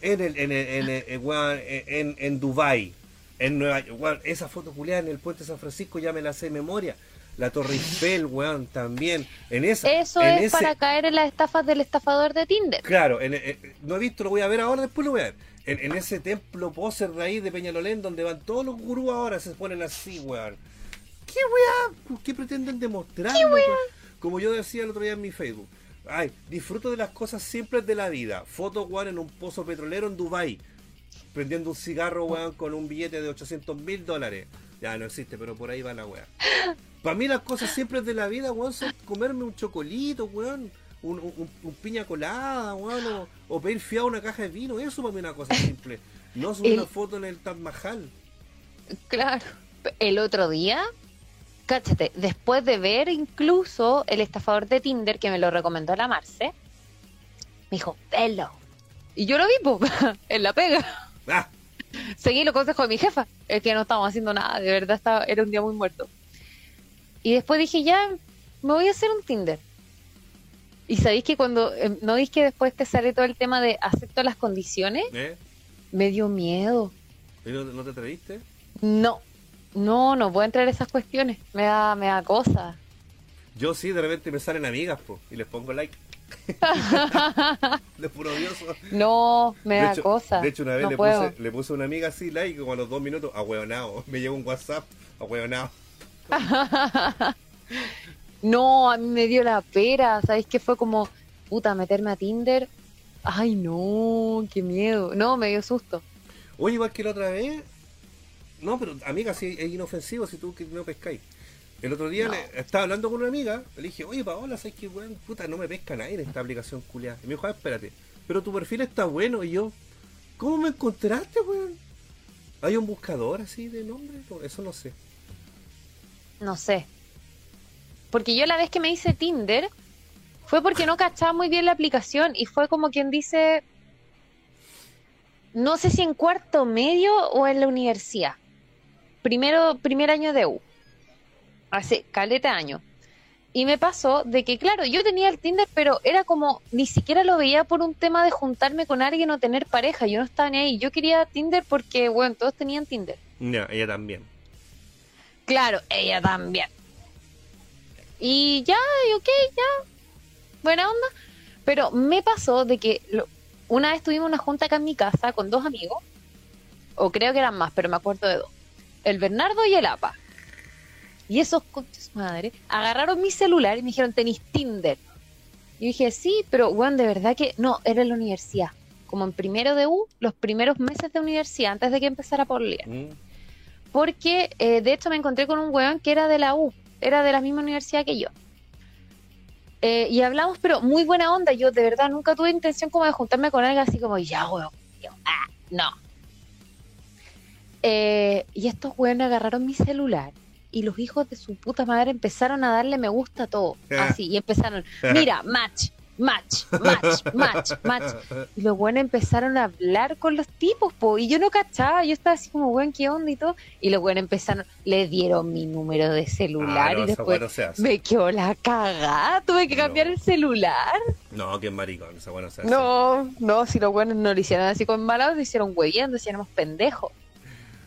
En el, en el, en el- en, weón, en, en Dubai, en Nueva York, weón, esa foto culiada en el puente de San Francisco ya me la sé de memoria. La Torre Eiffel, weón, también. En esa. Eso en es ese- para caer en las estafas del estafador de Tinder. Claro, en- en- no he visto, lo voy a ver ahora, después lo voy a ver. En, en ese templo poser de ahí de Peñalolén, donde van todos los gurús ahora, se ponen así, weón. ¿Qué weá? ¿Qué pretenden demostrar? Como yo decía el otro día en mi Facebook. Ay, disfruto de las cosas simples de la vida. Foto, weón, en un pozo petrolero en Dubai Prendiendo un cigarro, weón, con un billete de 800 mil dólares. Ya no existe, pero por ahí va la weá. Para mí las cosas simples de la vida, weón, son comerme un chocolito, weón. Un, un- un piña colada, weón, o, o pedir fiado una caja de vino, eso para mí es una cosa simple. No subir El- una foto en el Taj Mahal. Claro. El otro día, cáchate, después de ver incluso el estafador de Tinder que me lo recomendó la Marce, me dijo, velo. Y yo lo vi, po, en la pega. ¡Ah! Seguí los consejos de mi jefa, es que no estábamos haciendo nada, de verdad estaba, era un día muy muerto. Y después dije, ya, me voy a hacer un Tinder. Y sabéis que cuando, eh, no dije que después te sale todo el tema de acepto las condiciones, ¿Eh? me dio miedo. ¿Y no, no te atreviste? No, no, no puedo entrar en esas cuestiones, me da, me da cosa. Yo sí, de repente me salen amigas, po, y les pongo like. de puro odioso. No, me de da hecho, cosa. De hecho, una vez no le, puedo. puse, le puse a una amiga así, like, como a los dos minutos, ahueonado. Me llegó un WhatsApp, ahueonado. No, a mí me dio la pera, ¿sabéis que fue como, puta, meterme a Tinder? Ay, no, qué miedo. No, me dio susto. Oye, igual que la otra vez. No, pero amiga, sí, es inofensivo si tú que no pescáis. El otro día No. le- estaba hablando con una amiga, le dije, oye Paola, ¿sabes qué weón? Puta, no me pesca nadie en esta aplicación culiada. Y me dijo, ah, espérate, pero tu perfil está bueno. Y yo, ¿cómo me encontraste, weón? ¿Hay un buscador así de nombre? No, eso no sé. No sé. Porque yo la vez que me hice Tinder fue porque no cachaba muy bien la aplicación y fue como quien dice, no sé si en cuarto medio o en la universidad. Primero, primer año de U. Hace caleta año. Y me pasó de que, claro, yo tenía el Tinder, pero era como, ni siquiera lo veía por un tema de juntarme con alguien o tener pareja. Yo no estaba ni ahí. Yo quería Tinder porque, bueno, todos tenían Tinder. Ya, ella también. Claro, ella también. Y ya, y ok, ya. Buena onda. Pero me pasó de que lo- una vez tuvimos una junta acá en mi casa con dos amigos, o creo que eran más, pero me acuerdo de dos. El Bernardo y el APA. Y esos conches madre agarraron mi celular y me dijeron, tenéis Tinder. Y dije, sí, pero bueno, de verdad que no, era en la universidad. Como en primero de U, los primeros meses de universidad, antes de que empezara por leer Mm. porque eh, de hecho me encontré con un weón que era de la U, era de la misma universidad que yo. Eh, y hablamos, pero muy buena onda. Yo de verdad nunca tuve intención como de juntarme con alguien así como, ya, weón. Yo, ah, no. Eh, y estos weones agarraron mi celular y los hijos de su puta madre empezaron a darle me gusta a todo. Así, y empezaron, mira, match, match, match, match, match. Y los buenos empezaron a hablar con los tipos, po, y yo no cachaba, yo estaba así como, weón, ¿qué onda y todo? Y los buenos empezaron, le dieron mi número de celular Ah, no, y después weá no se hace. me quedó la cagada, tuve que cambiar No. el celular. No, que maricón, esa buena se hace. No, no, si los buenos no lo hicieron así con malados, lo hicieron hueviendo, si éramos pendejos.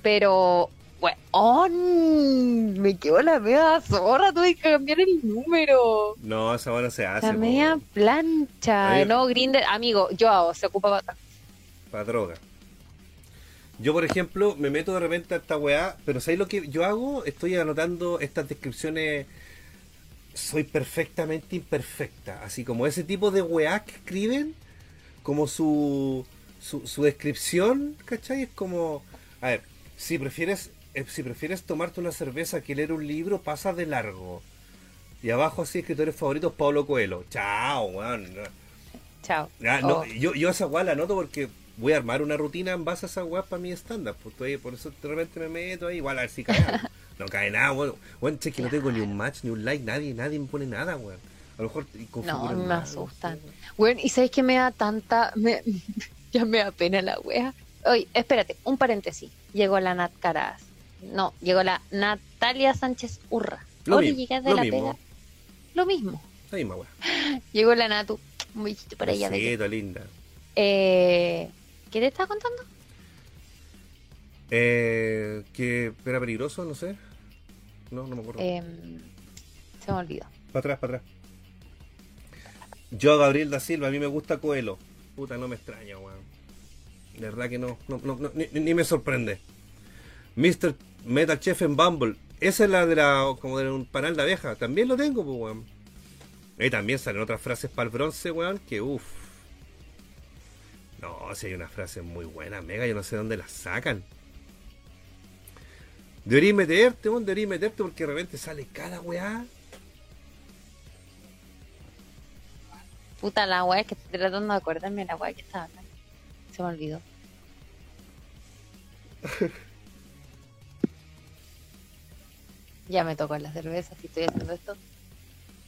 Pero, weón, me quedó la media zorra, tuve que cambiar el número. No, esa buena se hace. La po, media plancha. No, Grinder, amigo, yo hago, se ocupa para para droga. Yo, por ejemplo, me meto de repente a esta weá, pero ¿sabéis lo que yo hago? Estoy anotando estas descripciones. Soy perfectamente imperfecta. Así como ese tipo de weá que escriben, como su, su, su descripción, ¿cachai? Es como. A ver, si prefieres, si prefieres tomarte una cerveza que leer un libro, pasa de largo. Y abajo así, escritores favoritos, Pablo Coelho. Chao, weón. Chao. Ah, no, Oh. yo, yo esa weá la anoto porque voy a armar una rutina en base a esa weá para mi estándar. Pues, por eso de repente me meto ahí, igual a ver si cae algo. No cae nada, weón. Bueno, che, que no tengo ni un match, ni un like, nadie, nadie me pone nada, weón. A lo mejor No, me asustan. Bueno, y sabéis que me da tanta. me- ya me da pena la wea. Oye, espérate, un paréntesis. Llegó la Nat Caras. No, llegó la Natalia Sánchez Urra. Lo mismo, de lo la mismo. pega. Lo mismo. La misma. Llegó la Natu. Un besito para ella. Besito, linda. Eh, ¿Qué te estaba contando? Eh, que era peligroso, no sé. No, no me acuerdo. Em, se me olvidó. Para atrás, para atrás. Yo, Gabriel da Silva, a mí me gusta Coelho. Puta, no me extraña, weón. De verdad que no, no, no, no, ni, ni me sorprende. Mr. Metal Chef en Bumble. Esa es la de la, como de un panal de abeja. También lo tengo, pues, weón. Ahí también salen otras frases para el bronce, weón, que uff. No, si hay unas frases muy buenas, mega, yo no sé dónde las sacan. Deberías meterte, weón, deberías meterte porque de repente sale cada weá. Puta la wea que estoy tratando de acordarme de la wea que estaba hablando. Se me olvidó. ya me tocó la cerveza si estoy haciendo esto.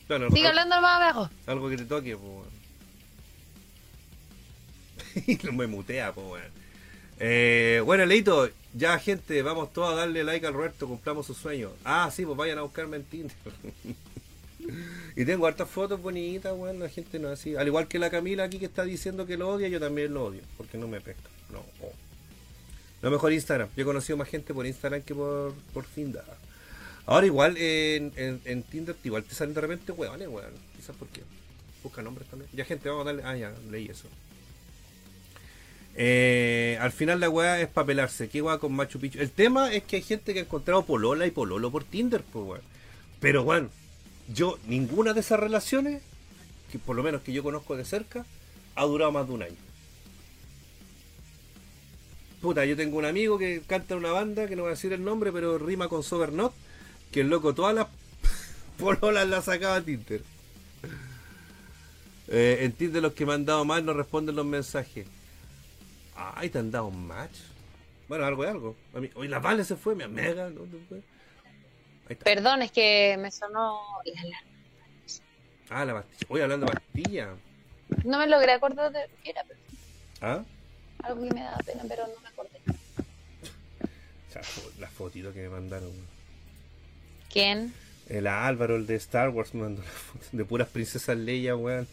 Bueno, Sigue hablando más abajo. Algo que te toque, pues. no me mutea, pues, weón. Eh, bueno, Leito, ya gente, vamos todos a darle like al Roberto, cumplamos su sueño. Ah, sí, pues vayan a buscarme en Tinder. y tengo hartas fotos bonitas, weón, la gente no es así. Al igual que la Camila aquí que está diciendo que lo odia, yo también lo odio, porque no me pesca. No, oh. no mejor Instagram. Yo he conocido más gente por Instagram que por, por Tinder. Ahora igual en, Tinder igual te salen de repente weones, weón. Quizás por qué. Busca nombres también. Ya gente, vamos a darle. Ah, ya, leí eso. Eh, al final la weá es papelarse. ¿Qué weá con Machu Picchu? El tema es que hay gente que ha encontrado polola y pololo por Tinder, pues weón. Pero weón, yo, ninguna de esas relaciones, que por lo menos que yo conozco de cerca, ha durado más de un año. Puta, yo tengo un amigo que canta en una banda, que no voy a decir el nombre, pero rima con Sobernot, que el loco todas las pololas las sacaba a Tinder. Eh, en Tinder los que me han dado mal no responden los mensajes. Ay, te han dado un match. Bueno, algo de algo. A mí, hoy la Vale se fue, mi amiga. ¿no? Perdón, es que me sonó la alarma. Ah, la pastilla. Hoy hablando de pastilla. No me logré acordar de qué era, pero ¿Ah? algo que me daba pena, pero no me acordé. O sea, la fotito que me mandaron. ¿Quién? El Álvaro, el de Star Wars, mandó la foto de puras princesas Leia, weón.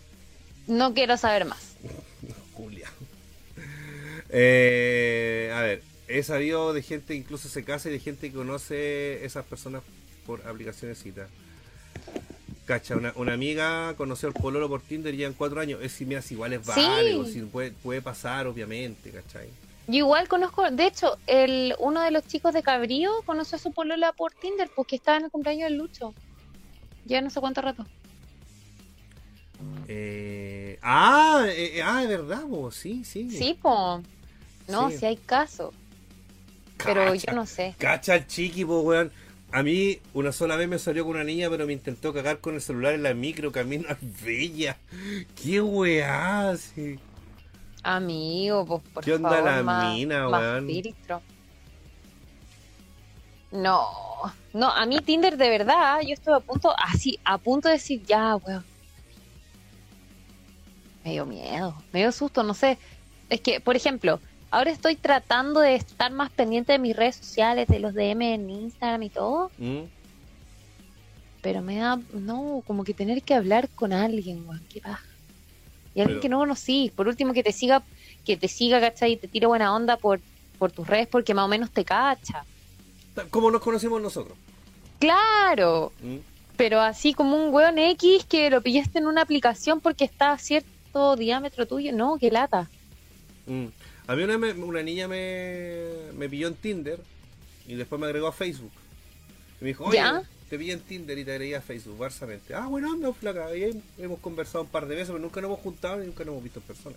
No quiero saber más. Julia. Eh, a ver, he sabido de gente que incluso se casa y de gente que conoce esas personas por aplicaciones citas. Cacha, una, una amiga conoció al pololo por Tinder y ya en cuatro años. Es si me hace igual es Sí. válido, si puede, puede pasar, obviamente, ¿cachai? Yo igual conozco, de hecho, el uno de los chicos de Cabrío conoció a su polola por Tinder porque estaba en el cumpleaños del Lucho. Ya no sé cuánto rato. Eh, ah, eh, eh, ah, es verdad, vos, sí, sí. Sí, po. No, Sí. si hay caso. Pero yo no sé. Cacha el chiqui, po, weón. A mí una sola vez me salió con una niña, pero me intentó cagar con el celular en la micro, camino a bella. Qué weá, sí. Amigo, pues por ¿Qué onda favor, la más, mina, más weón? filtro. No, no, a mí Tinder de verdad, yo estuve a punto, así, a punto de decir ya, weón. Me dio miedo, me dio susto, no sé. Es que, por ejemplo, ahora estoy tratando de estar más pendiente de mis redes sociales, de los DM en Instagram y todo, ¿Mm? pero me da, no, como que tener que hablar con alguien, weón, qué paja. Y alguien Pero- que no conocí, por último que te siga, que te siga, ¿cachai? Y te tire buena onda por, por tus redes porque más o menos te cacha. ¿Cómo nos conocemos nosotros? Claro, ¿Mm? pero así como un weón X que lo pillaste en una aplicación porque está a cierto diámetro tuyo, no, qué lata. Mm. A mí una, me- una niña me, me pilló en Tinder y después me agregó a Facebook. Y me dijo, oye, ¿Ya? Te pillé en Tinder y te agregué a Facebook, barsamente. Ah, bueno, anda, flaca. Y ahí hemos conversado un par de veces, pero nunca nos hemos juntado y nunca nos hemos visto en persona.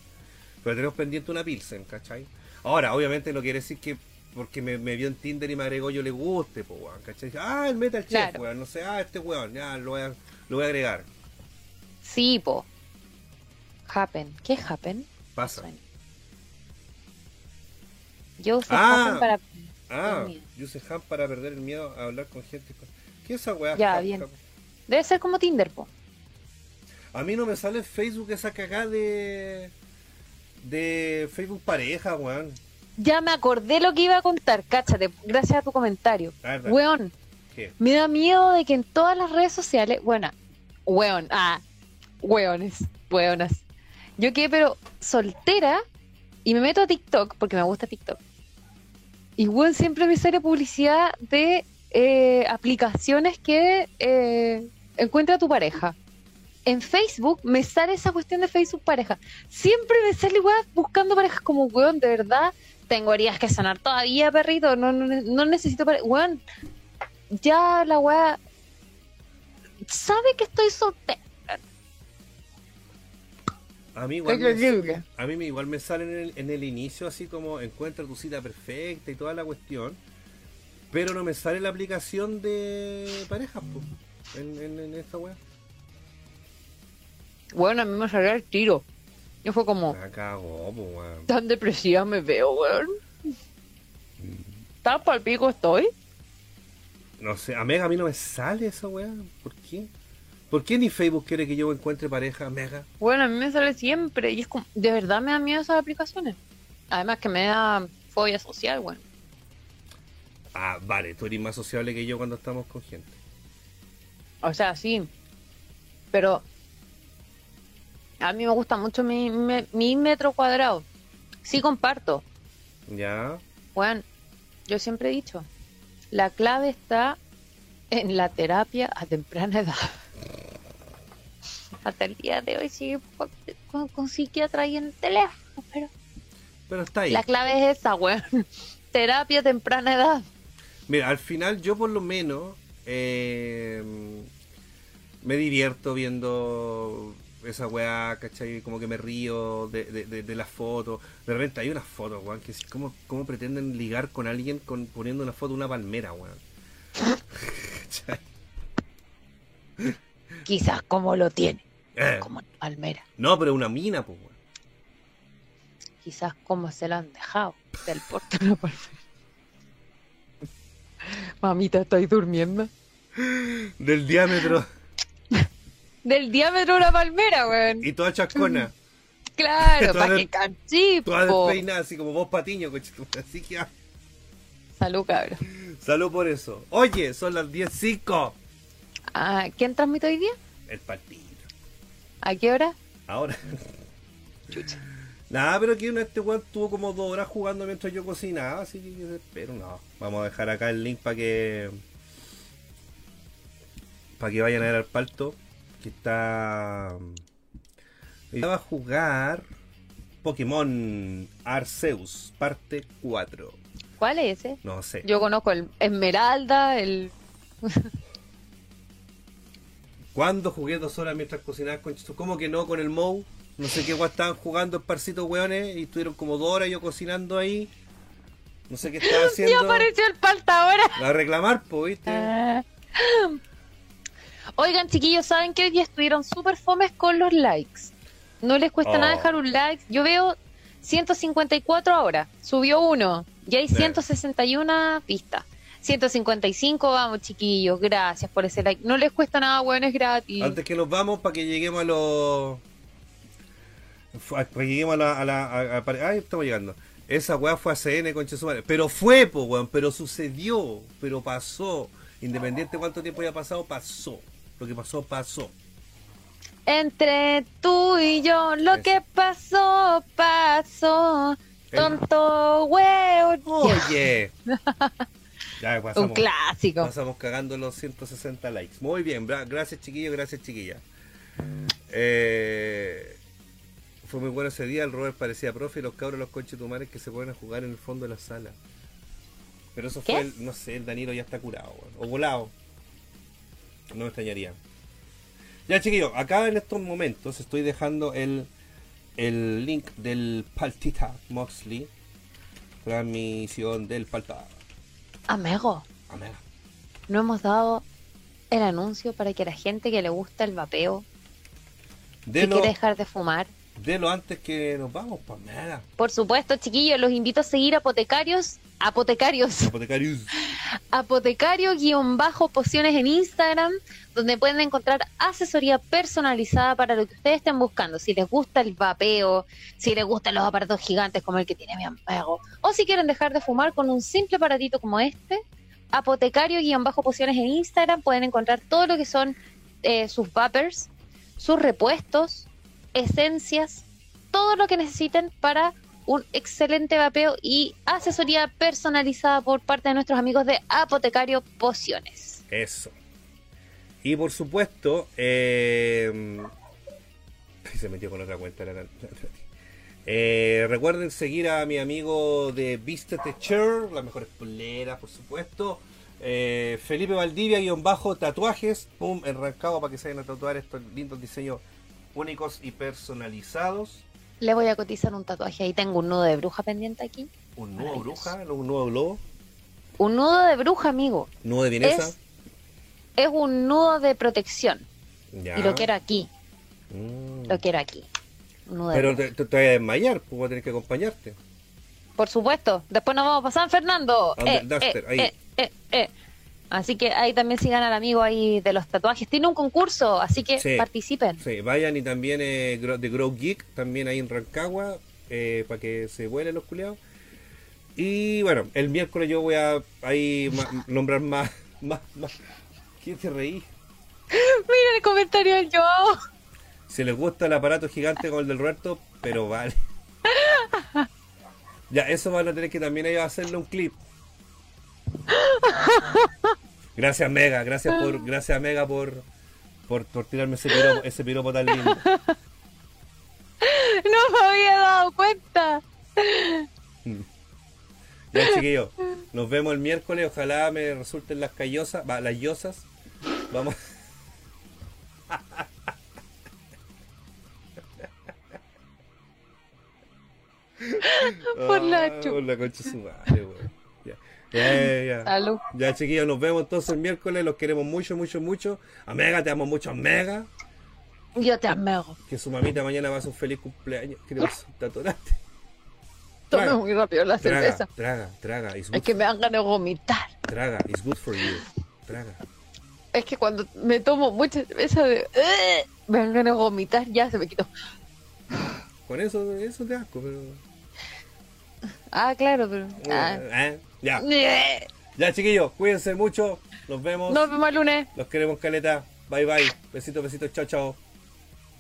Pero tenemos pendiente una Pilsen, ¿cachai? Ahora, obviamente no quiere decir que porque me, me vio en Tinder y me agregó yo le guste, pues, weón, ¿cachai? Ah, el Metal Chef, Claro. weón, no sé, ah, este weón, ya lo voy a, lo voy a agregar. Sí, po. Happen. ¿Qué Happen? Pasa. Suena. Yo usé Ah, Happen para... Ah, yo usé para perder el miedo a hablar con gente. ¿Qué es esa weá? Ya, bien. Debe ser como Tinder, po. A mí no me sale en Facebook esa cagada de. de Facebook pareja, weón. Ya me acordé lo que iba a contar, cáchate, gracias a tu comentario. Weón, ¿Qué? me da miedo de que en todas las redes sociales, bueno, weón, ah, weones, weonas. Yo quedé pero soltera y me meto a TikTok porque me gusta TikTok. Y weón, siempre me sale publicidad de eh, aplicaciones que eh, encuentra tu pareja. En Facebook me sale esa cuestión de Facebook pareja. Siempre me sale weón buscando parejas como weón, de verdad. Tengo heridas que sanar todavía, perrito. No, no, no necesito pareja. Weón, ya la weá sabe que estoy soltera. A mí igual, me, a mí me- igual me sale en el, en el inicio así como encuentra tu cita perfecta y toda la cuestión. Pero no me sale la aplicación de parejas, po, en, en, en esta weá. Bueno, a mí me salió el tiro. Yo fue como, La cagó, po, weón. tan depresiva me veo, weón. Tan pal pico estoy. No sé, a Mega a mí no me sale esa weá. ¿Por qué? ¿Por qué ni Facebook quiere que yo encuentre pareja, Mega? Bueno, a mí me sale siempre. Y es como, de verdad me da miedo esas aplicaciones. Además que me da fobia social, weón. Ah, vale, tú eres más sociable que yo cuando estamos con gente. O sea, sí. Pero a mí me gusta mucho mi, mi, mi metro cuadrado. Sí comparto. Ya. Bueno, yo siempre he dicho, la clave está en la terapia a temprana edad. Hasta el día de hoy sigue con, con, psiquiatra ahí en el teléfono, pero Pero está ahí. la clave es esa, weón. Terapia a temprana edad. Mira, al final yo por lo menos eh, me divierto viendo esa weá, ¿cachai? Como que me río de, de, de, de las fotos. De repente hay unas fotos, weón, que ¿cómo, cómo pretenden ligar con alguien con poniendo una foto de una palmera, weón? Quizás como lo tiene, Eh, como Palmera. no, pero una mina, pues, weón. Quizás como se lo han dejado del porte de la Palmera. Mamita, estoy durmiendo. Del diámetro Del diámetro de una palmera, weón. y toda chascona. Claro, para que canchipo. Toda despeinada, así como vos patiño, cochetumare. Así que ah, Salud, cabrón. salud por eso. Oye, son las 10.05. Ah, ¿Quién transmite hoy día? El partido. ¿A qué hora? Ahora. Nada, pero aquí este weón estuvo como dos horas jugando mientras yo cocinaba, así que yo espero, no. Vamos a dejar acá el link para que. Para que vayan a ver al palto. Que está. Hoy va a jugar Pokémon Arceus, parte 4. ¿Cuál es ese? No sé. Yo conozco el Esmeralda, el... ¿Cuándo jugué dos horas mientras cocinaba con ¿Cómo que no con el Mou? No sé qué weón estaban jugando el parcito weones y estuvieron como dos horas yo cocinando ahí. No sé qué estaba haciendo. apareció el palta ahora. A reclamar, pues, ¿viste? Ah. Oigan, chiquillos, ¿saben que hoy día estuvieron súper fomes con los likes? No les cuesta Oh. nada dejar un like. Yo veo 154 ahora. Subió uno. Y hay Sí. 161 vistas. 155, vamos, chiquillos. Gracias por ese like. No les cuesta nada, bueno, es gratis. Antes que nos vamos, para que lleguemos a los. Que lleguemos a la. A la a- a- ay, estamos llegando. Esa weá fue a CN, concha su madre. Pero fue, po, weón. Pero sucedió. Pero pasó. Independiente de cuánto tiempo haya pasado, pasó. Lo que pasó, pasó. Entre tú y yo, lo Eso. que pasó, pasó. Tonto huevo. Oye. Ya Un pasamos. clásico. Pasamos cagando los 160 likes. Muy bien, gracias chiquillos, gracias chiquilla. Eh, fue muy bueno ese día, el Robert parecía profe y los cabros los conchetumares que se pueden a jugar en el fondo de la sala. Pero eso ¿Qué? fue, el, no sé, el Danilo ya está curado, o volado. No me extrañaría. Ya chiquillos, acá en estos momentos estoy dejando el, el link del Paltita Moxley. Transmisión del Palta. Amigo, Amén. no hemos dado el anuncio para que la gente que le gusta el vapeo, que Delo, quiere dejar de fumar, delo antes que nos vamos, pues nada. por supuesto, chiquillos, los invito a seguir apotecarios, apotecarios, Apotecarius. apotecario-pociones en Instagram, donde pueden encontrar asesoría personalizada para lo que ustedes estén buscando. Si les gusta el vapeo, si les gustan los aparatos gigantes como el que tiene mi amigo, o si quieren dejar de fumar con un simple aparatito como este, apotecario-pociones en Instagram pueden encontrar todo lo que son eh, sus vapers, sus repuestos, esencias, todo lo que necesiten para un excelente vapeo y asesoría personalizada por parte de nuestros amigos de Apotecario Pociones. Eso. Y por supuesto, eh, se metió con otra cuenta. Eh, recuerden seguir a mi amigo de Vístete Chair, las mejores poleras, por supuesto. Eh, Felipe Valdivia, guion bajo, tatuajes, pum, en Rancagua para que se vayan a tatuar estos lindos diseños únicos y personalizados. Le voy a cotizar un tatuaje. Ahí tengo un nudo de bruja pendiente aquí. Un nuevo Maravilloso. bruja, un nuevo globo, Un nudo de bruja, amigo. nuevo de vienesa. Es, es un nudo de protección. Ya. Y lo quiero aquí. Mm. Lo quiero aquí. Nudo de Pero te, te, te vas a desmayar, pues voy a tener que acompañarte. Por supuesto. Después nos vamos a San Fernando. Eh, eh, ahí. eh, eh, eh. Así que ahí también sigan al amigo ahí de los tatuajes. Tiene un concurso, así que Sí. participen. Sí, vayan y también eh, de Grow Geek, también ahí en Rancagua, eh, para que se vuelen los culiados. Y bueno, el miércoles yo voy a ahí ma- nombrar más, más, más. ¿Quién te reí? Mira el comentario del Joao. Si les gusta el aparato gigante como el del Roberto, pero vale. Ya, eso van a tener que también ellos hacerle un clip. Gracias Mega, gracias por, gracias Mega por, por, por tirarme ese piropo, ese piropo tan lindo. No me había dado cuenta. Ya chiquillos, nos vemos el miércoles, ojalá me resulten las callosas, va, las yosas. Vamos. Por la Ah, Por la concha su madre, weón. Ya, ya, ya, ya. Salud. Ya, chiquillos, nos vemos entonces el miércoles. Los queremos mucho, mucho, mucho. A Mega, te amo mucho a Mega. Yo te amo. Que su mamita mañana va a hacer un feliz cumpleaños. ¿Qué te pasa? ¿Te atoraste? Tome Traga, muy rápido la Traga, cerveza. traga, traga. Es que me dan ganas de vomitar. Traga, it's good for you. Traga. Es que cuando me tomo mucha cerveza de... Me dan ganas de vomitar, ya se me quitó. Con eso, eso te asco, pero. Ah, claro, pero... ah. Eh, Ya, ya, chiquillos, cuídense mucho. Nos vemos. Nos vemos el lunes. Los queremos, caleta. Bye, bye. Besitos, besitos. Chao, chao.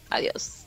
Adiós.